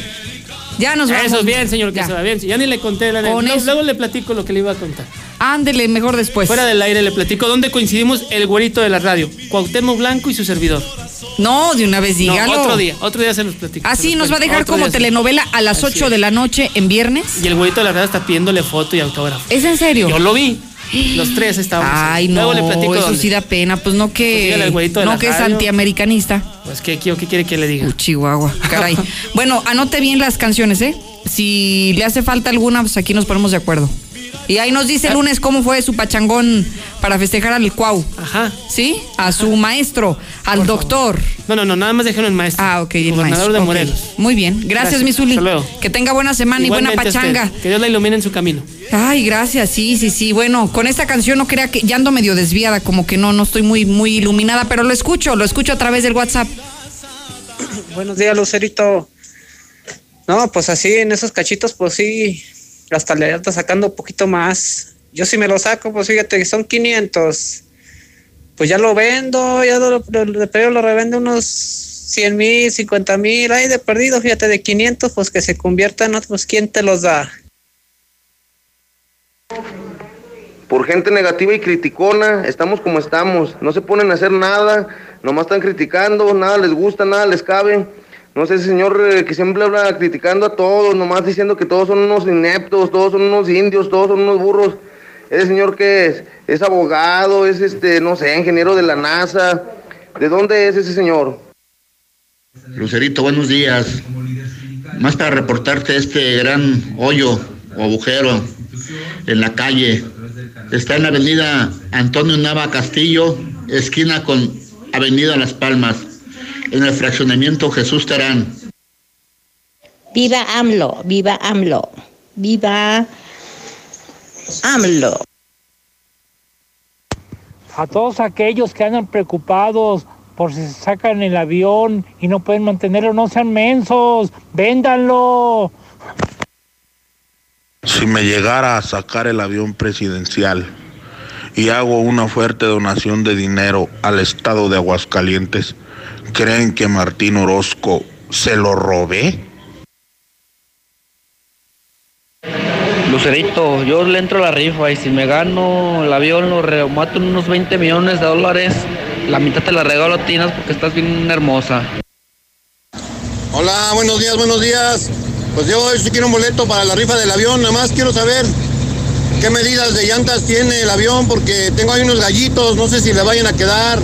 ya nos vamos. Eso es bien, señor, que Ya. se va bien. Ya ni le conté la Con luego, eso. luego le platico lo que le iba a contar. Ándele, mejor después. Fuera del aire le platico dónde coincidimos el güerito de la radio, Cuauhtémoc Blanco y su servidor. No, de una vez No, dígalo. otro día, otro día se los platico. Ah, se sí, los nos va a dejar Otro como telenovela a las Así 8 es. de la noche en viernes. Y el güerito de la radio está pidiéndole foto y autógrafo. ¿Es en serio? Yo lo vi. Los tres estábamos. Ay, no, Luego le platico eso dónde. sí da pena. Pues no Pues que, güerito de no la que es radio. antiamericanista. Pues, ¿qué, qué, qué quiere que le diga? Uh, Chihuahua, caray. bueno, anote bien las canciones, ¿eh? Si le hace falta alguna, pues aquí nos ponemos de acuerdo. Y ahí nos dice el lunes cómo fue su pachangón para festejar al Cuau. Ajá. ¿Sí? A su maestro, al doctor. No, no, no, nada más déjenlo en maestro. Ah, ok, el Gobernador maestro. de. Morelos. Muy bien. Gracias, Gracias. mi Zuli. Hasta luego. Que tenga buena semana y buena usted. pachanga. Que Dios la ilumine en su camino. Ay, gracias, sí, sí, sí. Bueno, con esta canción no crea que ya ando medio desviada, como que no, no estoy muy, muy iluminada, pero lo escucho, lo escucho a través del WhatsApp. Buenos días, Lucerito. No, pues así en esos cachitos, pues sí, hasta le anda sacando un poquito más. Yo si me lo saco, pues fíjate que son 500. Pues ya lo vendo, ya lo, lo, perdido lo revende unos 100 mil, 50 mil, ahí de perdido, fíjate, de 500, pues que se conviertan en otros, ¿quién te los da? Por gente negativa y criticona, estamos como estamos. No se ponen a hacer nada, nomás están criticando, nada les gusta, nada les cabe. No sé, señor eh, que siempre habla criticando a todos, nomás diciendo que todos son unos ineptos, todos son unos indios, todos son unos burros. Ese señor que es, es abogado, es este, no sé, ingeniero de la NASA. ¿De dónde es ese señor? Lucerito, buenos días. Más para reportarte este gran hoyo o agujero en la calle. Está en la avenida Antonio Nava Castillo, esquina con Avenida Las Palmas, en el fraccionamiento Jesús Terán. Viva AMLO, viva AMLO, viva AMLO. A todos aquellos que andan preocupados por si se sacan el avión y no pueden mantenerlo, no sean mensos, véndanlo. Si me llegara a sacar el avión presidencial y hago una fuerte donación de dinero al estado de Aguascalientes, ¿creen que Martín Orozco se lo robé? Lucerito, yo le entro a la rifa y si me gano el avión lo remato en unos 20 millones de dólares. La mitad te la regalo a Tinas porque estás bien hermosa. Hola, buenos días, buenos días. Pues yo sí quiero un boleto para la rifa del avión, nada más quiero saber qué medidas de llantas tiene el avión porque tengo ahí unos gallitos, no sé si le vayan a quedar.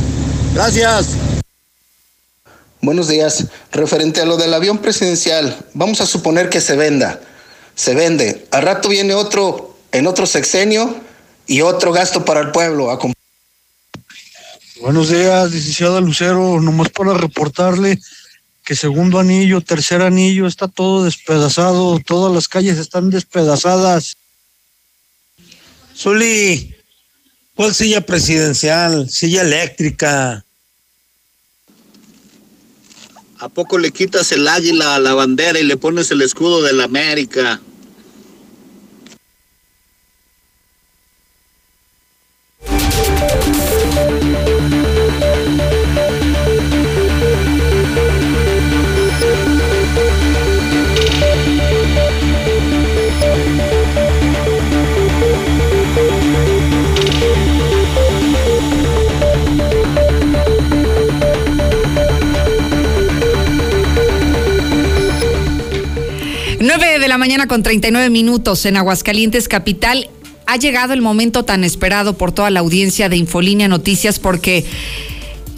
Gracias. Buenos días. Referente a lo del avión presidencial, vamos a suponer que se venda. Se vende. Al rato viene otro en otro sexenio y otro gasto para el pueblo. A Buenos días, licenciada Lucero. Nomás para reportarle que segundo anillo, tercer anillo, está todo despedazado. Todas las calles están despedazadas. Zuli, ¿cuál silla presidencial? Silla eléctrica. ¿A poco le quitas el águila a la bandera y le pones el escudo de la América? Mañana con 39 minutos en Aguascalientes, capital. Ha llegado el momento tan esperado por toda la audiencia de Infolínea Noticias porque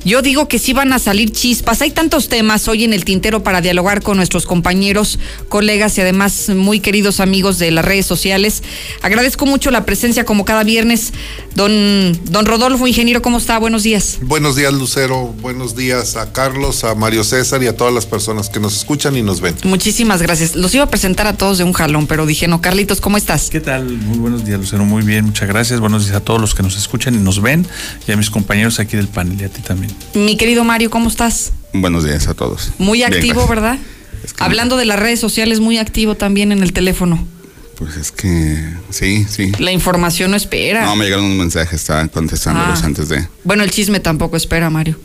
yo digo que sí van a salir chispas. Hay tantos temas hoy en el tintero para dialogar con nuestros compañeros, colegas y además muy queridos amigos de las redes sociales. Agradezco mucho la presencia como cada viernes. Don, don Rodolfo, ingeniero, ¿cómo está? Buenos días. Buenos días, Lucero. Buenos días a Carlos, a Mario César y a todas las personas que nos escuchan y nos ven. Muchísimas gracias. Los iba a presentar a todos de un jalón, pero dije, no, Carlitos, ¿cómo estás? ¿Qué tal? Muy buenos días, Lucero. Muy bien, muchas gracias. Buenos días a todos los que nos escuchan y nos ven y a mis compañeros aquí del panel y a ti también. Mi querido Mario, ¿cómo estás? Buenos días a todos. Muy Bien, activo. ¿verdad? Hablando de las redes sociales, muy activo también en el teléfono. Pues es que sí, sí. La información no espera. No, me llegaron unos mensajes, estaba contestándolos Ah. antes de. Bueno, el chisme tampoco espera, Mario.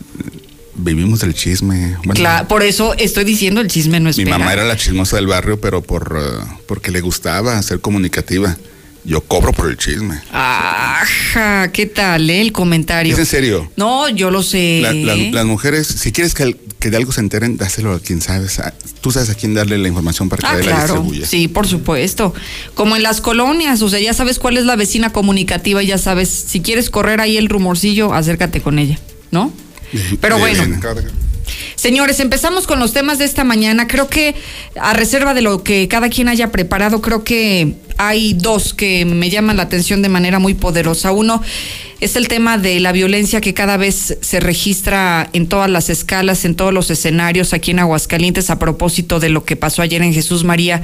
Vivimos del chisme. Bueno, Cla- por eso estoy diciendo el chisme no mi espera. mamá era la chismosa del barrio, pero por eh, porque le gustaba ser comunicativa. Yo cobro por el chisme. Ajá, ¿qué tal, eh, el comentario? ¿Es en serio? No, yo lo sé. La- la- las mujeres, si quieres que, que de algo se enteren, dáselo a quien sabes. A- Tú sabes a quién darle la información para que Ah, la claro. distribuya. Sí, por supuesto. Como en las colonias, o sea, ya sabes cuál es la vecina comunicativa, ya sabes, si quieres correr ahí el rumorcillo, acércate con ella, ¿no? Pero bueno. Señores, empezamos con los temas de esta mañana. Creo que, a reserva de lo que cada quien haya preparado, creo que hay dos que me llaman la atención de manera muy poderosa. Uno es el tema de la violencia que cada vez se registra en todas las escalas, en todos los escenarios aquí en Aguascalientes, a propósito de lo que pasó ayer en Jesús María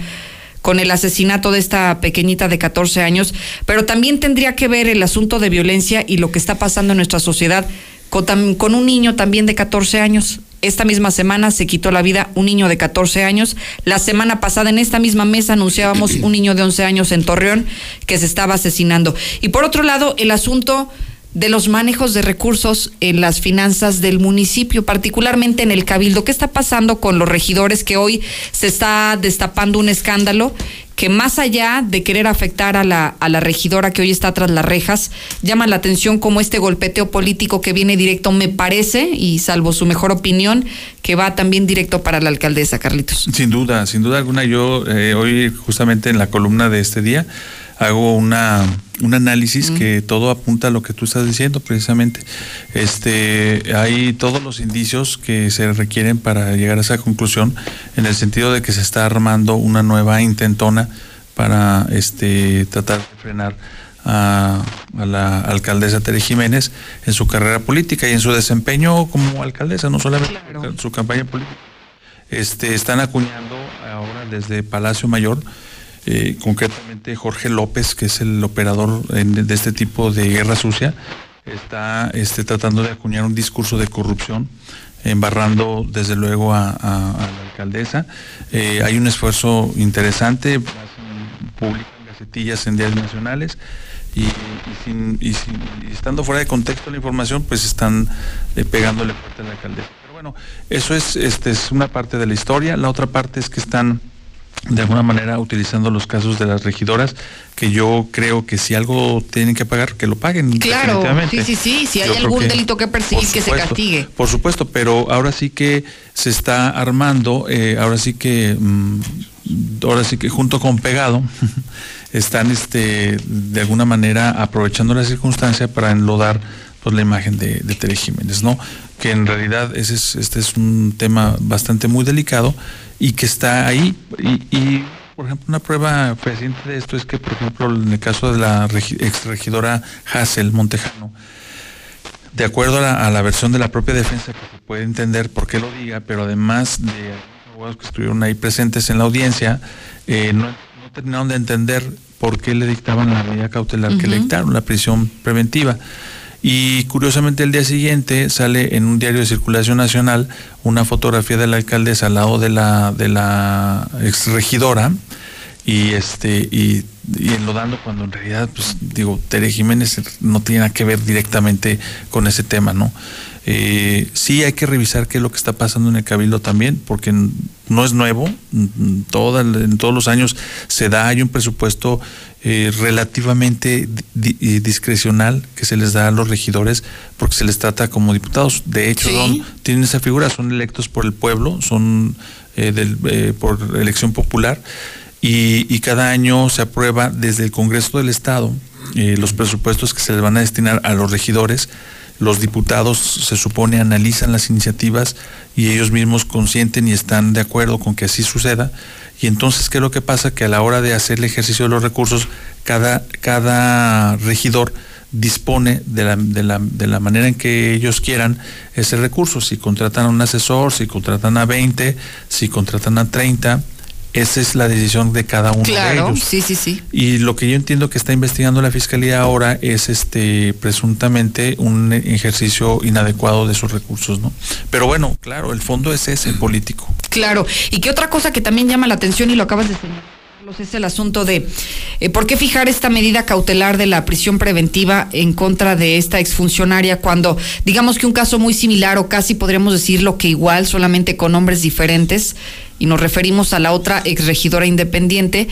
con el asesinato de esta pequeñita de 14 años, pero también tendría que ver el asunto de violencia y lo que está pasando en nuestra sociedad con, un niño también de 14 años. Esta misma semana se quitó la vida un niño de 14 años. La semana pasada en esta misma mesa anunciábamos un niño de 11 años en Torreón que se estaba asesinando. Y por otro lado, el asunto de los manejos de recursos en las finanzas del municipio, particularmente en el cabildo. ¿Qué está pasando con los regidores que hoy se está destapando un escándalo que más allá de querer afectar a la, a la regidora que hoy está tras las rejas, llama la atención como este golpeteo político que viene directo, me parece, y salvo su mejor opinión, que va también directo para la alcaldesa, Carlitos. Sin duda, sin duda alguna, yo eh, hoy justamente en la columna de este día hago una un análisis que todo apunta a lo que tú estás diciendo precisamente. Este, hay todos los indicios que se requieren para llegar a esa conclusión en el sentido de que se está armando una nueva intentona para este tratar de frenar a, la alcaldesa Tere Jiménez en su carrera política y en su desempeño como alcaldesa, no solamente en su campaña política. Este, están acuñando ahora desde Palacio Mayor, eh, concretamente Jorge López, que es el operador de este tipo de guerra sucia, está este, tratando de acuñar un discurso de corrupción, embarrando desde luego a, la alcaldesa. Eh, hay un esfuerzo interesante, publican gacetillas en días nacionales y, sin, estando fuera de contexto la información, pues están eh, pegándole fuerte a la alcaldesa. Pero bueno, eso es, este, es una parte de la historia. La otra parte es que están de alguna manera utilizando los casos de las regidoras, que yo creo que si algo tienen que pagar, que lo paguen. Claro, sí, sí, sí, si hay algún delito que perseguir, que se castigue. Por supuesto, pero ahora sí que se está armando, eh, ahora sí que, mm, ahora sí que junto con pegado, están este, de alguna manera aprovechando la circunstancia para enlodar pues, la imagen de, de Tere Jiménez, ¿no? Que en realidad ese es, este es un tema bastante muy delicado y que está ahí. Y, por ejemplo, una prueba reciente de esto es que, por ejemplo, en el caso de la exregidora Hassel Montejano, de acuerdo a la, versión de la propia defensa, que se puede entender por qué lo diga, pero además de abogados que estuvieron ahí presentes en la audiencia, eh, no terminaron de entender por qué le dictaban la medida cautelar que le dictaron, la prisión preventiva. Y curiosamente el día siguiente sale en un diario de circulación nacional una fotografía de la alcaldesa al lado de la, de la exregidora y este y, y enlodando cuando en realidad pues digo Tere Jiménez no tiene nada que ver directamente con ese tema, ¿no? Eh, sí hay que revisar qué es lo que está pasando en el Cabildo también, porque no es nuevo, en todos los años se da, hay un presupuesto eh, relativamente discrecional que se les da a los regidores porque se les trata como diputados. De hecho, tienen esa figura, son electos por el pueblo, son eh, del, por elección popular y, cada año se aprueba desde el Congreso del Estado los presupuestos que se les van a destinar a los regidores los diputados se supone analizan las iniciativas y ellos mismos consienten y están de acuerdo con que así suceda. Y entonces, ¿qué es lo que pasa? Que a la hora de hacer el ejercicio de los recursos, cada, cada regidor dispone de la, de, la, de la manera en que ellos quieran ese recurso. Si contratan a un asesor, si contratan a 20, si contratan a 30, esa es la decisión de cada uno de ellos. sí, sí, sí. Y lo que yo entiendo que está investigando la fiscalía ahora es este presuntamente un ejercicio inadecuado de sus recursos, ¿no? Pero bueno, claro, el fondo es ese, político. Claro. Y qué otra cosa que también llama la atención y lo acabas de señalar es el asunto de eh, por qué fijar esta medida cautelar de la prisión preventiva en contra de esta exfuncionaria cuando digamos que un caso muy similar o casi podríamos decirlo que igual, solamente con nombres diferentes, y nos referimos a la otra exregidora independiente,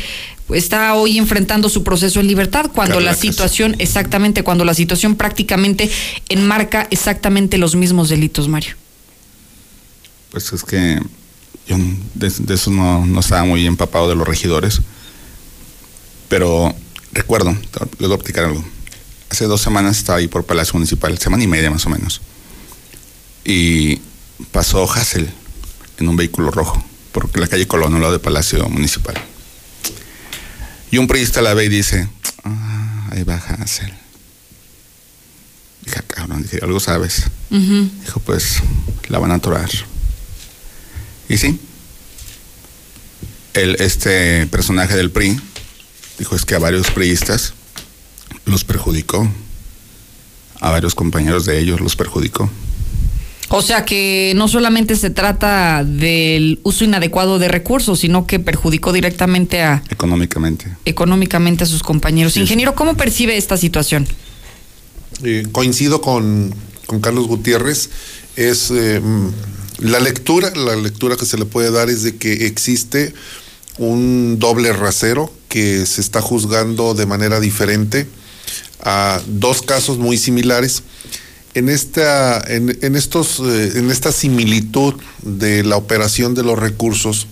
está hoy enfrentando su proceso en libertad cuando la situación, exactamente, cuando la situación prácticamente enmarca exactamente los mismos delitos, Mario. Pues es que yo de, eso no, no, estaba muy empapado de los regidores, pero recuerdo, les voy a platicar algo. Hace dos semanas estaba ahí por Palacio Municipal, semana y media más o menos, y pasó Hassel en un vehículo rojo por la calle Colón, al lado del Palacio Municipal. Y un periodista la ve y dice, ah, ahí va Hassel. Dije, ah, cabrón, dije, algo sabes. Dijo, pues, la van a atorar. Y sí, el, este personaje del PRI dijo es que a varios priistas los perjudicó, a varios compañeros de ellos los perjudicó. O sea que no solamente se trata del uso inadecuado de recursos, sino que perjudicó directamente a... Económicamente. Económicamente a sus compañeros. Ingeniero, ¿cómo percibe esta situación? Eh, coincido con, Carlos Gutiérrez. Es eh, la lectura, la lectura que se le puede dar es de que existe un doble rasero que se está juzgando de manera diferente a dos casos muy similares. En esta, en, estos, eh, en esta similitud de la operación de los recursos,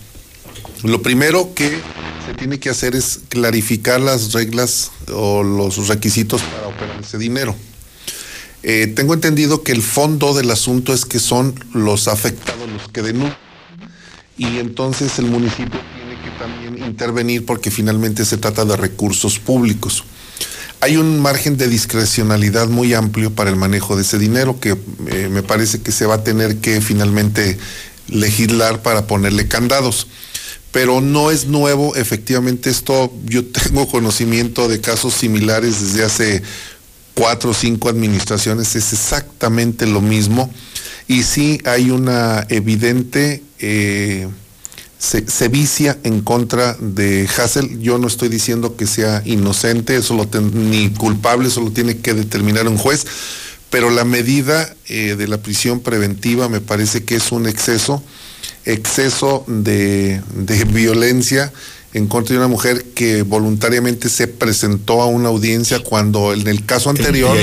lo primero que se tiene que hacer es clarificar las reglas o los requisitos para operar ese dinero. Eh, tengo entendido que el fondo del asunto es que son los afectados los que denuncian y entonces el municipio tiene que también intervenir porque finalmente se trata de recursos públicos. Hay un margen de discrecionalidad muy amplio para el manejo de ese dinero que eh, me parece que se va a tener que finalmente legislar para ponerle candados. Pero no es nuevo, efectivamente esto, yo tengo conocimiento de casos similares desde hace cuatro o cinco administraciones, es exactamente lo mismo. Y sí hay una evidente eh, se, vicia en contra de Hassel. Yo no estoy diciendo que sea inocente, eso lo ni culpable, eso lo tiene que determinar un juez, pero la medida eh, de la prisión preventiva me parece que es un exceso, exceso de, de violencia en contra de una mujer que voluntariamente se presentó a una audiencia cuando en el caso anterior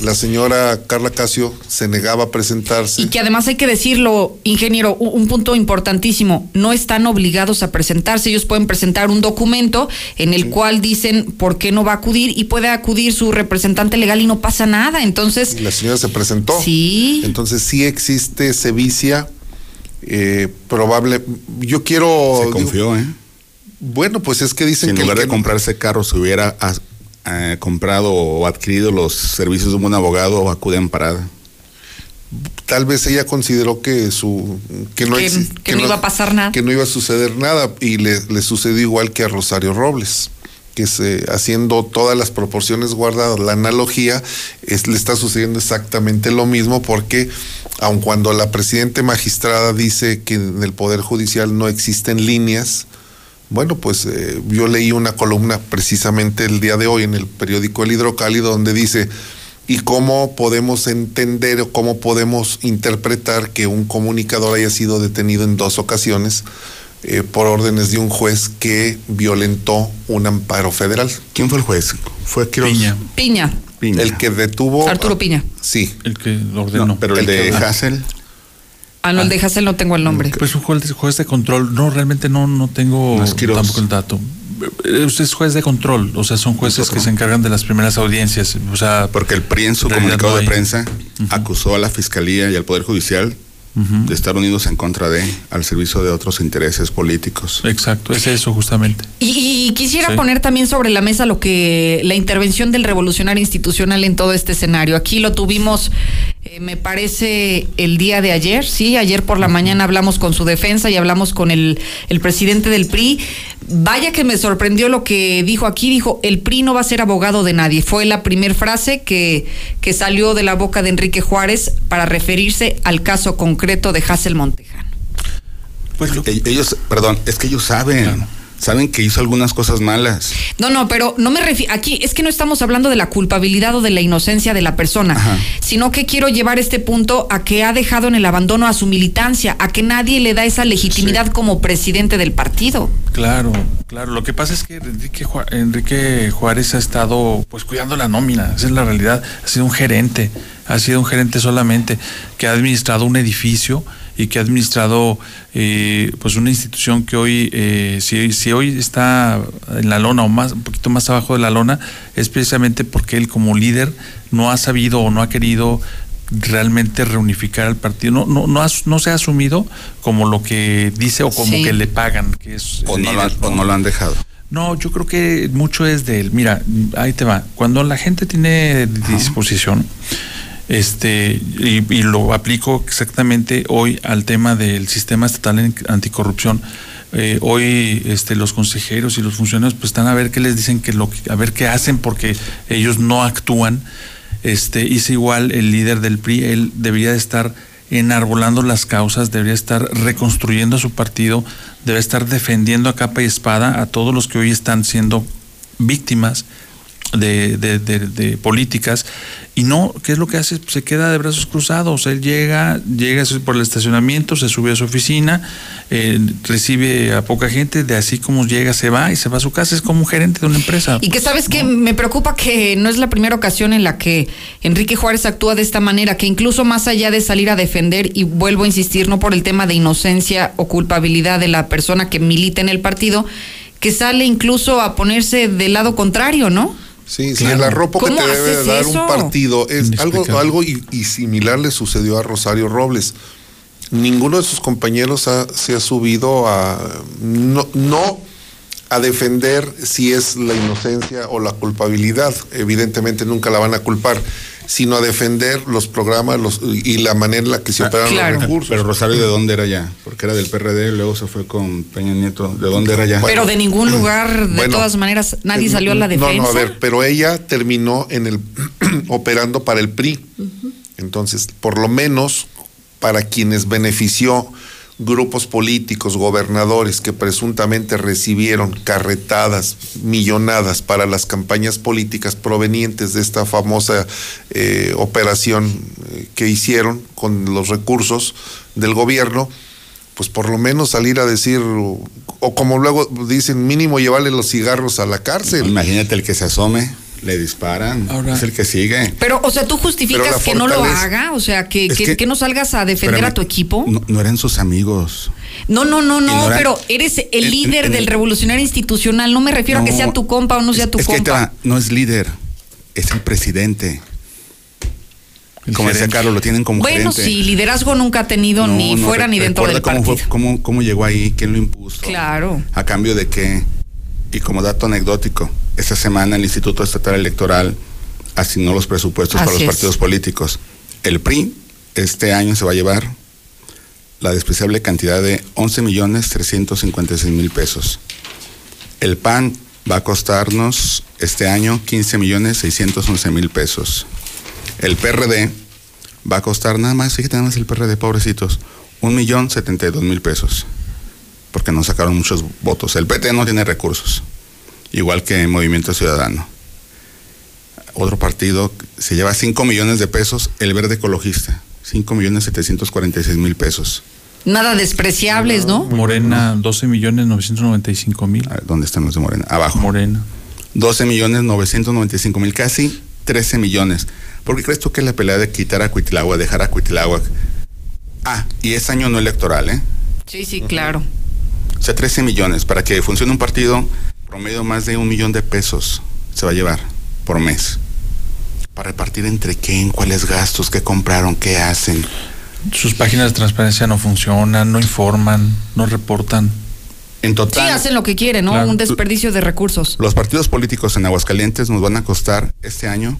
la señora Carla Casio se negaba a presentarse. Y que además hay que decirlo, ingeniero, un punto importantísimo, no están obligados a presentarse, ellos pueden presentar un documento en el cual dicen por qué no va a acudir y puede acudir su representante legal y no pasa nada, entonces... la señora se presentó. Sí. Entonces sí existe sevicia, eh, probable, yo quiero... Se confió, ¿eh? Bueno, pues es que dicen si que. En lugar de comprarse carro, se hubiera eh, comprado o adquirido los servicios de un buen abogado, o acude en parada. Tal vez ella consideró que su que no, que, no, iba a pasar nada. Que no iba a suceder nada. Y le, le sucedió igual que a Rosario Robles que se, haciendo todas las proporciones guardadas, la analogía, es, le está sucediendo exactamente lo mismo porque aun cuando la presidente magistrada dice que en el Poder Judicial no existen líneas, bueno, pues eh, yo leí una columna precisamente el día de hoy en el periódico El Hidrocálido donde dice, ¿y cómo podemos entender o cómo podemos interpretar que un comunicador haya sido detenido en dos ocasiones eh, por órdenes de un juez que violentó un amparo federal? ¿Quién fue el juez? Fue Piña. Piña. El que detuvo. Arturo Piña. Sí. El que lo ordenó. pero el, de Hassel. Ah, no, el de Hassel no tengo el nombre. Pues un juez, juez de control. No, realmente no, no tengo tampoco el dato. Eh, usted es juez de control, o sea, son jueces que se encargan de las primeras audiencias. O sea, porque el PRI en su comunicado de prensa acusó a la fiscalía y al Poder Judicial de estar unidos en contra de, al servicio de otros intereses políticos. Exacto, es eso justamente. Y, quisiera poner también sobre la mesa lo que la intervención del revolucionario institucional en todo este escenario. Aquí lo tuvimos, eh, me parece, el día de ayer, sí, ayer por la mañana hablamos con su defensa y hablamos con el, el presidente del PRI. Vaya que me sorprendió lo que dijo aquí, dijo, el PRI no va a ser abogado de nadie. Fue la primera frase que, que salió de la boca de Enrique Juárez para referirse al caso concreto de Hassel Montejano. Pues ellos, perdón, es que ellos saben saben que hizo algunas cosas malas. No, no, pero no me refiero, aquí es que no estamos hablando de la culpabilidad o de la inocencia de la persona, sino que quiero llevar este punto a que ha dejado en el abandono a su militancia, a que nadie le da esa legitimidad como presidente del partido. Claro, claro. Lo que pasa es que Enrique, Enrique Juárez ha estado pues cuidando la nómina, esa es la realidad. Ha sido un gerente, ha sido un gerente solamente que ha administrado un edificio y que ha administrado eh, pues una institución que hoy, eh, si, si, hoy está en la lona o más, un poquito más abajo de la lona, es precisamente porque él como líder no ha sabido o no ha querido realmente reunificar al partido. No, no, no, no se ha asumido como lo que dice o como que le pagan. Que es o, no lo, no lo han dejado. No, yo creo que mucho es de él. Mira, ahí te va. Cuando la gente tiene disposición, este y, lo aplico exactamente hoy al tema del sistema estatal anticorrupción. Eh, hoy este, los consejeros y los funcionarios pues están a ver qué les dicen que lo a ver qué hacen porque ellos no actúan. Este hice igual el líder del PRI, él debería de estar enarbolando las causas, debería estar reconstruyendo su partido, debe estar defendiendo a capa y espada a todos los que hoy están siendo víctimas de, de, de, políticas y no, ¿qué es lo que hace? se queda de brazos cruzados, él llega, llega por el estacionamiento, se sube a su oficina, eh, recibe a poca gente, de así como llega se va y se va a su casa, es como un gerente de una empresa. Y que sabes que me preocupa que no es la primera ocasión en la que Enrique Juárez actúa de esta manera, que incluso más allá de salir a defender, y vuelvo a insistir, no por el tema de inocencia o culpabilidad de la persona que milita en el partido, que sale incluso a ponerse del lado contrario, ¿no? Sí, sí, el arropo que ¿Cómo te debe dar eso? un partido es algo, algo y, y similar le sucedió a Rosario Robles. Ninguno de sus compañeros ha- se ha subido a no, no a defender si es la inocencia o la culpabilidad. Evidentemente nunca la van a culpar, sino a defender los programas los, y la manera en la que se operan los recursos. Pero Rosario, ¿de dónde era ya? Porque era del PRD, luego se fue con Peña Nieto. ¿De dónde era ya? Pero de ningún lugar, de Bueno, todas maneras, nadie salió a la defensa. No, no, a ver, pero ella terminó en el operando para el PRI. Entonces, por lo menos para quienes benefició grupos políticos, gobernadores que presuntamente recibieron carretadas, millonadas para las campañas políticas provenientes de esta famosa eh, operación eh, que hicieron con los recursos del gobierno, pues por lo menos salir a decir, o, o como luego dicen, mínimo llevarle los cigarros a la cárcel. Imagínate el que se asome, le disparan, es el que sigue. Pero, o sea, ¿tú justificas que no lo haga? O sea, que, Es que- que- que no salgas a defender Espérame, a tu equipo. No, no eran sus amigos. No, no, no, no, pero eres el líder en del el- revolucionario institucional. No me refiero a que sea tu compa o no sea tu es que te compa. va, no es líder, es el presidente. como decía. Carlos, lo tienen como bueno, gerente. sí, liderazgo nunca ha tenido No, ni no, fuera re- ni dentro del cómo, partido. fue- cómo, cómo llegó ahí, quién lo impuso, Claro. a cambio de qué. Y como dato anecdótico, esta semana el Instituto Estatal Electoral asignó los presupuestos para los es. partidos políticos. El PRI este año se va a llevar la despreciable cantidad de 11 millones 356 mil pesos. El PAN va a costarnos este año 15 millones 611 mil pesos. El PRD va a costar nada más, fíjate nada más el PRD, pobrecitos, un millón 72 mil pesos. Porque no sacaron muchos votos. El PT no tiene recursos. Igual que Movimiento Ciudadano. Otro partido se lleva 5 millones de pesos, el Verde Ecologista. 5 millones 746 mil pesos. Nada despreciables, ¿no? Morena, 12 millones 995 mil. ¿Dónde están los de Morena? Abajo. Morena. 12 millones 995 mil, casi 13 millones. ¿Por qué crees tú que la pelea de quitar a Cuitláhuac, dejar a Cuitláhuac? Ah, y es año no electoral, ¿eh? Sí, sí, claro. O sea, 13 millones. Para que funcione un partido, promedio más de un millón de pesos se va a llevar por mes. Para repartir entre quién, cuáles gastos, qué compraron, qué hacen. Sus páginas de transparencia no funcionan, no informan, no reportan. En Sí, total, hacen lo que quieren, ¿no? Claro. Un desperdicio de recursos. los partidos políticos en Aguascalientes nos van a costar este año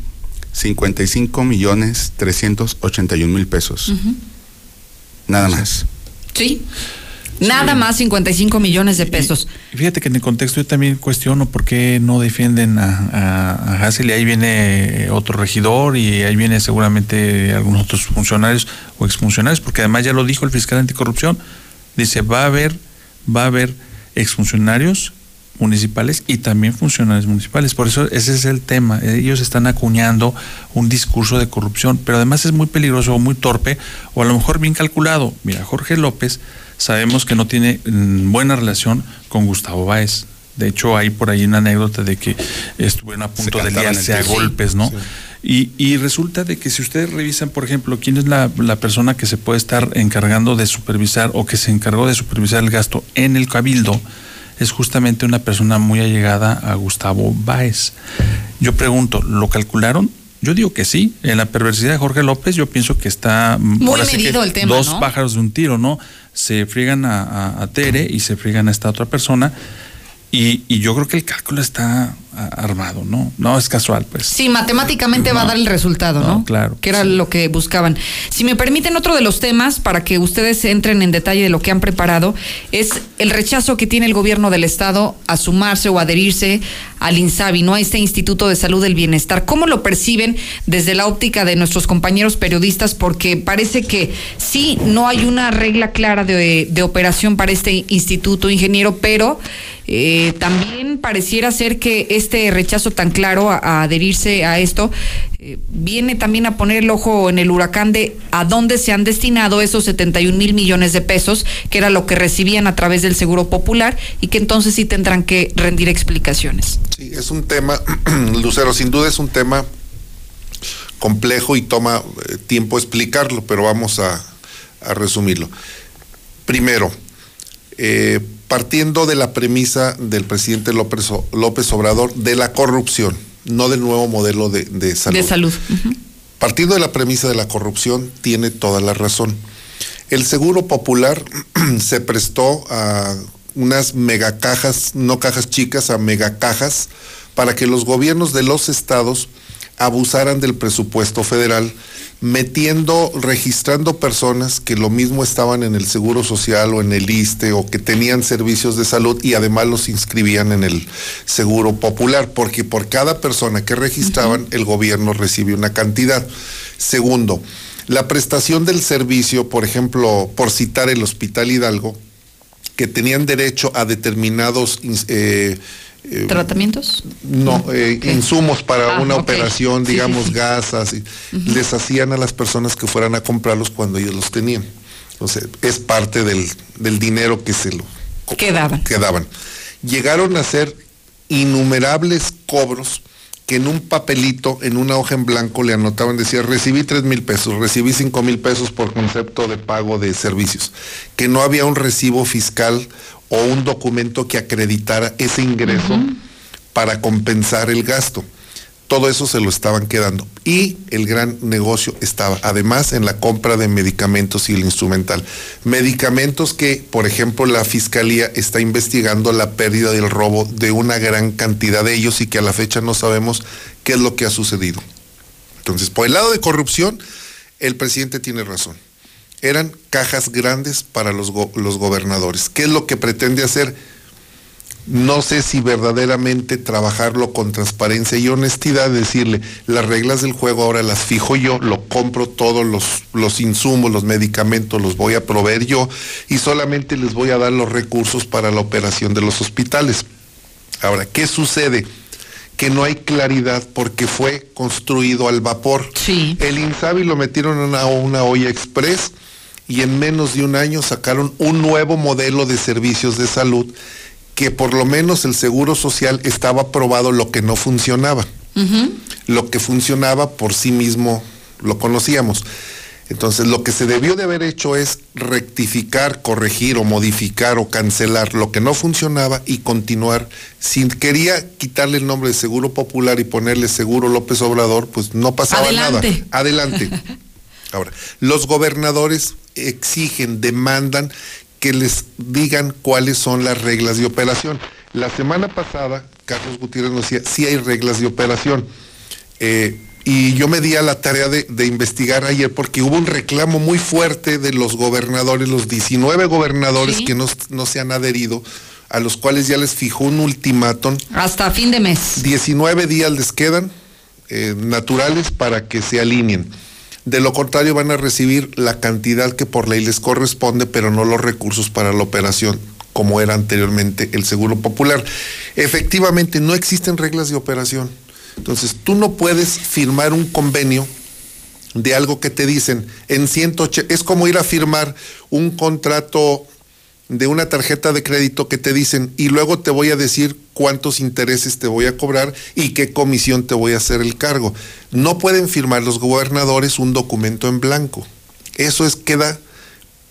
55 millones 381 mil pesos. Nada más. Sí. Nada más 55 millones de pesos. Y Fíjate que en el contexto yo también cuestiono por qué no defienden a, a, a Hassel y ahí viene otro regidor y ahí viene seguramente algunos otros funcionarios o exfuncionarios, porque además ya lo dijo el fiscal anticorrupción, dice va a haber, va a haber exfuncionarios municipales y también funcionarios municipales. Por eso ese es el tema. Ellos están acuñando un discurso de corrupción, pero además es muy peligroso o muy torpe o a lo mejor bien calculado. Mira, Jorge López sabemos que no tiene mm, buena relación con Gustavo Báez. De hecho, hay por ahí una anécdota de que estuvieron a punto de liarse a golpes, ¿no? Y, y resulta de que si ustedes revisan, por ejemplo, quién es la, la persona que se puede estar encargando de supervisar o que se encargó de supervisar el gasto en el cabildo, es justamente una persona muy allegada a Gustavo Báez. Yo pregunto, ¿lo calcularon? Yo digo que sí. En la perversidad de Jorge López, yo pienso que está mm, Muy medido el tema, Dos ¿no? pájaros de un tiro, ¿no? Se friegan a, a- a Tere y se friegan a esta otra persona. Y, y yo creo que el cálculo está a- armado, ¿no? No es casual, pues. Sí, matemáticamente va a dar el resultado, ¿no? No, claro. Que era lo que buscaban. Si me permiten otro de los temas para que ustedes entren en detalle de lo que han preparado es el rechazo que tiene el gobierno del estado a sumarse o adherirse al INSABI, no a este Instituto de Salud del Bienestar. ¿Cómo lo perciben desde la óptica de nuestros compañeros periodistas? Porque parece que sí no hay una regla clara de, de operación para este instituto, ingeniero, pero eh, también pareciera ser que este rechazo tan claro a, adherirse a esto eh, viene también a poner el ojo en el huracán de a dónde se han destinado esos 71 mil millones de pesos, que era lo que recibían a través del Seguro Popular y que entonces sí tendrán que rendir explicaciones. Sí, es un tema, Lucero, sin duda es un tema complejo y toma eh, tiempo explicarlo, pero vamos a, a resumirlo. Primero, eh, partiendo de la premisa del presidente López, López Obrador de la corrupción, no del nuevo modelo de, de salud. De salud. Partiendo de la premisa de la corrupción, tiene toda la razón. El seguro popular se prestó a unas megacajas, no cajas chicas, a megacajas, para que los gobiernos de los estados abusaran del presupuesto federal, metiendo, registrando personas que lo mismo estaban en el Seguro Social o en el ISTE o que tenían servicios de salud y además los inscribían en el Seguro Popular, porque por cada persona que registraban el gobierno recibe una cantidad. Segundo, la prestación del servicio, por ejemplo, por citar el Hospital Hidalgo, que tenían derecho a determinados eh, eh, ¿Tratamientos? no, eh, insumos para Ah, una operación, digamos, sí, sí. gasas, y les hacían a las personas que fueran a comprarlos cuando ellos los tenían. Entonces, es parte del, del dinero que se lo Quedaban. que daban. Llegaron a hacer innumerables cobros que en un papelito, en una hoja en blanco, le anotaban, decía, recibí tres mil pesos, recibí cinco mil pesos por concepto de pago de servicios, que no había un recibo fiscal o un documento que acreditara ese ingreso para compensar el gasto. Todo eso se lo estaban quedando. Y el gran negocio estaba, además, en la compra de medicamentos y el instrumental. Medicamentos que, por ejemplo, la Fiscalía está investigando la pérdida del robo de una gran cantidad de ellos y que a la fecha no sabemos qué es lo que ha sucedido. Entonces, por el lado de corrupción, el presidente tiene razón. Eran cajas grandes para los, go- los gobernadores. ¿Qué es lo que pretende hacer? No sé si verdaderamente trabajarlo con transparencia y honestidad, decirle, las reglas del juego ahora las fijo yo, lo compro todos los, los insumos, los medicamentos, los voy a proveer yo y solamente les voy a dar los recursos para la operación de los hospitales. Ahora, ¿qué sucede? Que no hay claridad porque fue construido al vapor. El Insabi lo metieron en una, una olla express y en menos de un año sacaron un nuevo modelo de servicios de salud que por lo menos el Seguro Social estaba probado lo que no funcionaba. Lo que funcionaba por sí mismo lo conocíamos. Entonces, lo que se debió de haber hecho es rectificar, corregir o modificar o cancelar lo que no funcionaba y continuar. Si quería quitarle el nombre de Seguro Popular y ponerle Seguro López Obrador, pues no pasaba Adelante. nada. Adelante. Ahora, los gobernadores exigen, demandan que les digan cuáles son las reglas de operación. La semana pasada, Carlos Gutiérrez nos decía, sí hay reglas de operación. Eh, y yo me di a la tarea de, de investigar ayer porque hubo un reclamo muy fuerte de los gobernadores, los 19 gobernadores Sí. que no, no se han adherido, a los cuales ya les fijó un ultimátum. Hasta fin de mes. 19 días les quedan eh, naturales para que se alineen. De lo contrario van a recibir la cantidad que por ley les corresponde, pero no los recursos para la operación como era anteriormente el Seguro Popular. Efectivamente, no existen reglas de operación. Entonces, tú no puedes firmar un convenio de algo que te dicen en 180, es como ir a firmar un contrato de una tarjeta de crédito que te dicen y luego te voy a decir cuántos intereses te voy a cobrar y qué comisión te voy a hacer el cargo. No pueden firmar los gobernadores un documento en blanco. Eso es queda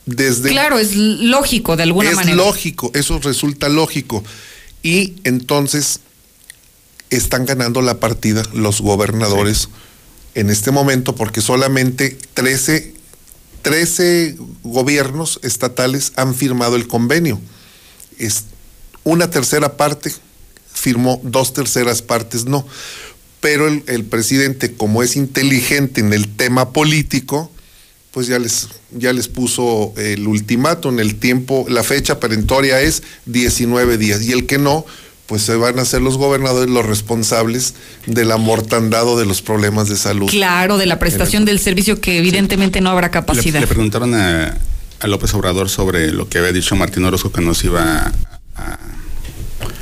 desde Claro, es lógico de alguna es manera. lógico, eso resulta lógico. Y entonces están ganando la partida los gobernadores en este momento porque solamente 13, 13 gobiernos estatales han firmado el convenio. Es una tercera parte firmó, dos terceras partes no. Pero el, presidente, como es inteligente en el tema político, pues ya les, ya les puso el ultimátum, el tiempo, la fecha perentoria es 19 días. Y el que no, pues se van a ser los gobernadores los responsables del amortandado de los problemas de salud. Claro, de la prestación del servicio que evidentemente no habrá capacidad. le preguntaron a, a López Obrador sobre lo que había dicho Martín Orozco que nos iba a,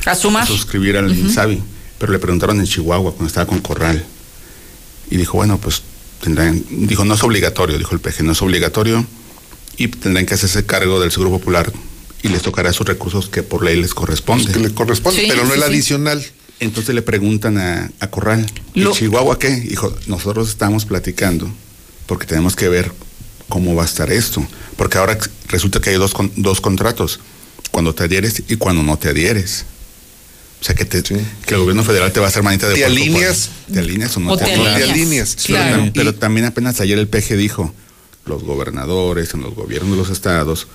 a sumar. suscribir al. INSABI, pero le preguntaron en Chihuahua cuando estaba con Corral. Y dijo, bueno, pues tendrán, dijo, no es obligatorio, dijo el PG, no es obligatorio y tendrán que hacerse cargo del Seguro Popular y les tocará sus recursos que por ley les corresponde. que les corresponde, Sí, pero no el sí, adicional. Entonces le preguntan a, a Corral, ¿y Lo- Chihuahua qué? Dijo, nosotros estamos platicando porque tenemos que ver cómo va a estar esto. Porque ahora resulta que hay dos, con- dos contratos. cuando te adhieres y cuando no te adhieres. O sea, que, te, que el gobierno federal te va a hacer manita de ¿Te alineas? ¿Te alineas o no O te te alineas? alineas. Te alineas, Pero, pero Y- también apenas ayer el PG dijo, los gobernadores en los gobiernos de los estados,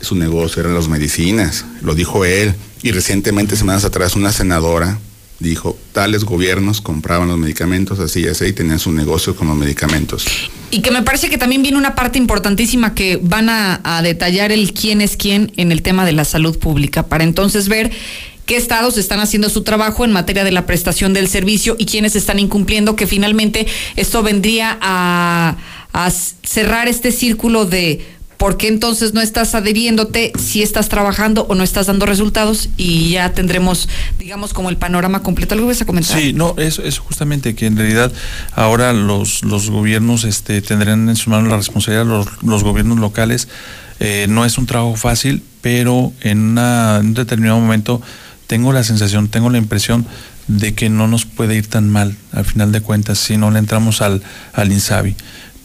su negocio eran las medicinas. Lo dijo él. Y recientemente, semanas atrás, una senadora dijo, tales gobiernos compraban los medicamentos así y así y tenían su negocio con los medicamentos. Y que me parece que también viene una parte importantísima que van a, detallar el quién es quién en el tema de la salud pública, para entonces ver qué estados están haciendo su trabajo en materia de la prestación del servicio y quiénes están incumpliendo, que finalmente esto vendría a cerrar este círculo de por qué entonces no estás adheriéndote, si estás trabajando o no estás dando resultados y ya tendremos, digamos, como el panorama completo. ¿Algo vas a comentar? Sí, no, eso es justamente que en realidad ahora los, los gobiernos este, tendrán en su mano la responsabilidad, los, gobiernos locales. Eh, no es un trabajo fácil, pero en, una- un determinado momento tengo la sensación, tengo la impresión de que no nos puede ir tan mal al final de cuentas si no le entramos al, al INSABI.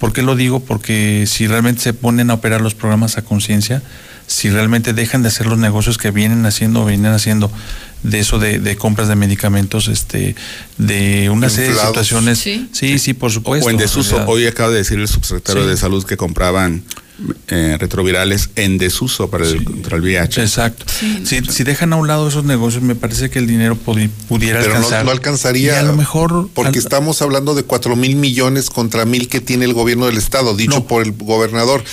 ¿Por qué lo digo? Porque si realmente se ponen a operar los programas a conciencia, si realmente dejan de hacer los negocios que vienen haciendo o vienen haciendo de eso de, de compras de medicamentos, este, de una serie de situaciones. Sí. sí, sí, por supuesto. O en desuso. Hoy acaba de decir el subsecretario Sí. de Salud que compraban eh, retrovirales en desuso para el, contra el VIH. Exacto. Si, si dejan a un lado esos negocios, me parece que el dinero pudi- pudiera Pero no, alcanzar. no alcanzaría. Y a lo mejor. Porque estamos hablando de cuatro mil millones contra mil que tiene el gobierno del Estado, dicho por el gobernador.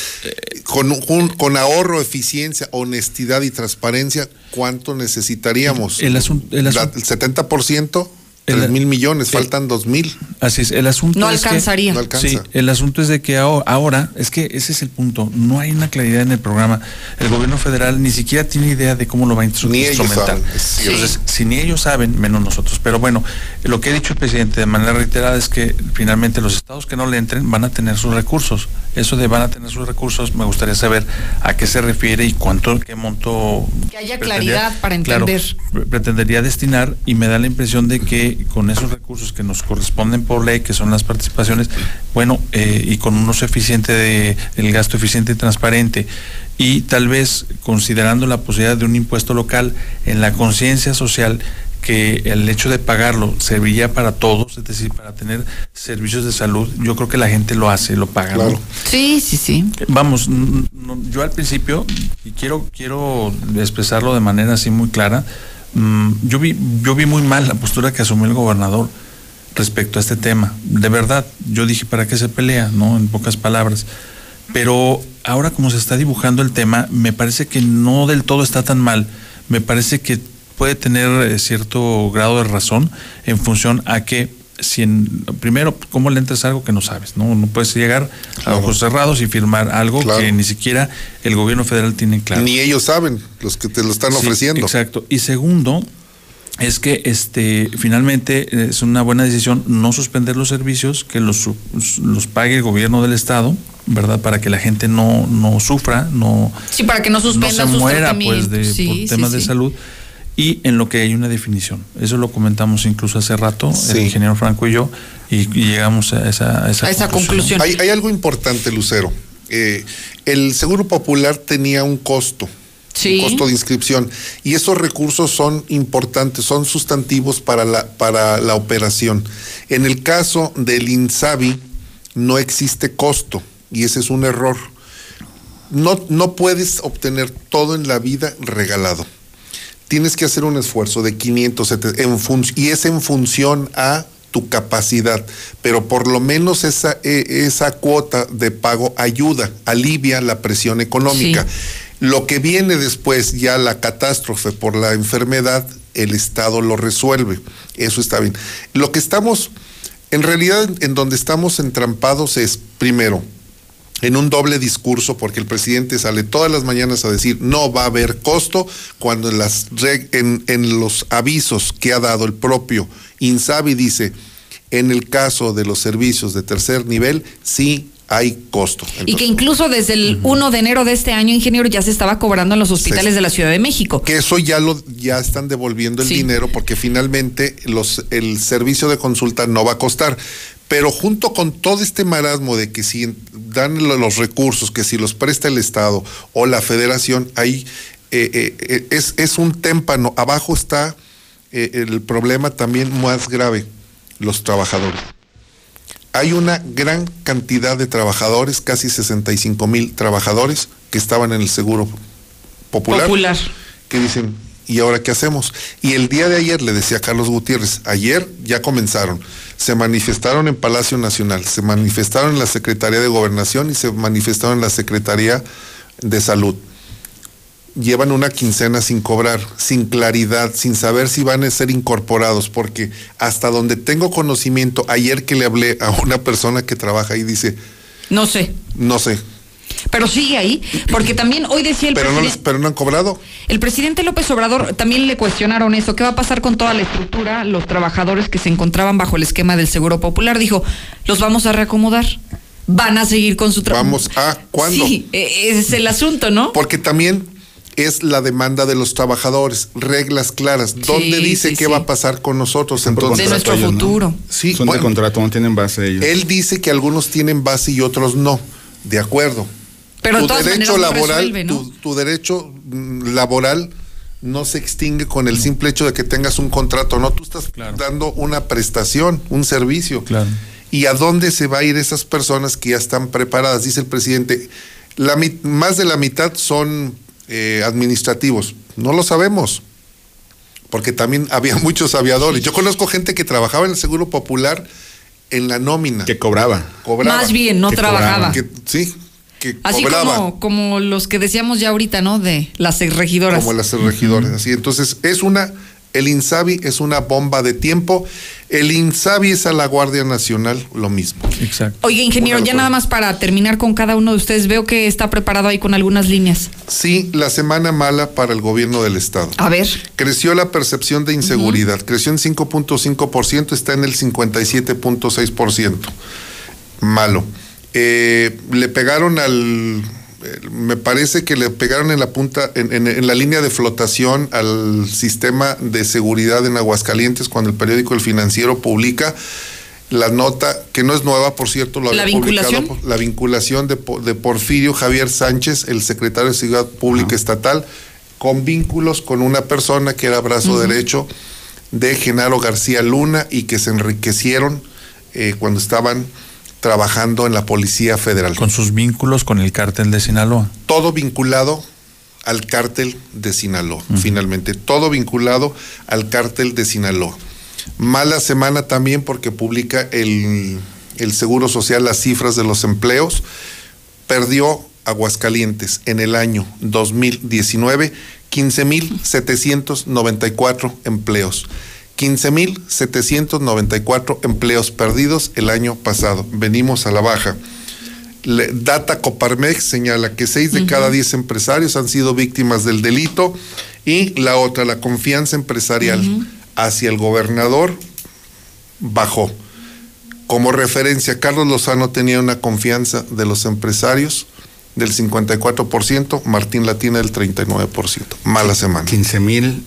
Con, un- con ahorro, eficiencia, honestidad y transparencia, ¿cuánto necesitaríamos? El asun- el La- asun- el 70%, El- tres mil millones, faltan dos mil. Así es, el asunto No es que- alcanzaría. No alcanza. Sí, el asunto es de que aho- ahora, es que ese es el punto, no hay una claridad en el programa. El gobierno federal ni siquiera tiene idea de cómo lo va a instru- Ni ellos instrumentar. cierto. Entonces, si ni ellos saben, menos nosotros. Pero bueno, lo que ha dicho el presidente de manera reiterada es que finalmente los estados que no le entren van a tener sus recursos. Eso de van a tener sus recursos, me gustaría saber a qué se refiere y cuánto, qué monto Que haya claridad para entender. pre- pretendería destinar y me da la impresión de que con esos recursos que nos corresponden por ley, que son las participaciones, bueno, eh, y con un uso eficiente de el gasto eficiente y transparente y tal vez considerando la posibilidad de un impuesto local en la conciencia social que el hecho de pagarlo serviría para todos, es decir, para tener servicios de salud, yo creo que la gente lo hace, lo paga. ¿no? Sí, sí, sí. Vamos, no, yo al principio, y quiero, quiero expresarlo de manera así muy clara, mm, yo, vi, yo vi muy mal la postura que asumió el gobernador respecto a este tema. De verdad, yo dije, ¿para qué se pelea? ¿No? En pocas palabras. Pero ahora como se está dibujando el tema, me parece que no del todo está tan mal. Me parece que puede tener eh, cierto grado de razón en función a que si en, primero, ¿cómo le entras a algo que no sabes? No, no puedes llegar a ojos cerrados y firmar algo que ni siquiera el gobierno federal tiene claro. Ni ellos saben, los que te lo están Sí, ofreciendo. Exacto. Y segundo, es que este finalmente es una buena decisión no suspender los servicios, que los, su- los pague el gobierno del estado, ¿verdad? Para que la gente no, no sufra, no, Sí, para que no suspendan no se sus muera pues de Sí, por sí, temas de sí. salud y en lo que hay una definición. Eso lo comentamos incluso hace rato, Sí. el ingeniero Franco y yo, y, y llegamos a esa, a esa, Hay, hay algo importante, Lucero. Eh, el Seguro Popular tenía un costo. Sí. Un costo de inscripción. Y esos recursos son importantes, son sustantivos para la, para la operación. En el caso del INSABI, no existe costo. Y ese es un error. No, no puedes obtener todo en la vida regalado tienes que hacer un esfuerzo de 500 700, en fun- y es en función a tu capacidad, pero por lo menos esa, eh, esa cuota de pago ayuda, alivia la presión económica. Lo que viene después, ya la catástrofe por la enfermedad, el Estado lo resuelve. Eso está bien. Lo que estamos, en realidad, en donde estamos entrampados es, primero, en un doble discurso, porque el presidente sale todas las mañanas a decir no va a haber costo, cuando en, las reg- en, en los avisos que ha dado el propio Insabi dice, en el caso de los servicios de tercer nivel, sí hay costo. Y que incluso desde el 1 de enero de este año, ingeniero, ya se estaba cobrando en los hospitales de la Ciudad de México. Que eso ya lo ya están devolviendo el Sí. dinero porque finalmente los el servicio de consulta no va a costar. Pero junto con todo este marasmo de que si dan lo- los recursos, que si los presta el Estado o la Federación, hay eh, eh, eh, es, es un témpano. Abajo está eh, el problema también más grave, los trabajadores. Hay una gran cantidad de trabajadores, casi 65 mil trabajadores que estaban en el seguro popular, Popular. que dicen, ¿y ahora qué hacemos? Y el día de ayer, le decía Carlos Gutiérrez, ayer ya comenzaron, se manifestaron en Palacio Nacional, se manifestaron en la Secretaría de Gobernación y se manifestaron en la Secretaría de Salud llevan una quincena sin cobrar, sin claridad, sin saber si van a ser incorporados, porque hasta donde tengo conocimiento, ayer que le hablé a una persona que trabaja ahí, dice, No sé. no sé, Pero sigue ahí, porque también hoy decía el pero no, presidente. les, pero no han cobrado. El presidente López Obrador también le cuestionaron eso. ¿Qué va a pasar con toda la estructura? Los trabajadores que se encontraban bajo el esquema del Seguro Popular. Dijo, los vamos a reacomodar. Van a seguir con su trabajo. Vamos a, ¿cuándo? Sí, eh, ese es el asunto, ¿no? Porque también es la demanda de los trabajadores, reglas claras. ¿Dónde Sí, dice sí, qué sí. va a pasar con nosotros? Son Entonces, contrato ellos, ¿no? Sí, Son bueno, de contrato, no tienen base ellos. Él dice que algunos tienen base y otros no. De acuerdo. Pero de tu todas derecho laboral, resuelve, ¿no? tu, tu derecho mm, laboral no se extingue con el simple hecho de que tengas un contrato, no, tú estás dando una prestación, un servicio. ¿Y a dónde se va a ir esas personas que ya están preparadas? Dice el presidente, la, más de la mitad son eh, administrativos. No lo sabemos, porque también había muchos aviadores. Yo conozco gente que trabajaba en el Seguro Popular en la nómina. Que cobraba. Cobraba. Más bien, no Que trabajaba. Que- sí, que Así como, como los que decíamos ya ahorita, ¿no? De las regidoras. como las regidores. Así, entonces es una, el INSABI es una bomba de tiempo. El INSABI es a la Guardia Nacional, lo mismo. Exacto. Oye, ingeniero, ya nada más para terminar con cada uno de ustedes, veo que está preparado ahí con algunas líneas. Sí, la semana mala para el gobierno del estado. A ver. Creció la percepción de inseguridad, creció en 5.5%, está en el 57.6%. Malo. Eh, le pegaron al, me parece que le pegaron en la punta, en, en- en la línea de flotación al sistema de seguridad en Aguascalientes cuando el periódico El Financiero publica la nota, que no es nueva, por cierto, lo ¿La había publicado vinculación? por- la vinculación de, Po- de Porfirio Javier Sánchez, el secretario de Seguridad Pública Estatal, con vínculos con una persona que era brazo derecho de Genaro García Luna y que se enriquecieron eh, cuando estaban trabajando en la Policía Federal. Con sus vínculos con el cártel de Sinaloa. Todo vinculado al cártel de Sinaloa, finalmente. Todo vinculado al cártel de Sinaloa. Mala semana también porque publica el, el Seguro Social las cifras de los empleos. Perdió Aguascalientes en el año 2019 15.794 empleos. 15.794 empleos perdidos el año pasado. Venimos a la baja. Le- Data Coparmex señala que 6 de cada 10 empresarios han sido víctimas del delito y la otra, la confianza empresarial hacia el gobernador bajó. Como referencia, Carlos Lozano tenía una confianza de los empresarios del 54%, Martín Latina del 39%. Mala semana. 15 mil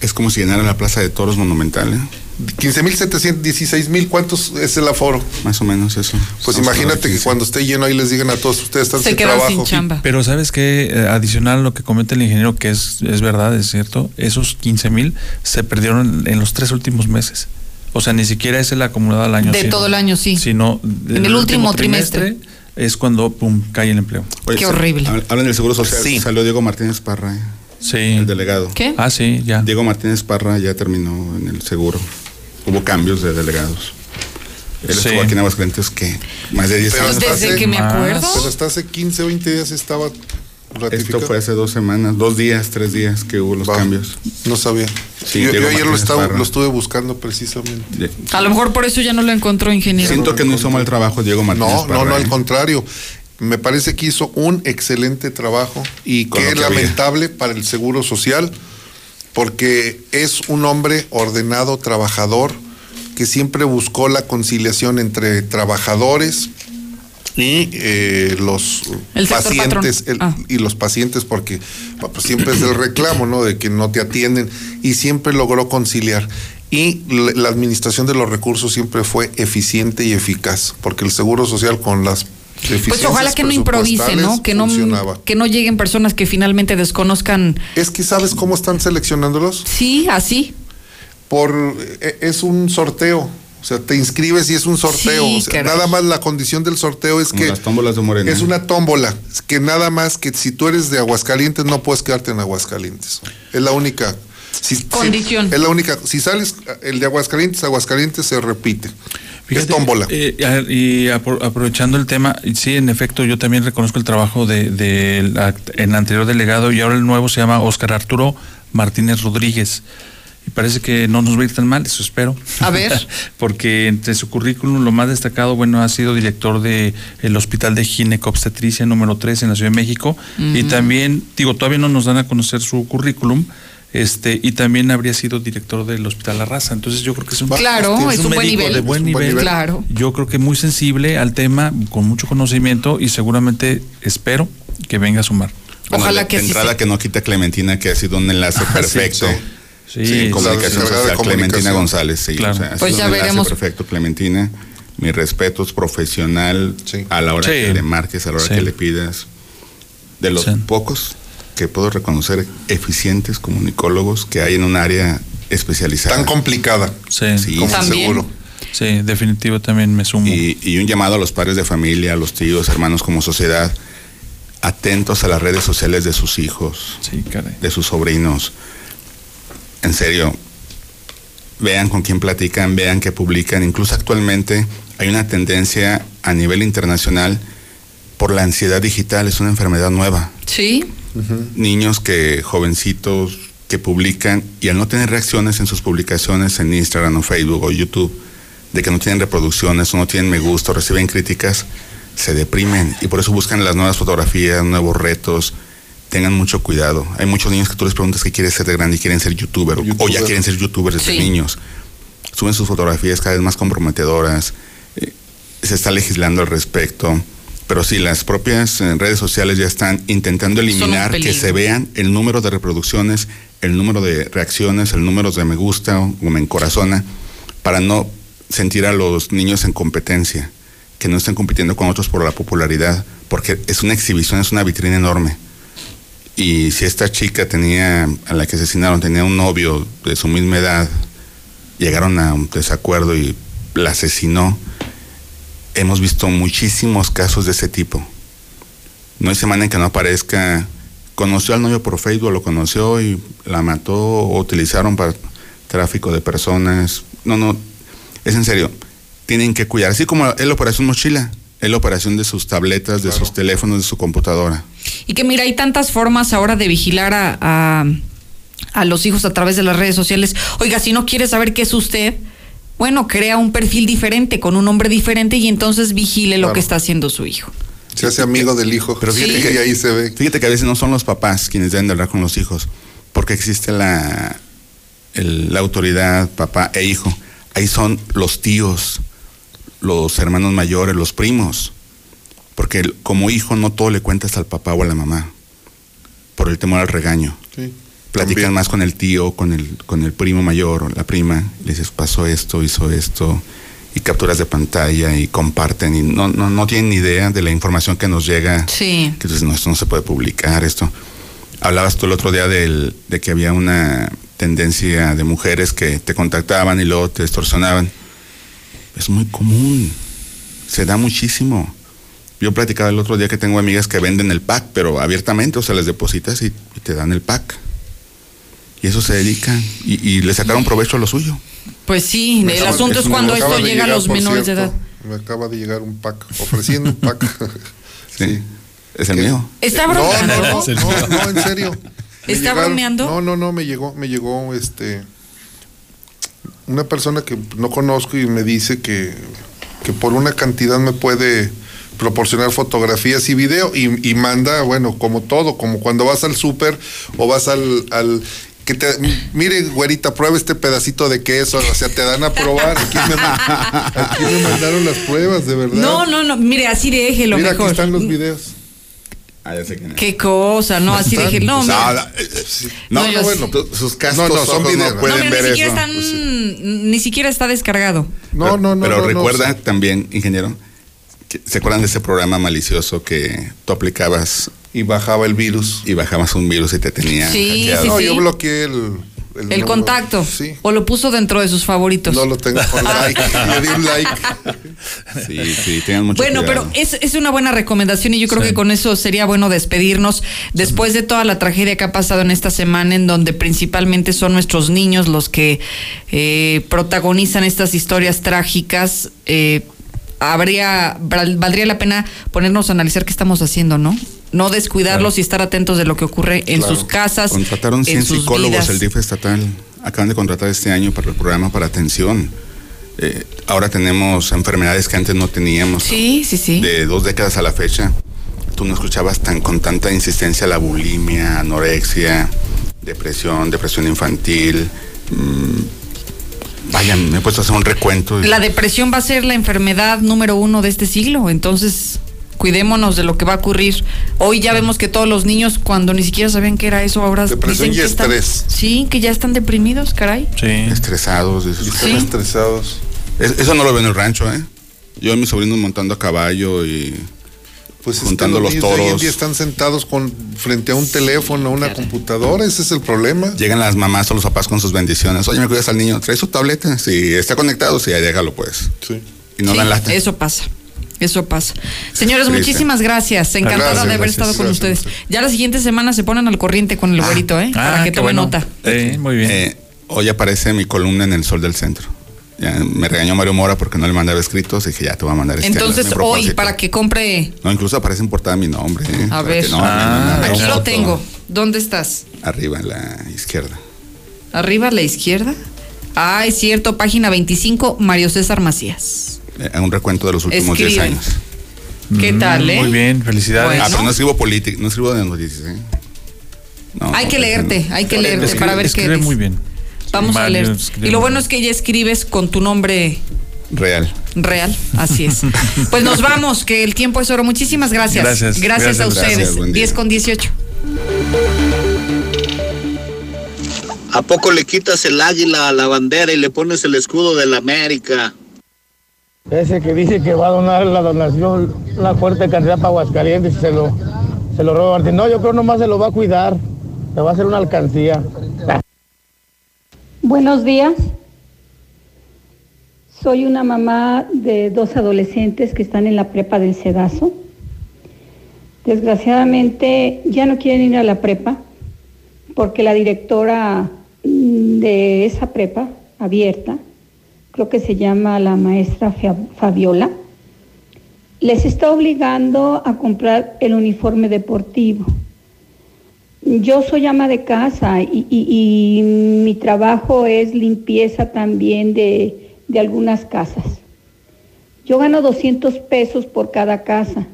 es como si llenara la plaza de toros monumental, ¿eh? 15.700, 16.000, ¿cuántos es el aforo? Más o menos eso. Pues Estamos imagínate que cuando esté lleno ahí les digan a todos, ustedes están Se sin trabajo. sin chamba. Pero sabes que adicional a lo que comenta el ingeniero, que es, es verdad, es cierto, esos 15 mil se perdieron en los tres últimos meses. O sea, ni siquiera es el acumulado al año. De sino- todo el año, sí. Sino En el último trimestre. es cuando pum, cae el empleo. Oye, Qué horrible. hab- Hablan del Seguro Social. Sí. Salió Diego Martínez Parra, ¿eh? Sí. el delegado. ¿Qué? Ah, sí, ya. Diego Martínez Parra ya terminó en el seguro. Hubo cambios de delegados. Él Sí. estuvo aquí en Aguascalientes que más de 10 Pero años. Desde hace- que me acuerdo. Hasta hace 15, 20 días estaba Esto ratificado. fue hace dos semanas, dos días, tres días que hubo los Va. cambios. No sabía. Sí, yo, yo ayer lo, estaba, lo estuve buscando precisamente. A lo mejor por eso ya no lo encontró, ingeniero. Siento que no hizo mal trabajo Diego Martínez No, no, Parra, no, al ¿eh? contrario. Me parece que hizo un excelente trabajo y Con que había. lamentable para el Seguro Social, porque es un hombre ordenado, trabajador, que siempre buscó la conciliación entre trabajadores y eh, los El pacientes el- Ah. y los pacientes porque pues, siempre es el reclamo no de que no te atienden y siempre logró conciliar y la la administración de los recursos siempre fue eficiente y eficaz porque el seguro social con las Pues ojalá que no improvise, ¿no? Que no, funcionaba. que no lleguen personas que finalmente desconozcan. Es que sabes cómo están seleccionándolos. Sí, así. Por e- es un sorteo. O sea, te inscribes y es un sorteo. Sí, O sea, nada más la condición del sorteo es Como que las tómbolas de Morena. es una tómbola. Es que nada más que si tú eres de Aguascalientes no puedes quedarte en Aguascalientes. Es la única si- si- Condición. es la única. Si sales el de Aguascalientes, Aguascalientes se repite. Es Fíjate, tómbola. eh, y apro- aprovechando el tema, y sí, en efecto, yo también reconozco el trabajo de, de el anterior delegado y ahora el nuevo se llama Óscar Arturo Martínez Rodríguez. Y parece que no nos va a ir tan mal, eso espero. A ver. Porque entre su currículum lo más destacado, bueno, ha sido director de el Hospital de Ginecobstetricia número 3 en la Ciudad de México. Y Ujú. también, digo, todavía no nos dan a conocer su currículum. Este, y también habría sido director del Hospital La Raza. Entonces yo creo que es un, Claro, es un buen médico nivel. de buen Es un buen nivel. Claro. Yo creo que muy sensible al tema, con mucho conocimiento y seguramente espero que venga a sumar. Bueno, Ojalá que de sí entrada que no quita Clementina, que ha sido un enlace Ah, sí, perfecto. sí. Sí, comunicación social, Clementina. González, sí. Claro. o sea, ha Pues sido ya un enlace veremos. perfecto, Clementina. Mis respetos, profesional, a la hora Sí. que le marques, a la hora Sí. que le pidas. De los Sí. pocos que puedo reconocer eficientes comunicólogos que hay en un área especializada. Tan complicada. Sí, Sí, como También. seguro. sí, definitivo también me sumo. Y, y un llamado a los padres de familia, a los tíos, hermanos como sociedad, atentos a las redes sociales de sus hijos, Sí, caray. de sus sobrinos. En serio, vean con quién platican, vean qué publican. Incluso actualmente hay una tendencia a nivel internacional por la ansiedad digital, es una enfermedad nueva. Sí. Niños que, jovencitos, que publican y al no tener reacciones en sus publicaciones en Instagram o Facebook o YouTube, de que no tienen reproducciones o no tienen me gusta o reciben críticas, se deprimen y por eso buscan las nuevas fotografías, nuevos retos. Tengan mucho cuidado. Hay muchos niños que tú les preguntas qué quieres ser de grande y quieren ser youtuber, o- o ya quieren ser youtubers desde Sí. niños. Suben sus fotografías cada vez más comprometedoras. eh, se está legislando al respecto. Pero sí, las propias eh, redes sociales ya están intentando eliminar que se vean el número de reproducciones, el número de reacciones, el número de me gusta o me encorazona, para no sentir a los niños en competencia, que no estén compitiendo con otros por la popularidad, porque es una exhibición, es una vitrina enorme. Y si esta chica tenía, a la que asesinaron, tenía un novio de su misma edad, llegaron a un desacuerdo y la asesinó, hemos visto muchísimos casos de ese tipo. No hay semana en que no aparezca, conoció al novio por Facebook, lo conoció y la mató o utilizaron para tráfico de personas. No, no, es en serio. Tienen que cuidar, así como es la operación mochila, es la operación de sus tabletas, de sus teléfonos, de su computadora. Y que mira, hay tantas formas ahora de vigilar a, a, a los hijos a través de las redes sociales. Oiga, si no quiere saber qué es usted, bueno, crea un perfil diferente, con un nombre diferente y entonces vigile lo que está haciendo su hijo. Se hace amigo del hijo. Pero fíjate Sí. que ahí se ve. Fíjate que a veces no son los papás quienes deben de hablar con los hijos, porque existe la, el- la autoridad, papá e hijo. Ahí son los tíos, los hermanos mayores, los primos. Porque el- como hijo no todo le cuentas al papá o a la mamá, por el temor al regaño. Sí. Platican También. más con el tío, con el, con el primo mayor o la prima, le dices, pasó esto, hizo esto, y capturas de pantalla y comparten, y no, no, no tienen ni idea de la información que nos llega Sí. que dices, no, esto no se puede publicar, esto. Hablabas tú el otro día del, de que había una tendencia de mujeres que te contactaban y luego te extorsionaban. Es muy común, se da muchísimo. Yo platicaba el otro día que tengo amigas que venden el pack, pero abiertamente, o sea, les depositas y, y te dan el pack. Y eso se dedican y, y le sacaron provecho a lo suyo. Pues sí, Me el acaba- asunto es cuando esto llega a los menores de edad. Me acaba de llegar un pack, ofreciendo un pack. Sí. Es el ¿Qué? mío. ¿Está no, bromeando? no, no, no, no, en serio. Me ¿Está bromeando? No, no, no, me llegó, me llegó este una persona que no conozco y me dice que, que por una cantidad me puede proporcionar fotografías y video y, y manda, bueno, como todo, como cuando vas al súper o vas al, al que te, mire, güerita, prueba este pedacito de queso, o sea, te dan a probar. Aquí me, aquí me mandaron las pruebas, de verdad. No, no, no, mire, así déjelo Mira, mejor. aquí están los videos. Ah, ya sé quién es. Qué cosa, no, así déjelo. No, pues. No, no, no, No, yo bueno, sí. tú- sus castos No, no, son videos. no pueden ver ni siquiera eso. están, ni siquiera está descargado. No, no, no. Pero recuerda también, ingeniero, que- ¿Se acuerdan de ese programa malicioso que tú aplicabas? Y bajaba el virus. Y bajabas un virus y te tenía. Sí, sí, No, sí. yo bloqueé el. El contacto. Sí. O lo puso dentro de sus favoritos. No lo tengo con like. Le di un like. Sí, sí, tengan mucho Bueno, cuidado. pero es, es una buena recomendación y yo creo Sí. que con eso sería bueno despedirnos después de toda la tragedia que ha pasado en esta semana en donde principalmente son nuestros niños los que eh, protagonizan estas historias trágicas. eh, habría val- valdría la pena ponernos a analizar qué estamos haciendo, ¿no? No descuidarlos y estar atentos de lo que ocurre en Claro. sus casas, Contrataron 100 en sus psicólogos vidas. el DIF estatal. Acaban de contratar este año para el programa para atención. Eh, ahora tenemos enfermedades que antes no teníamos. Sí, sí, sí. De dos décadas a la fecha. Tú no escuchabas tan con tanta insistencia la bulimia, anorexia, depresión, depresión infantil. Mm, vaya, me he puesto a hacer un recuento. La depresión va a ser la enfermedad número uno de este siglo, entonces cuidémonos de lo que va a ocurrir. Hoy ya vemos que todos los niños, cuando ni siquiera sabían qué era eso, ahora Depresión dicen y que están- estrés. sí, que ya están deprimidos, caray. Estresados. Están estresados. Es- eso no lo veo en el rancho, ¿eh? Yo y mis sobrinos montando a caballo y Pues es que juntando los hoy en toros. día están sentados con, frente a un teléfono, una computadora. Ese es el problema. Llegan las mamás o los papás con sus bendiciones. Oye, me cuidas al niño, trae su tableta. Si está conectado, sí, ya déjalo pues. Y no Sí, dan lata. Eso pasa. Eso pasa. Señores, Triste. muchísimas gracias. Encantada Gracias, de haber gracias, estado con gracias. ustedes. Ya la siguiente semana se ponen al corriente con el güerito, ¿eh? Para que tome nota. muy bien. hoy aparece mi columna en el Sol del Centro. Ya me regañó Mario Mora porque no le mandaba escritos y dije, ya te voy a mandar este Entonces, hoy, para que compre. No, incluso aparece en portada mi nombre. ¿eh? A Para ver. no, me- me- me- Aquí lo tengo. ¿Dónde estás? Arriba en la izquierda. Arriba a la izquierda. Ah, es cierto, página 25, Mario César Macías. Eh, un recuento de los últimos 10 Escriben. años. ¿Qué Mm, tal, eh? Muy bien, felicidades. Ah, pero no escribo política, no escribo de noticias, ¿eh? No, hay que no, leerte, hay que leerte escribe- para ver qué escribe eres. muy bien. Vamos a leer. Y lo bueno es que ya escribes con tu nombre Real. real, así es. Pues nos vamos, que el tiempo es oro. Muchísimas gracias. Gracias. Gracias, a Gracias, ustedes. gracias, buen día. 10 con 18. ¿A poco le quitas el águila a la bandera y le pones el escudo de la América? Ese que dice que va a donar la donación, una fuerte cantidad para Aguascalientes se lo, se lo roba Martín. No, yo creo nomás se lo va a cuidar. Le va a hacer una alcancía. Buenos días. Soy una mamá de dos adolescentes que están en la prepa del Cedazo. Desgraciadamente ya no quieren ir a la prepa porque la directora de esa prepa abierta, creo que se llama la maestra Fa- Fabiola, les está obligando a comprar el uniforme deportivo. Yo soy ama de casa y, y- y mi trabajo es limpieza también de, de algunas casas. Yo gano 200 pesos por cada casa.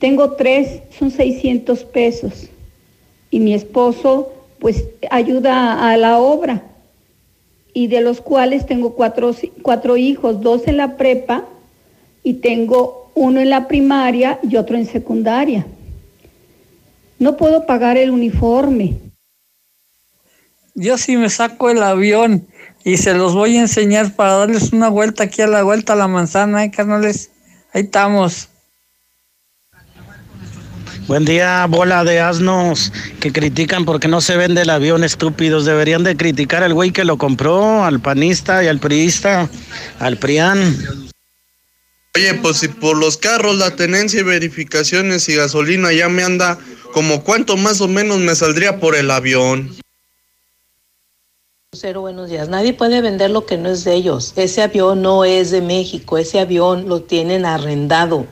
Tengo tres, son 600 pesos. Y mi esposo pues ayuda a la obra. Y de los cuales tengo cuatro, cuatro hijos, dos en la prepa y tengo uno en la primaria y otro en secundaria. No puedo pagar el uniforme. Yo sí me saco el avión y se los voy a enseñar para darles una vuelta aquí a la vuelta a la manzana, ¿eh, carnales? Ahí estamos. Buen día, bola de asnos que critican porque no se vende el avión, estúpidos. Deberían de criticar al güey que lo compró, al panista y al priista, al prián. Oye, pues si por los carros, la tenencia y verificaciones y gasolina ya me anda, como cuánto más o menos me saldría por el avión. Cero, buenos días. Nadie puede vender lo que no es de ellos. Ese avión no es de México, ese avión lo tienen arrendado.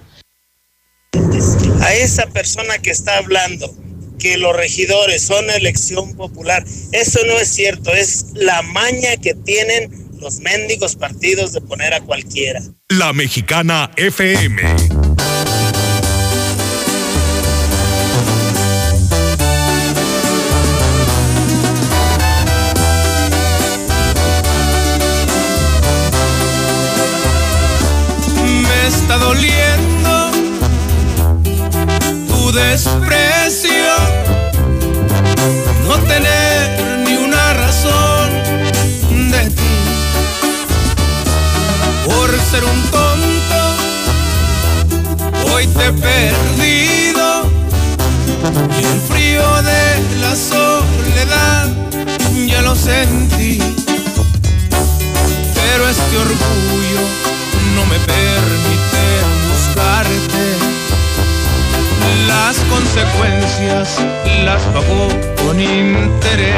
A esa persona que está hablando que los regidores son elección popular, eso no es cierto, es la maña que tienen los mendigos partidos de poner a cualquiera. La Mexicana FM. soledad ya lo sentí, pero este orgullo no me permite buscarte. Las consecuencias las pagó con interés.